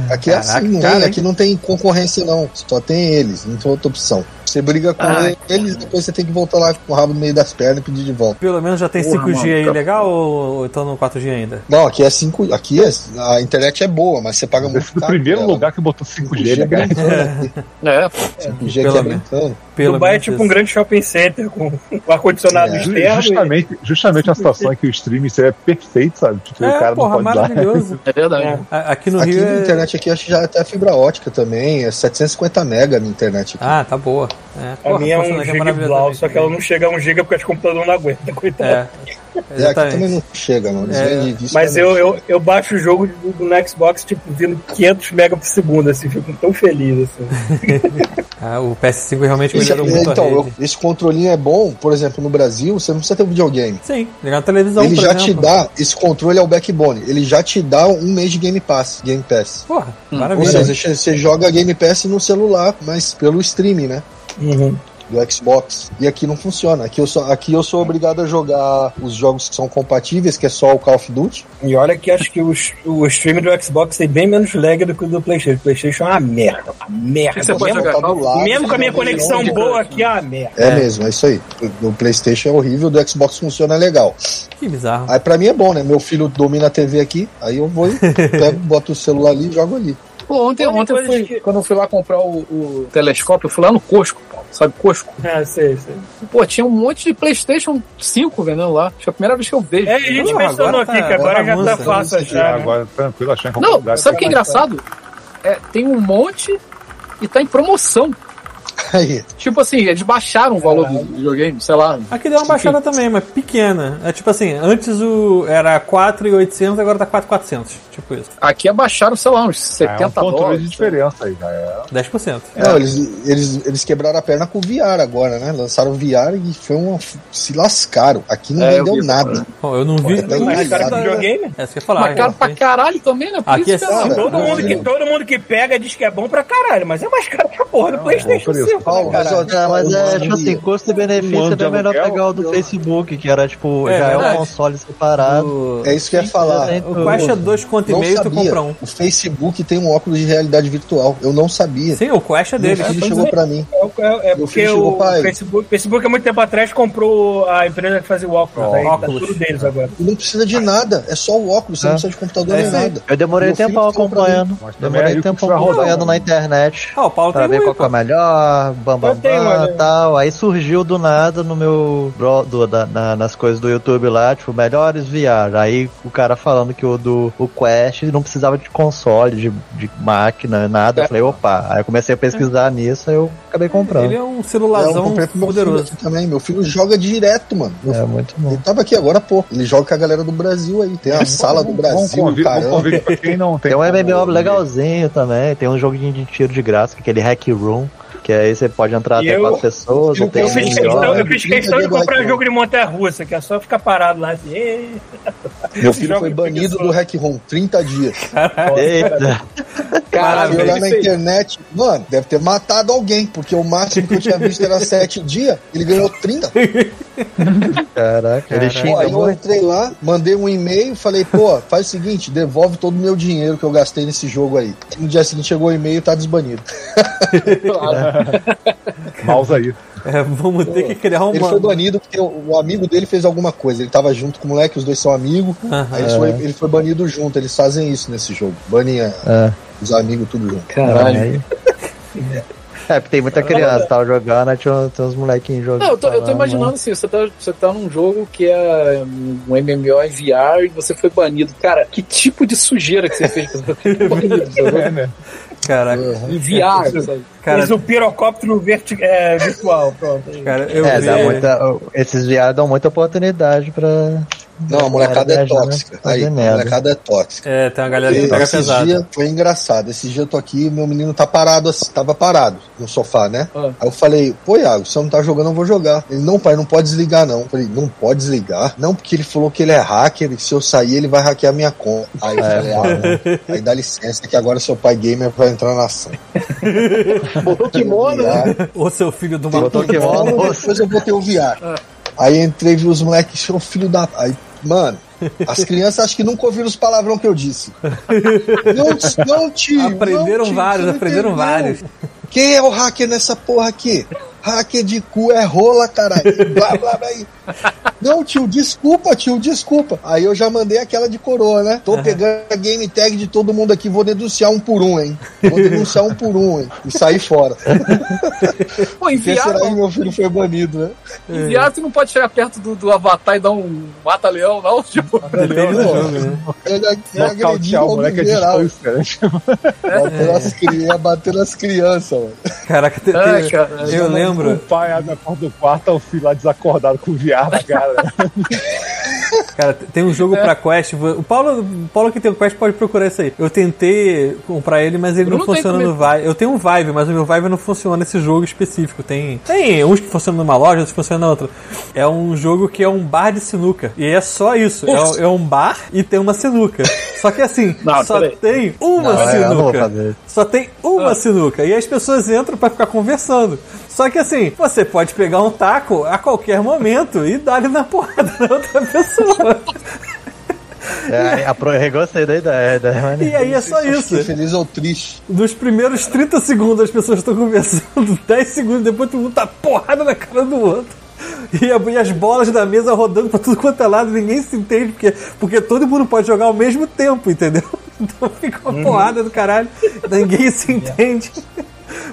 Aqui é Caraca, assim, não cara, aqui não tem concorrência não. Só tem eles, não tem outra opção. Você briga com Ah. eles, depois você tem que voltar lá com o rabo no meio das pernas e pedir de volta. Pelo menos já tem Porra, 5G mano, aí tá- legal ou, ou então no 4G ainda? Não, aqui é 5. Aqui é, a internet é boa, mas você paga muito Esse foi o caro primeiro lugar que botou 5G, 5G né, é cara? brincando aqui. É, 5G Pelo aqui é brincando. Pelo Dubai é tipo isso. um grande shopping center com ar-condicionado É. Externo. e- Justamente, justamente a situação é que o streaming seria perfeito, sabe? Tipo, É, o cara porra, não pode dar. maravilhoso. é verdade. É. A- Aqui no aqui Rio na é... internet aqui acho que já é até fibra ótica também, é 750 mega na internet aqui. Ah, tá boa. É. A Porra, minha é um funcionamento giga blau, só que ela não chega a um giga porque os computadores não aguentam, coitado. É, É, aqui exatamente. também não chega, não. É. Mas eu, eu, eu baixo o jogo do, do Xbox, tipo, vindo 500 mega por segundo, assim, fico tão feliz, assim. Ah, o PS5 realmente Esse- melhorou muito então, a eu- esse controlinho é bom, por exemplo, no Brasil, você não precisa ter um videogame. Sim, ligar na televisão, ele por já te exemplo. dá, esse controle é o backbone, ele já te dá um mês de Game Pass, Game Pass. Porra, Ou maravilha. seja, você joga Game Pass no celular, mas pelo streaming, né? Do Xbox. E aqui não funciona. Aqui eu, sou, aqui eu sou obrigado a jogar os jogos que são compatíveis, que é só o Call of Duty. E olha que acho que os, o stream do Xbox tem bem menos lag do que o do Playstation. O Playstation é uma merda, uma merda. Você pode mesmo, jogar tá do lado, mesmo com a minha você joga conexão boa aqui, é uma merda. É, É. mesmo, é isso aí. No PlayStation é horrível, do Xbox funciona legal. Que bizarro. Aí pra mim é bom, né? Meu filho domina a TV aqui, aí eu vou e pego, boto o celular ali e jogo ali. Pô, ontem, Tem ontem eu coisas fui, que- quando eu fui lá comprar o, o telescópio, eu fui lá no Costco, Paulo. sabe Costco? É, sei, sei. Pô, tinha um monte de Playstation 5 vendendo lá. Acho que é a primeira vez que eu vejo. É, a gente mencionou agora aqui tá- que agora já tá bagunça. fácil achar. né? agora tranquilo, qualquer Não, sabe o que é engraçado? É, tem um monte e tá em promoção. Aí. Tipo assim, eles baixaram o valor é. do videogame, sei lá. Aqui deu uma tipo, baixada Enfim. também, mas pequena. É tipo assim, antes o era 4,800, agora tá 4,400. Tipo isso. Aqui abaixaram, sei lá, uns 70 é, um dólares. de diferença aí, já é. 10%. É. Não, eles, eles, eles quebraram a perna com o VR agora, né? Lançaram o VR e foi uma. se lascaram. Aqui não é, vendeu vi, nada. Né? Eu não vi. Pô, é mais caro que o videogame? É, você ia falar. Mas caro pra caralho também, né? Por aqui é cara, todo, mundo que, todo mundo que pega diz que é bom pra caralho, mas é mais caro que a porra do PlayStation é 5. Não, é mas é, tipo assim, custo e benefício um é melhor pegar o do Facebook, que era, tipo, é, já é um console separado. É isso que eu ia falar. O Quest é dois conto e meio, tu compra um. O Facebook tem um óculos de realidade virtual. Eu não sabia. Sim, o Quest é dele. que ele chegou pra mim. É, é, é porque o Facebook, Facebook, há muito tempo atrás, comprou a empresa que fazia o óculos. O óculos. Deles agora. Não precisa de nada. É só o óculos. Você não ah. precisa de computador nem nada. Eu demorei tempo acompanhando. Demorei tempo acompanhando na internet. Ah, o Paulo pra ver qual é o melhor, bam bam bam olha. tal. Aí surgiu do nada no meu do, da- na- nas coisas do YouTube lá, tipo, melhores VR. Aí o cara falando que o do o Quest não precisava de console, de, de máquina, nada. Eu falei, opa. Aí eu comecei a pesquisar nisso, aí eu acabei comprando. Ele é um É, eu celularzão meu filho poderoso. aqui também. Meu filho joga direto, mano. Meu É filho- muito bom. Ele tava aqui agora pouco. Ele joga com a galera do Brasil aí. Tem a sala do Brasil, convite, caramba. convite pra quem não tem. Tem um MMO legalzinho também, tem um joguinho de tiro de graça, que é aquele Hack Room, que aí você pode entrar E até eu- quatro pessoas, eu Eu fiz questão, eu fiz questão de comprar Hack jogo de montanha russa, que é só ficar parado lá assim. "Ê". Meu filho foi banido do Hack Room. 30 dias. Eita, Caralho, Fui olhar na internet. Mano, deve ter matado alguém, porque o máximo que eu tinha visto era 7 dias. Ele ganhou 30. Caraca, ele xinga aí eu entrei lá, mandei um e-mail, falei, pô, faz o seguinte, devolve todo o meu dinheiro que eu gastei nesse jogo aí. No dia seguinte chegou o e-mail e tá desbanido. Mouse aí. É, vamos ter que criar Ele foi uma. banido porque o, amigo dele fez alguma coisa. Ele tava junto com o moleque, os dois são amigos. Aí ele foi, ele foi banido junto. Eles fazem isso nesse jogo. Banem a- É. os amigos tudo junto. Caralho. Aí- É, porque tem muita criança, tava jogando, aí tinha, tem uns molequinhos jogando. Não, eu tô, eu tô imaginando assim, você tá, você tá num jogo que é um MMO em VR e você foi banido. Cara, que tipo de sujeira que você fez banido? É, né? Caraca, Em VR, sabe? Cara, Fez o pirocóptero verti- é, virtual. Pronto. cara, eu É, vi. dá muita, esses viados dão muita oportunidade pra. Não, a molecada é tóxica. né? Fazer Aí, a molecada é tóxica. É, tem uma galera que E pega esses pesado. dias foi engraçado. Esse dia eu tô aqui, meu menino tá parado, assim, tava parado no sofá, né? Ah. Aí eu falei, pô, Iago, se eu não tá jogando, eu vou jogar. Ele, não, pai, não pode desligar, não. Eu falei, não pode desligar? Não, porque ele falou que ele é hacker e se eu sair, ele vai hackear minha conta. Aí eu falei, ah, não. Aí dá licença que agora seu pai gamer vai entrar na ação. Botou kimono, né? Ô seu filho de uma Botou kimono. Depois eu botei o VR. Aí entrei, vi os moleques, seu filho da. Aí, mano, as crianças acho que nunca ouviram os palavrão que eu disse. Não, não tio. Aprenderam não, tio, vários, aprenderam vários. Quem é o hacker nessa porra aqui? Hacker de cu é rola, caralho. Blá, blá, blá. aí. Não, tio, desculpa, tio, desculpa. Aí eu já mandei aquela de coroa, né? Tô pegando a game tag de todo mundo aqui, vou denunciar um por um, hein? Vou denunciar um por um, hein? E sair fora. Pô, VR, será que meu filho foi banido, né? em VR você não pode chegar perto do, do avatar e dar um mata-leão, não? Tipo, jogo, né? Ele, ele agrediu o moleque é geral. distância. Bateu nas cri- ia bater nas crianças, mano. Caraca, tem, cara, eu O lembro, pai abre a porta do quarto, tá o filho lá desacordado com o VR na cara. cara, tem um jogo pra Quest. O Paulo, o Paulo que tem o Quest pode procurar isso aí. Eu tentei comprar ele, mas ele não tem funciona no. Vive. Eu tenho um Vive, mas o meu Vive não funciona nesse jogo específico. Tem, tem uns que funcionam numa loja, outros que funcionam na outra. É um jogo que é um bar de sinuca. E é só isso. É, é um bar e tem uma sinuca. Só que assim, Não, só peraí. tem uma Não, é, não sinuca. fazer. Só tem uma Ah. sinuca. E as pessoas entram pra ficar conversando. Só que assim, você pode pegar um taco a qualquer momento e dar ele na porrada da outra pessoa. É, eu gostei da ideia. da maneira. e aí é só isso. Feliz ou triste. Nos primeiros 30 segundos as pessoas estão conversando, 10 segundos depois todo mundo tá porrada na cara do outro. E, as bolas da mesa rodando pra tudo quanto é lado, ninguém se entende, porque, porque todo mundo pode jogar ao mesmo tempo, entendeu? Então fica uma porrada do caralho. Ninguém se entende.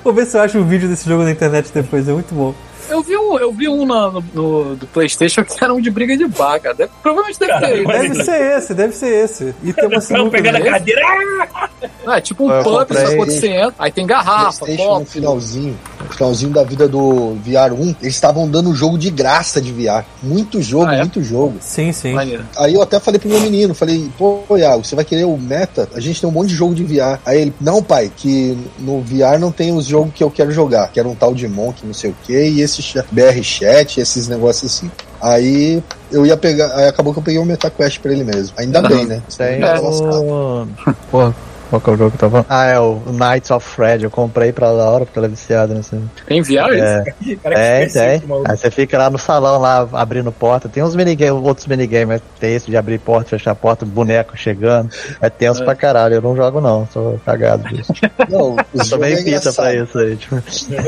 Vou ver se eu acho um vídeo desse jogo na internet depois, é muito bom. Eu vi um, eu vi um na- no, no- do Playstation que era um de briga de bar, cara. Deve- provavelmente deve ter. Caralho, Deve- Deve ser esse, deve ser esse. E tem uma Não, sinuca. pegando a cadeira. ah! Não, é tipo um Eu pub, só quando você entra. Aí tem garrafa, PlayStation no copo. finalzinho, no finalzinho da vida do VR 1, eles estavam dando jogo de graça de VR. Muito jogo, Ah, é? muito jogo. Sim, sim. Maneiro. Aí eu até falei pro meu menino, falei, pô, Iago, você vai querer o Meta? A gente tem um monte de jogo de VR. Aí ele, não, pai, que no VR não tem os jogos que eu quero jogar, que era um tal de Monk, não sei o que, e esse cha- BR Chat, esses negócios assim. Aí eu ia pegar, aí acabou que eu peguei o MetaQuest pra ele mesmo. Ainda bem, né? Tem É. o. Porra, qual que é o jogo que eu tava falando? Ah, é o Knights of Fred. Eu comprei pra Laura porque ela é viciada nesse. Tem VR isso? É, Cara, é, tem. Aí você fica lá no salão, lá abrindo porta. Tem uns minigames, outros minigames, mas tem esse de abrir porta, fechar porta, boneco chegando. É tenso pra caralho. Eu não jogo, não. Sou cagado disso. Não, Eu sou jogos é meio pita pra isso aí. Tipo.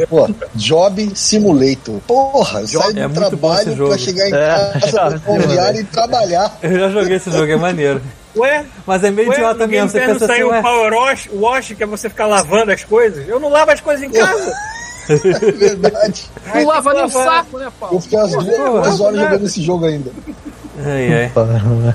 Pô, Job Simulator. Porra, sai é do muito bom esse trabalho jogo. pra chegar em É, casa, mano. e trabalhar. Eu já joguei esse jogo, é maneiro. Ué, Mas é meio ué, idiota mesmo. Você pensa assim, saiu ué. o Power Wash, wash, que é você ficar lavando as coisas. Eu não lavo as coisas em casa. É verdade. Não lava nem o saco, né, Eu Paulo? fiquei umas duas, horas jogando esse jogo ainda. Ai, ai.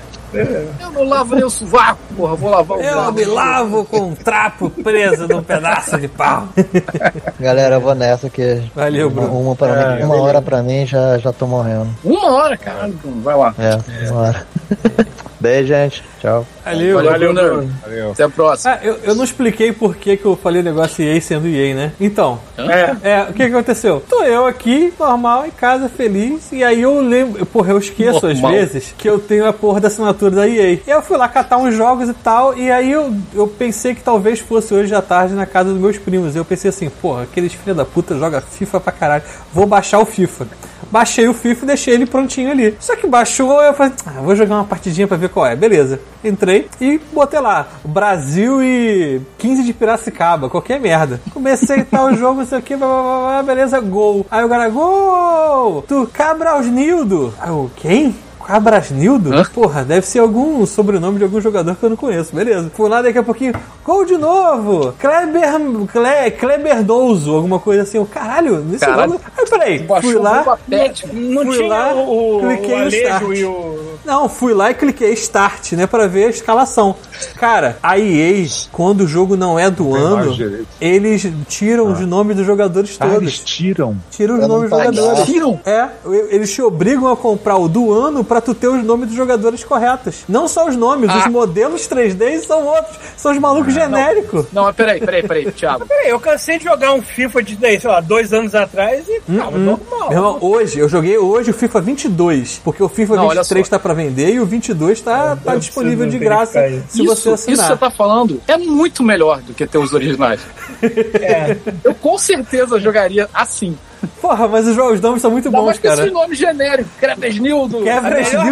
Eu não lavo nem o sovaco, porra. Vou lavar o Eu me lavo com um trapo preso num pedaço de pau. Galera, eu vou nessa que. Valeu, uma, Bruno. uma, pra mim, É, uma beleza. hora pra mim já, já tô morrendo. Uma hora, caralho. Bruno. Vai lá. É, uma hora. Beijo, gente. Tchau. Valeu, Valeu, Valeu. Valeu. Até a próxima. Ah, eu, eu não expliquei por que, que eu falei o negócio EA sendo EA, né? Então, É. é, o que, que aconteceu? Tô eu aqui, normal, em casa, feliz, e aí eu lembro, porra, eu esqueço Normal. às vezes que eu tenho a porra da assinatura da EA. E eu fui lá catar uns jogos e tal, e aí eu, eu pensei que talvez fosse hoje à tarde na casa dos meus primos. Eu pensei assim, porra, aqueles filha da puta jogam FIFA pra caralho, vou baixar o FIFA. Baixei o FIFA e deixei ele prontinho ali. Só que baixou, eu falei, ah, vou jogar uma partidinha pra ver qual é. Beleza. Entrei e botei lá, Brasil e 15 de Piracicaba, qualquer merda. Comecei tal o jogo, isso aqui, blá, blá, blá, blá, beleza, gol. Aí o cara, gol! Tu Cabralsnildo. Aí eu, quem? Cabrasnildo? Porra, deve ser algum sobrenome de algum jogador que eu não conheço. Beleza. Fui lá daqui a pouquinho. Gol de novo! Kleber. Cle, Kleber Douzo, alguma coisa assim. Eu, caralho, nesse Caralho. jogo. Aí peraí, Baixou fui lá. o patético. Não Fui tinha lá, o, cliquei o no start. e o. Não, fui lá e cliquei Start, né, pra ver a escalação. Cara, a EA, quando o jogo não é do tem ano, eles tiram os nomes dos jogadores Ah, todos. eles tiram. Tiram os não nomes dos jogadores. Tiram? É, eles te obrigam a comprar o do ano pra tu ter os nomes dos jogadores corretos. Não só os nomes, Ah. os modelos 3D são outros. São os malucos genéricos. Não, mas peraí, peraí, peraí, Thiago. Peraí, eu cansei de jogar um FIFA de, sei lá, dois anos atrás e tava normal. Meu irmão, hoje, eu joguei hoje o FIFA 22, porque o FIFA Não, olha 23 só. tá pra vender e o 22 tá, tá eu disponível de graça se isso, você isso que assinar. você tá falando é muito melhor do que ter os originais. É. Eu com certeza jogaria assim. Porra, mas os jogos os nomes são muito Não, bons, mas cara. esses nomes genéricos. Kevresnildo.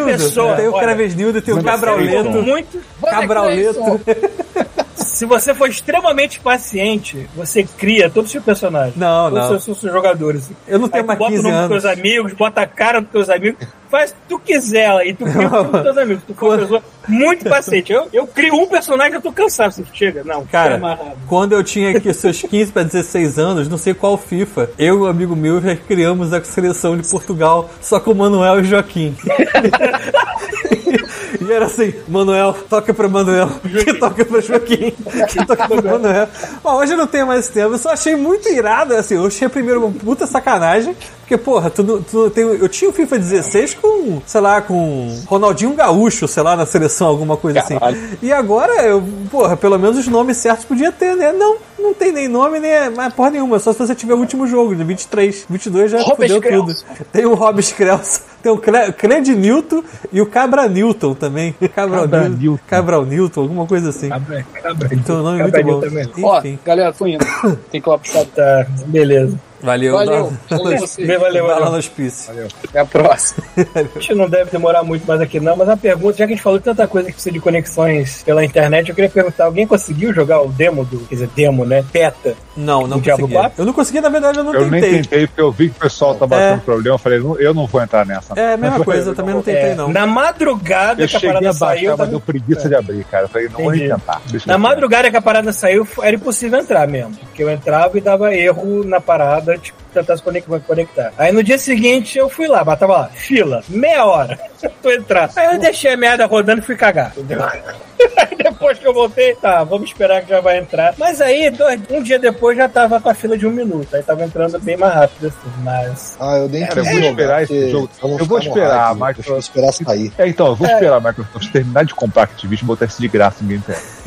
pessoa, Tem o olha, Kevresnildo, tem o Cabrauleto. muito, Cabrauleto. se você for extremamente paciente, você cria todos os seus personagens. Não, todos não. os seus, seus jogadores. Eu não tenho mais bota o 15 nome anos. dos teus amigos, bota a cara dos teus amigos, faz o que tu quiser lá, e tu cria o nome dos teus amigos. Tu for uma pessoa muito paciente. Eu, eu crio um personagem e eu tô cansado. Você chega, não, Cara, amarrado. quando eu tinha aqui seus 15 para 16 anos, não sei qual FIFA, eu e um amigo meu já criamos a seleção de Portugal só com o Manuel e o Joaquim. E era assim, Manuel, toca pra Manuel, que toca pra Joaquim, que toca pra Manuel. Bom, hoje eu não tenho mais tempo, eu só achei muito irado, assim, eu achei primeiro uma puta sacanagem, porque, porra, tu, tu tem, eu tinha o FIFA 16 com, sei lá, com Ronaldinho Gaúcho, sei lá, na seleção, alguma coisa assim. E agora, eu, porra, pelo menos os nomes certos podia ter, né? Não, não tem nem nome, nem mais porra nenhuma, só se você tiver o último jogo, de 23. 22 já Robert fudeu tudo. Tem o Rob Krelson, tem o Cred Newton e o Cabra Newton também. Cabral Cabra Newton. Newton. Cabral Newton, alguma coisa assim. Cabra, cabra. Então o nome é muito bom. também. Ó, galera, tô indo. Tem que ir lá buscar. Tá, beleza. Valeu, Valeu. Valeu. Valeu, valeu, no hospício. Até a próxima. A gente não deve demorar muito mais aqui, não, mas a pergunta, já que a gente falou de tanta coisa que precisa de conexões pela internet, eu queria perguntar: alguém conseguiu jogar o demo do. Quer dizer, demo, né? Beta. Não, não consegui. 4? Eu não consegui, na verdade, eu não Eu nem tentei. tentei, porque eu vi que o pessoal tá batendo É. problema. Eu falei, não, eu não vou entrar nessa. É a mesma coisa, eu também não tentei, É, não. Na madrugada Eu que a parada a baixar, saiu. mas tava- deu preguiça de abrir, cara. Eu falei, não vou Entendi. tentar. Deixa Na eu- madrugada que a parada saiu, era impossível entrar mesmo. Porque eu entrava e dava erro na parada, tipo, tentar se conec- conectar. Aí no dia seguinte eu fui lá, mas tava lá, fila, meia hora. Tô entrando. Aí eu deixei a merda rodando e fui cagar. Entendeu? Aí depois que eu voltei, tá, vamos esperar que já vai entrar. Mas aí, dois- um dia depois já tava com a fila de um minuto. Aí tava entrando bem mais rápido, assim. Mas. Ah, eu nem Cara, eu vou esperar esse jogo. Eu vou esperar, mas- Deixa eu esperar sair. É, então, eu vou esperar a Microsoft terminar de comprar Activision e botar isso de graça no Game Pass.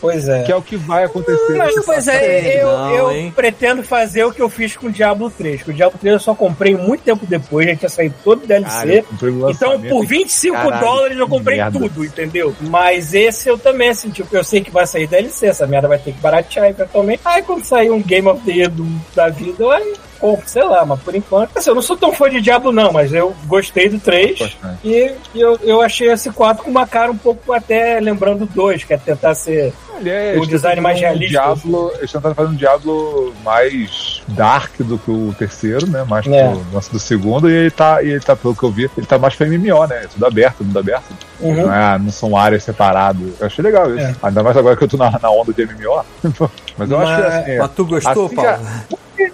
Pois é. Que é o que vai acontecer. Mas, pois é, eu, Não, eu hein? pretendo fazer o que eu fiz com o Diablo 3. Que o Diablo 3 eu só comprei muito tempo depois, já tinha saído todo o DLC. Cara, Então, por e- 25 Caralho, dólares eu comprei tudo, entendeu? Mas esse eu também, assim, tipo, eu sei que vai sair DLC, essa merda vai ter que baratear eventualmente. Aí quando sair um Game of the Year do- da vida, eu aí compro, sei lá, mas por enquanto. Assim, eu não sou tão fã de Diablo, não, mas eu gostei do 3 Bastante. e, e eu, eu achei esse 4 com uma cara um pouco até lembrando o 2, que é tentar ser. É, O design mais fazer um realista. Diablo, eles tentaram fazer um Diablo mais dark do que o terceiro, né? Mais É. pro lance do segundo, e ele tá, e ele tá, pelo que eu vi, ele tá mais pra MMO, né? Tudo aberto, mundo aberto. Uhum. Não, é, não são áreas separadas. Eu achei legal isso. É. Ainda mais agora que eu tô na, na onda de MMO. Mas eu acho que Mas- assim. Mas tu gostou, Assim Paulo?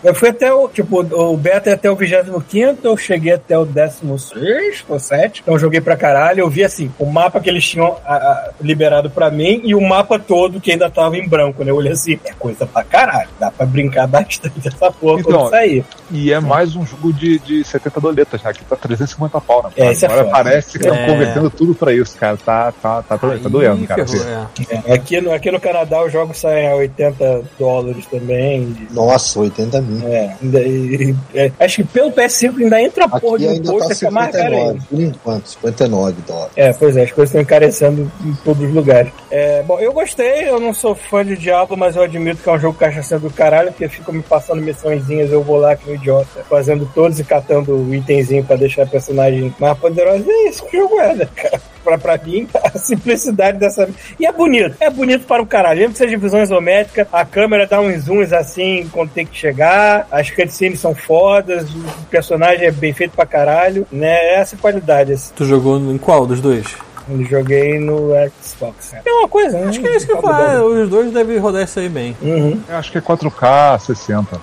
Eu fui até o, tipo, o beta é até o 25 eu cheguei até o 16 ou 7, então eu joguei pra caralho, eu vi assim, o mapa que eles tinham a- a- liberado pra mim e o mapa todo que ainda tava em branco, né? Eu olhei assim, é coisa pra caralho, dá pra brincar bastante dessa porra Então, quando sair. E é mais um jogo de, de 70 doletas, né? Aqui tá 350 pau, né? É, é Agora foda. parece que estão É. convertendo tudo pra isso, cara. Tá, tá, tá, tá, tá doendo, cara. ferrou, é. É, aqui, no, aqui no Canadá os jogos saem a 80 dólares também. Nossa, 80 mil. É, ainda- e- é, acho que pelo PS5 ainda entra a porra de ainda imposto, tá fica mais caro ainda. 59, por enquanto, 59 dólares. É, pois é, as coisas estão encarecendo em todos os lugares. É, bom, eu gostei, eu não sou fã de Diablo, mas eu admito que é um jogo cachaceiro do caralho, porque fica me passando missõezinhas, eu vou lá que um idiota, fazendo todos e catando o itemzinho pra deixar a personagem mais poderosa. É isso que o jogo é, né, cara? Pra, pra mim, a simplicidade dessa. E é bonito, é bonito para o caralho. Mesmo que seja visão isométrica, a câmera dá uns zooms assim quando tem que chegar, as cutscenes são fodas, o personagem é bem feito pra caralho, né? Essa qualidade, assim. Tu jogou em qual dos dois? Eu joguei no Xbox. É uma coisa, né? Acho que é isso que eu ia falar. Os dois devem rodar isso aí bem. Uhum. Eu acho que é 4K 60.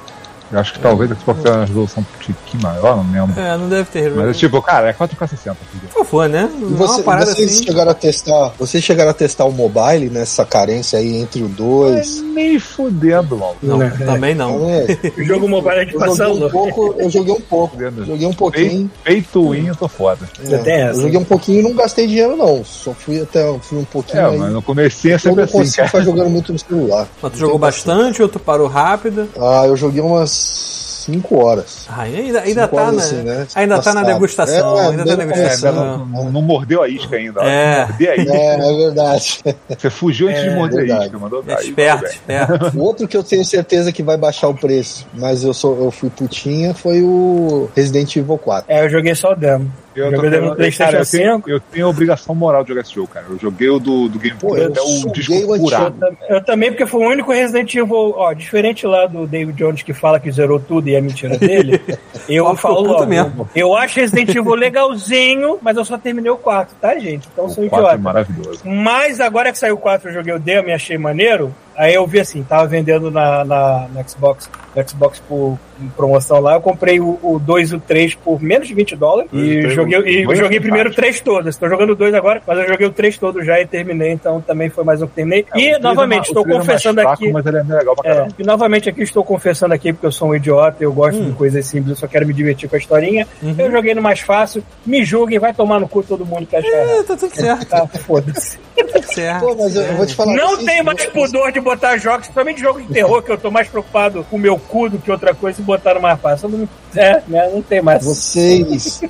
Eu acho que talvez a Xbox tenha uma resolução um tiquinho maior, não lembro. É, não deve ter. Mas é tipo, cara, é 4K 60. filho. Por favor, né? E Não é você- uma parada vocês assim. chegaram a testar. Vocês chegaram a testar o mobile nessa carência aí entre o 2. Nem fudendo, mal. Não, É. também não. Não é? O jogo mobile é de Eu passar joguei um louco. pouco, eu joguei um pouco. Joguei um pouquinho. Feito win, eu tô foda. É. Eu joguei um pouquinho e não gastei dinheiro, não. Só fui até fui um pouquinho É, aí. mas no comecinho é Eu sempre não assim, consigo ficar jogando muito no celular. Mas tu jogou bastante ou tu parou rápido? Ah, eu joguei umas 5 horas. Ah, ainda, ainda Cinco tá, horas, na, assim, né? ainda tá na degustação. É, ainda tá É, ainda degustação. não, não, não mordeu a isca ainda. É. Mordeu a isca. É, é verdade. Você fugiu antes de morder a verdade. isca, mandou É aí, esperto, esperto. O outro que eu tenho certeza que vai baixar o preço, mas eu sou eu fui putinha, foi o Resident Evil 4. É, eu joguei só o demo. Eu, Joguei no PlayStation cara, eu, tenho, 5. eu tenho a obrigação moral de jogar esse jogo, cara. Eu joguei o do, do Game Boy eu até o disco o furado. Eu também, porque foi o único Resident Evil, ó, diferente lá do David Jones que fala que zerou tudo e é mentira dele. eu falo mesmo. Eu acho Resident Evil legalzinho, mas eu só terminei o 4, tá, gente? Então eu sou O 4 é idiota. maravilhoso. Mas agora que saiu o 4 eu joguei o demo e achei maneiro. Aí eu vi assim, tava vendendo na, na, na Xbox, no Xbox por em promoção lá. Eu comprei o, o 2 e o 3 por menos de 20 dólares. E E três, joguei, e muito joguei primeiro três todos. Tô jogando dois agora, mas eu joguei o 3 todo já e terminei, então também foi mais um que terminei. É, e três é novamente, estou três é confessando fraco, aqui. Mas ele é legal pra É, caramba. e novamente aqui estou confessando aqui porque eu sou um idiota, eu gosto Hum. de coisas simples, eu só quero me divertir com a historinha. Uhum. Eu joguei no mais fácil, me julguem, vai tomar no cu todo mundo que acha. É, tá tudo certo, Tá, foda-se. tá tudo certo. Pô, mas eu, eu vou te falar. Não vocês- tenho mais pudor de botar jogos, principalmente jogo de terror, que eu tô mais preocupado com o meu cu do que outra coisa e botar no mais fácil. É, né? Não tem mais. Vocês.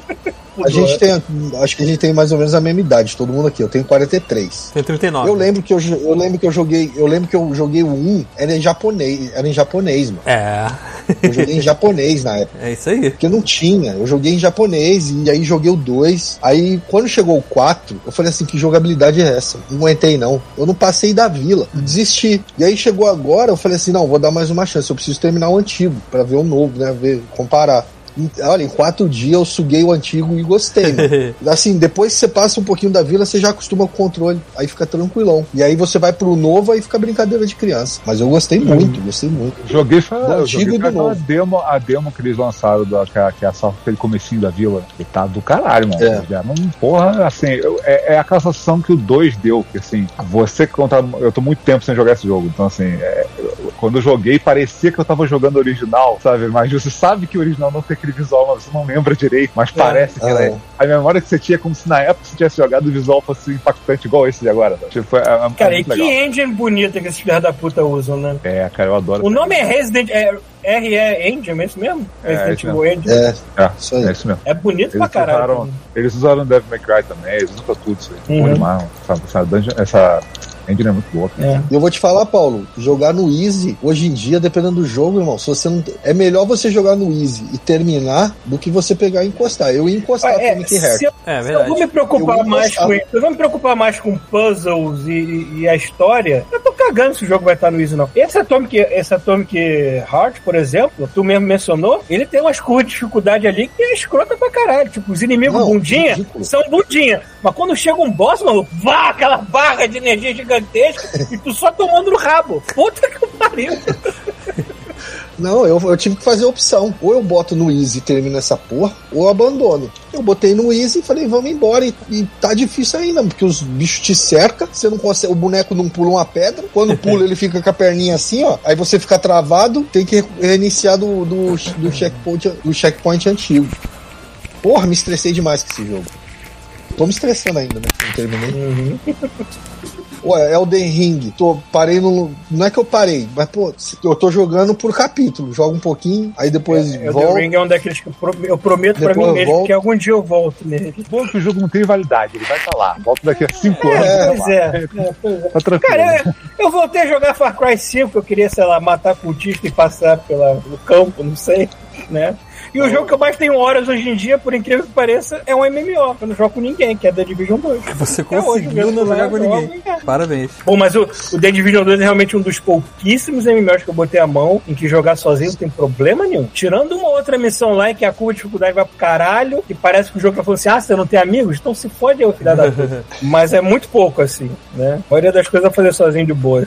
A gente tem. Acho que a gente tem mais ou menos a mesma idade, todo mundo aqui. Eu tenho 43. Tem 39. Eu lembro que eu, eu lembro que eu joguei. Eu lembro que eu joguei o 1, era em japonês. Era em japonês, mano. É. Eu joguei em japonês na época. É isso aí. Porque não tinha. Eu joguei em japonês e aí joguei o 2. Aí quando chegou o 4, eu falei assim: que jogabilidade é essa? Não aguentei não. Eu não passei da vila. Desisti. E aí chegou agora, eu falei assim: não, vou dar mais uma chance. Eu preciso terminar o antigo pra ver o novo, né? Ver, comparar. Olha, em quatro dias eu suguei o antigo e gostei. né? assim, depois que você passa um pouquinho da vila, você já acostuma com o controle. Aí fica tranquilão. E aí você vai pro novo, aí fica brincadeira de criança. Mas eu gostei muito, gostei muito. Joguei foi Do eu antigo joguei e do novo. demo, a demo que eles lançaram, da, que, é- que é só aquele comecinho da vila. E tá do caralho, mano. É. Já não, porra, assim, eu- é, é a sensação que o 2 deu, que assim, você conta. Eu tô muito tempo sem jogar esse jogo, então assim, é, quando eu joguei, parecia que eu tava jogando original, sabe? Mas você sabe que o original não tem aquele visual, mas você não lembra direito, mas parece que é. é. A memória que você tinha é como se na época você tivesse jogado o visual fosse impactante igual esse de agora. sabe? Tipo, é, é- é Cara, e muito que legal. engine bonita que esses filhos da puta usam, né? É, cara, eu adoro. O nome é Resident é, RE Engine, é isso mesmo? É, Resident isso Evil Engine. É, É, isso aí. é isso mesmo. É bonito pra Eles caralho. usaram, eles usaram Devil May Cry também, eles usam pra tudo isso aí. Uhum. Bom demais. Essa, essa, dungeon, essa engine é muito boa. É. E eu vou te falar, Paulo, jogar no Easy, hoje em dia, dependendo do jogo, irmão, se você não. É melhor você jogar no Easy e terminar do que você pegar e encostar. Eu ia encostar É, Atomic Heart. se eu, É eu vou me preocupar Eu mais com eu vou me preocupar mais com puzzles e, e a história, eu tô cagando se o jogo vai estar no Easy, não. Esse Atomic, esse Atomic Heart, por exemplo, tu mesmo mencionou, ele tem umas curvas de dificuldade ali que é escrota pra caralho. Tipo, os inimigos Não, bundinha ridículo. são bundinha. Mas quando chega um boss, maluco, vá, aquela barra de energia gigantesca e tu só tomando no rabo. Puta que pariu. Não, eu, eu tive que fazer a opção. Ou eu boto no Easy e termino essa porra, ou eu abandono. Eu botei no Easy e falei, vamos embora. E, e tá difícil ainda, porque os bichos te cercam, você não consegue, o boneco não pula uma pedra. Quando pula, ele fica com a perninha assim, ó. Aí você fica travado, tem que reiniciar do, do, do, checkpoint, do checkpoint antigo. Porra, me estressei demais com esse jogo. Tô me estressando ainda, né? Não terminei. Ué, Elden Ring, tô, parei no. Não é que eu parei, mas, pô, eu tô jogando por capítulo. Jogo um pouquinho, aí depois Elden volto. Ring é um daqueles que eu pro- eu prometo pra Depois mim eu mesmo volto. que algum dia eu volto nele. Bom que o jogo não tem validade, ele vai estar lá. Volta daqui a 5 anos. É, ele Pois tá é, é, pois é. Tá tranquilo. Cara, eu, eu voltei a jogar Far Cry 5, eu queria, sei lá, matar cultista e passar pela, pelo campo, não sei, né? E o jogo que eu mais tenho horas hoje em dia, por incrível que pareça, é um MMO. Eu não jogo com ninguém, que é The Division 2. Você Até hoje conseguiu não jogar eu com ninguém. é. Parabéns. Bom, mas o, o The Division 2 é realmente um dos pouquíssimos MMOs que eu botei a mão em que jogar sozinho não tem problema nenhum. Tirando uma outra missão lá em que a curva de dificuldade vai pro caralho, que parece que o jogo tá falando assim: ah, você não tem amigos? Então se fode aí, ô filho da puta. Mas é muito pouco, assim, né? A maioria das coisas é fazer sozinho de boa.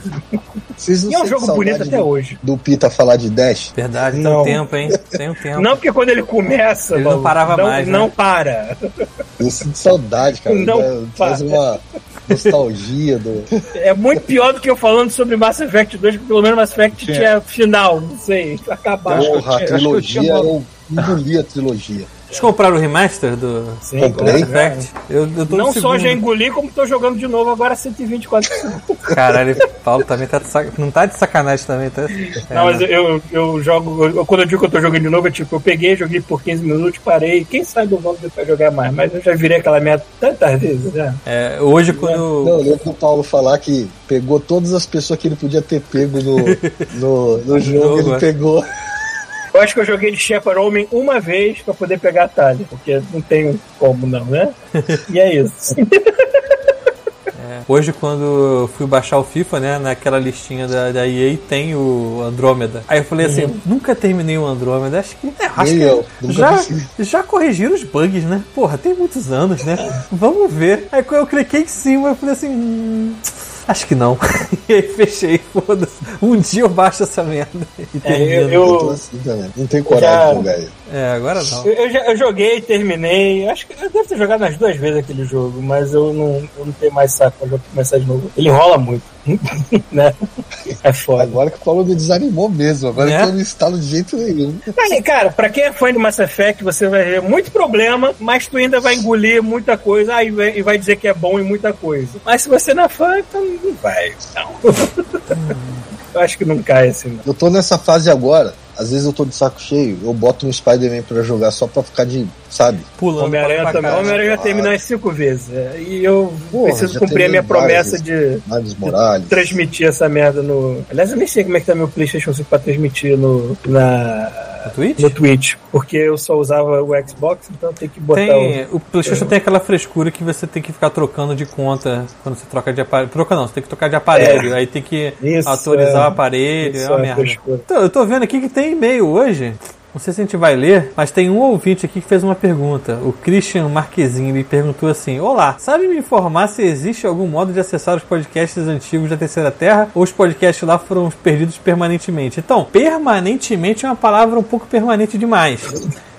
Vocês não E é um jogo bonito até do, hoje. do Pita falar de Dash? Verdade, tem Não. um tempo, hein? Tem um tempo. Não, porque quando ele começa. Ele não parava não, mais, né? Não para. Eu sinto saudade, cara. Não Faz uma nostalgia do. É muito pior do que eu falando sobre Mass Effect 2, porque pelo menos Mass Effect Tinha. tinha final, não sei, acabar. Porra, a que eu trilogia, tinha eu engoli a trilogia. Vocês compraram o remaster do Sim, Comprei. Mass Effect? Eu, eu tô Não só já engoli, como tô jogando de novo agora 124. Caralho, Paulo também tá de sac... Não tá de sacanagem também, tá? É, Não, mas eu, eu, eu jogo. eu- quando eu digo que eu tô jogando de novo, é tipo, eu peguei, joguei por 15 minutos, parei. Quem sabe eu volto depois jogar mais. Mas eu já virei aquela merda tantas vezes, né? é, hoje quando. Não, eu lembro do Paulo falar que pegou todas as pessoas que ele podia ter pego no, no, no jogo, jogo, ele é. pegou. Eu acho que eu joguei de Shepard Homem uma vez pra poder pegar atalho, porque não tem como não, né? E é isso. Hoje, quando eu fui baixar o FIFA, né, naquela listinha da, da EA tem o Andrômeda. Aí eu falei assim, nunca terminei o Andrômeda, acho que, é, acho que eu, já, já corrigiram os bugs, né? Porra, tem muitos anos, né? Vamos ver. Aí quando eu cliquei em cima, eu falei assim, hum, acho que não. e aí fechei, foda-se. Um dia eu baixo essa merda e É, termino. eu- Eu tô assim também. Não tenho coragem Já- de jogar ele. É, agora não. Eu, eu já- eu joguei, terminei. Acho que eu devo ter jogado umas duas vezes aquele jogo, mas eu não, eu não tenho mais saco pra começar de novo. Ele enrola muito, né? É foda. Agora que o Paulo me desanimou mesmo. Agora É? que eu não instalo de jeito nenhum. Mas, cara, pra quem é fã de Mass Effect, você vai ver muito problema, mas tu ainda vai engolir muita coisa ah, e vai, e vai dizer que é bom em muita coisa. Mas se você não é fã, então não vai. Não. Eu acho que não cai assim, não. Eu tô nessa fase agora. Às vezes eu tô de saco cheio, eu boto um Spider-Man pra jogar só pra ficar de, sabe? Pulando Homem-Aranha também. Homem-Aranha já terminou as cinco vezes. é, E eu Porra, preciso cumprir a minha promessa de Morales. transmitir essa merda no. Aliás, eu nem sei como é que tá meu PlayStation 5 pra transmitir no, na, No Twitch? no Twitch. Porque eu só usava o Xbox, então tem que botar Tem, o PlayStation tem aquela frescura que você tem que ficar trocando de conta quando você troca de aparelho. Troca não, você tem que trocar de aparelho. Aí tem que Isso, autorizar é. o aparelho. Isso é uma é merda. frescura. Então, eu tô vendo aqui que tem e-mail hoje. Não sei se a gente vai ler, mas tem um ouvinte aqui que fez uma pergunta. O Christian Marquezine ele perguntou assim: Olá, sabe me informar se existe algum modo de acessar os podcasts antigos da Terceira Terra ou os podcasts lá foram perdidos permanentemente? Então, permanentemente é uma palavra um pouco permanente demais.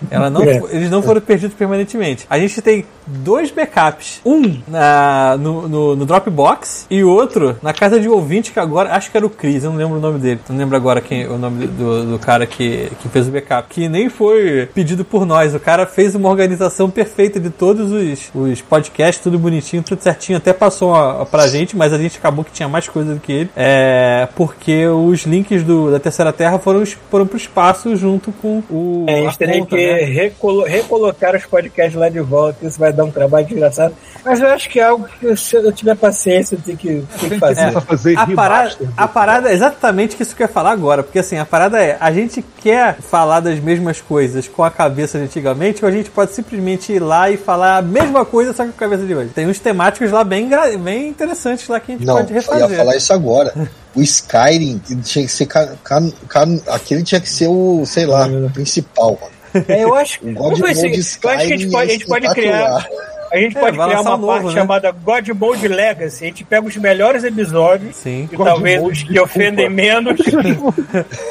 Ela não, É. Eles não foram perdidos permanentemente. A gente tem dois backups. Um na, no, no, no Dropbox e outro na casa de ouvinte que agora. Acho que era o Cris, eu não lembro o nome dele. Não lembro agora quem, o nome do, do cara que, que fez o backup. Que nem foi pedido por nós. O cara fez uma organização perfeita de todos os, os podcasts, tudo bonitinho, tudo certinho. Até passou a, pra gente, mas a gente acabou que tinha mais coisa do que ele. É, porque os links do, da Terceira Terra foram, foram pro espaço junto com o. É, a gente teria conta, que né? recolo- recolocar os podcasts lá de volta, isso vai dar um trabalho desgraçado. Mas eu acho que é algo que se eu tiver paciência, eu tenho que, tenho que fazer. Começa a fazer A parada, remaster. a parada é exatamente que isso que eu ia falar agora, porque assim, a parada é, a gente quer falar das mesmas coisas com a cabeça de antigamente, ou a gente pode simplesmente ir lá e falar a mesma coisa só com a cabeça de hoje. Tem uns temáticos lá bem, bem interessantes lá que a gente Não, pode eu ia refazer. falar isso agora. O Skyrim tinha que ser. ca- ca- ca- aquele tinha que ser o, sei lá, o principal, mano. É, eu acho, vamos God ver se- Mode eu acho que a gente pode, a é gente pode criar. A gente É, pode criar uma um novo, parte né? chamada God Mode Legacy. A gente pega os melhores episódios Sim. e God talvez Mode, os que desculpa. ofendem menos.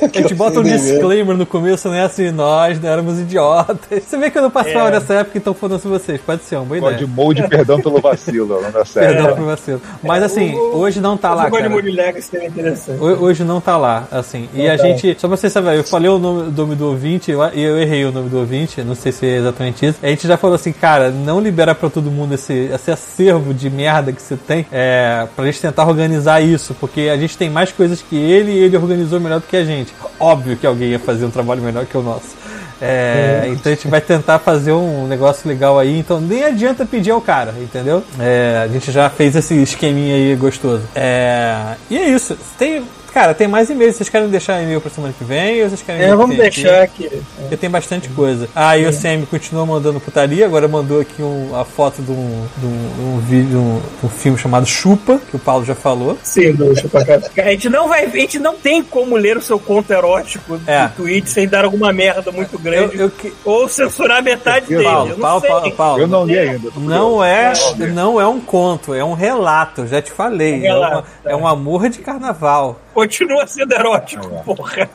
A gente bota um disclaimer no começo, né? Assim, nós não éramos idiotas. Você vê que eu não participava É. nessa época, então foda-se vocês. Pode ser uma boa God ideia. Mode, perdão pelo vacilo, não dá certo. Perdão por vacilo. Mas assim, o- hoje não tá lá, o God cara. Mode Legacy seria interessante. Ho- Hoje não tá lá, assim. E Não a tá. gente, só pra vocês saberem, eu falei o nome, nome do ouvinte eu- e eu, errei o nome do ouvinte, não sei se é exatamente isso. A gente já falou assim, cara, não libera pra todo mundo esse, esse acervo de merda que você tem, é, pra gente tentar organizar isso, porque a gente tem mais coisas que ele e ele organizou melhor do que a gente. Óbvio que alguém ia fazer um trabalho melhor que o nosso. É, então a gente vai tentar fazer um negócio legal aí, então nem adianta pedir ao cara, entendeu? É, a gente já fez esse esqueminha aí gostoso. É, e é isso. Tem, cara, tem mais e-mails. Vocês querem deixar e-mail pra semana que vem ou vocês querem É, vamos aqui? deixar aqui. Porque tem bastante coisa. Ah, e o CM continua mandando putaria, agora mandou aqui um- a foto de um, de um, um vídeo, um, um filme chamado Chupa, que o Paulo já falou. Sim, do Chupacabra. A gente não vai, a gente não tem como ler o seu conto erótico É. do tweet sem dar alguma merda muito Eu, grande eu que- ou censurar metade dele. Paulo, eu não Paulo. Paulo, Paulo, Eu não li ainda. Não é, não é um conto, é um relato, eu já te falei. Um É, uma- é um amor de carnaval. Continua sendo erótico, porra.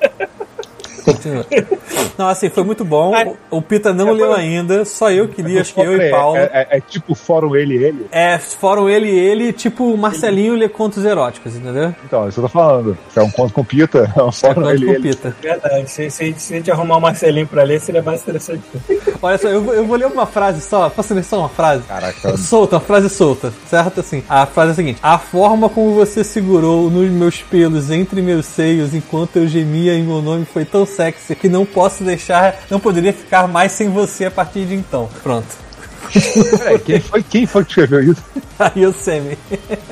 Continua. Não, assim, foi muito bom. O Pita não é, leu ainda, só eu que li, acho que eu e É- Paulo. É, é- é tipo fórum ele e ele? É, foram ele e ele, tipo o Marcelinho lê contos eróticos, entendeu? Então, isso que eu tô falando. É um conto com pita, é um fórum Conto ele com ele. Pita. Verdade. Se, se, se a gente arrumar o Marcelinho pra ler, seria mais interessante. Olha só, eu, vou- eu vou ler uma frase só. Posso ler só uma frase? Caraca. Solta, uma frase solta, certo? Assim, a frase é a seguinte: A forma como você segurou nos meus pelos entre meus seios enquanto eu gemia em meu nome foi tão sexy que não posso deixar, não poderia ficar mais sem você a partir de então. Pronto. Peraí, quem foi, quem foi que escreveu isso? Aí o Semi.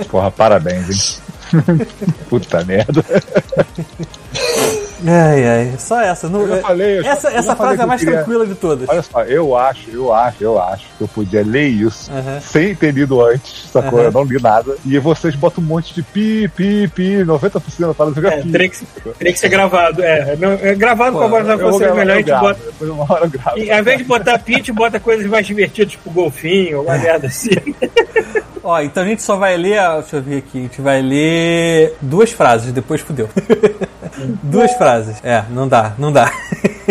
Porra, parabéns, hein? Puta merda. Ai, ai, só essa. Não, Eu já falei, eu essa já essa falei frase que é a mais queria- tranquila de todas. Olha só, eu acho, eu acho, eu acho que eu podia ler isso sem ter lido antes, sacou? Aham. Eu não li nada. E vocês botam um monte de pi, pi, pi, 90% da parada fica É, pi. teria, que, teria que ser gravado. É, é, meu- é gravado com a voz da você gravar, melhor, a gente bota. Depois uma hora eu gravo. E, ao invés de botar pitch, bota coisas mais divertidas, tipo golfinho, uma merda assim. Ó, então a gente só vai ler. a- Deixa eu ver aqui. A gente vai ler duas frases, depois fudeu. duas frases. É, não dá, não dá.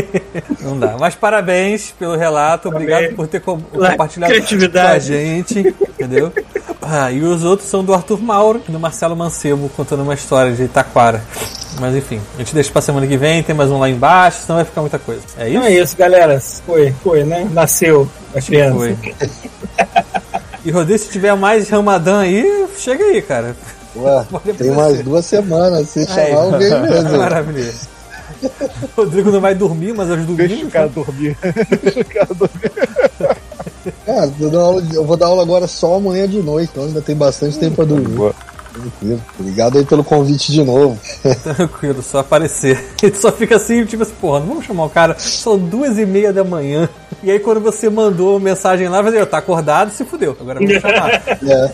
não dá. Mas parabéns pelo relato, obrigado por ter Pela compartilhado com a gente, entendeu? Ah, e os outros são do Arthur Mauro e do Marcelo Mancebo contando uma história de Itaquara. Mas enfim, a gente deixa pra semana que vem, tem mais um lá embaixo, senão vai ficar muita coisa. É isso? Então é isso, galera. Foi, foi, né? Nasceu a criança. Foi. E Rodrigo, se tiver mais Ramadã aí, chega aí, cara. Ué, Pode tem mais duas semanas. Se chamar, eu venho mesmo. Maravilhoso. Rodrigo não vai dormir, mas aos Deixa o domingos. cara dormir. Deixa o cara dormir. Cara, eu vou dar aula- eu vou dar aula agora só amanhã de noite, então ainda tem bastante tempo pra dormir. Boa. Tranquilo. Obrigado aí pelo convite de novo. Tranquilo, só aparecer. E tu só fica assim, tipo assim, porra, não vamos chamar o cara, são duas e meia da manhã. E aí quando você mandou mensagem lá, você tá acordado, se fudeu. Agora vamos chamar. É.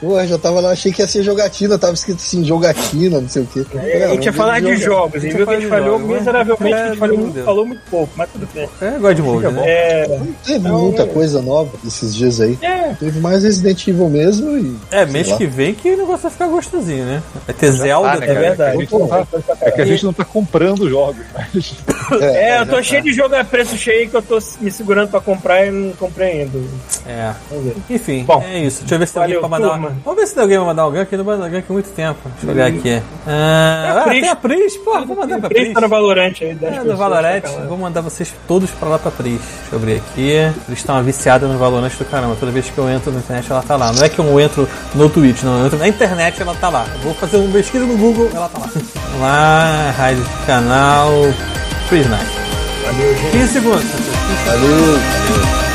Pô, eu já tava lá, achei que ia ser jogatina, tava escrito assim, jogatina, não sei o quê. É, a gente ia falar de jogos, a gente viu que a gente falhou jogos, né? miseravelmente, a gente É, falou muito, Deus. falou muito pouco, mas tudo bem. É God Mode, né? É, Não teve muita coisa nova esses dias aí. é, Teve mais Resident Evil mesmo e. É, sei mês que vem que o negócio vai ficar gostosinho, né? Vai ter Zelda, Ah, né, é cara? verdade. É que, a gente não tá, é que a gente não tá comprando jogos, mas. é, eu tô já cheio tá. de jogo a preço cheio que eu tô me segurando pra comprar e não comprei ainda. É. Vamos ver. Enfim, Bom, é isso. Deixa eu ver se tem alguém pra mandar. turma. Vamos ver se tem alguém pra mandar um gank. Não manda gank há muito tempo. Deixa eu olhar aqui. Ah, É a ah, Pris. tem a Pris, pô, vou mandar pra Três Pris. tá no Valorant aí, 10 É, no Valorant, tá vou mandar vocês todos pra lá pra Pris. Deixa eu abrir aqui. Eles estão uma viciada no Valorant do caramba. Toda vez que eu entro na internet, ela tá lá. Não é que eu entro no Twitch, não. Eu na internet, ela tá lá. Eu vou fazer uma pesquisa no Google, ela tá lá. Lá, rádio canal Pris Night. 15 segundos. Valeu!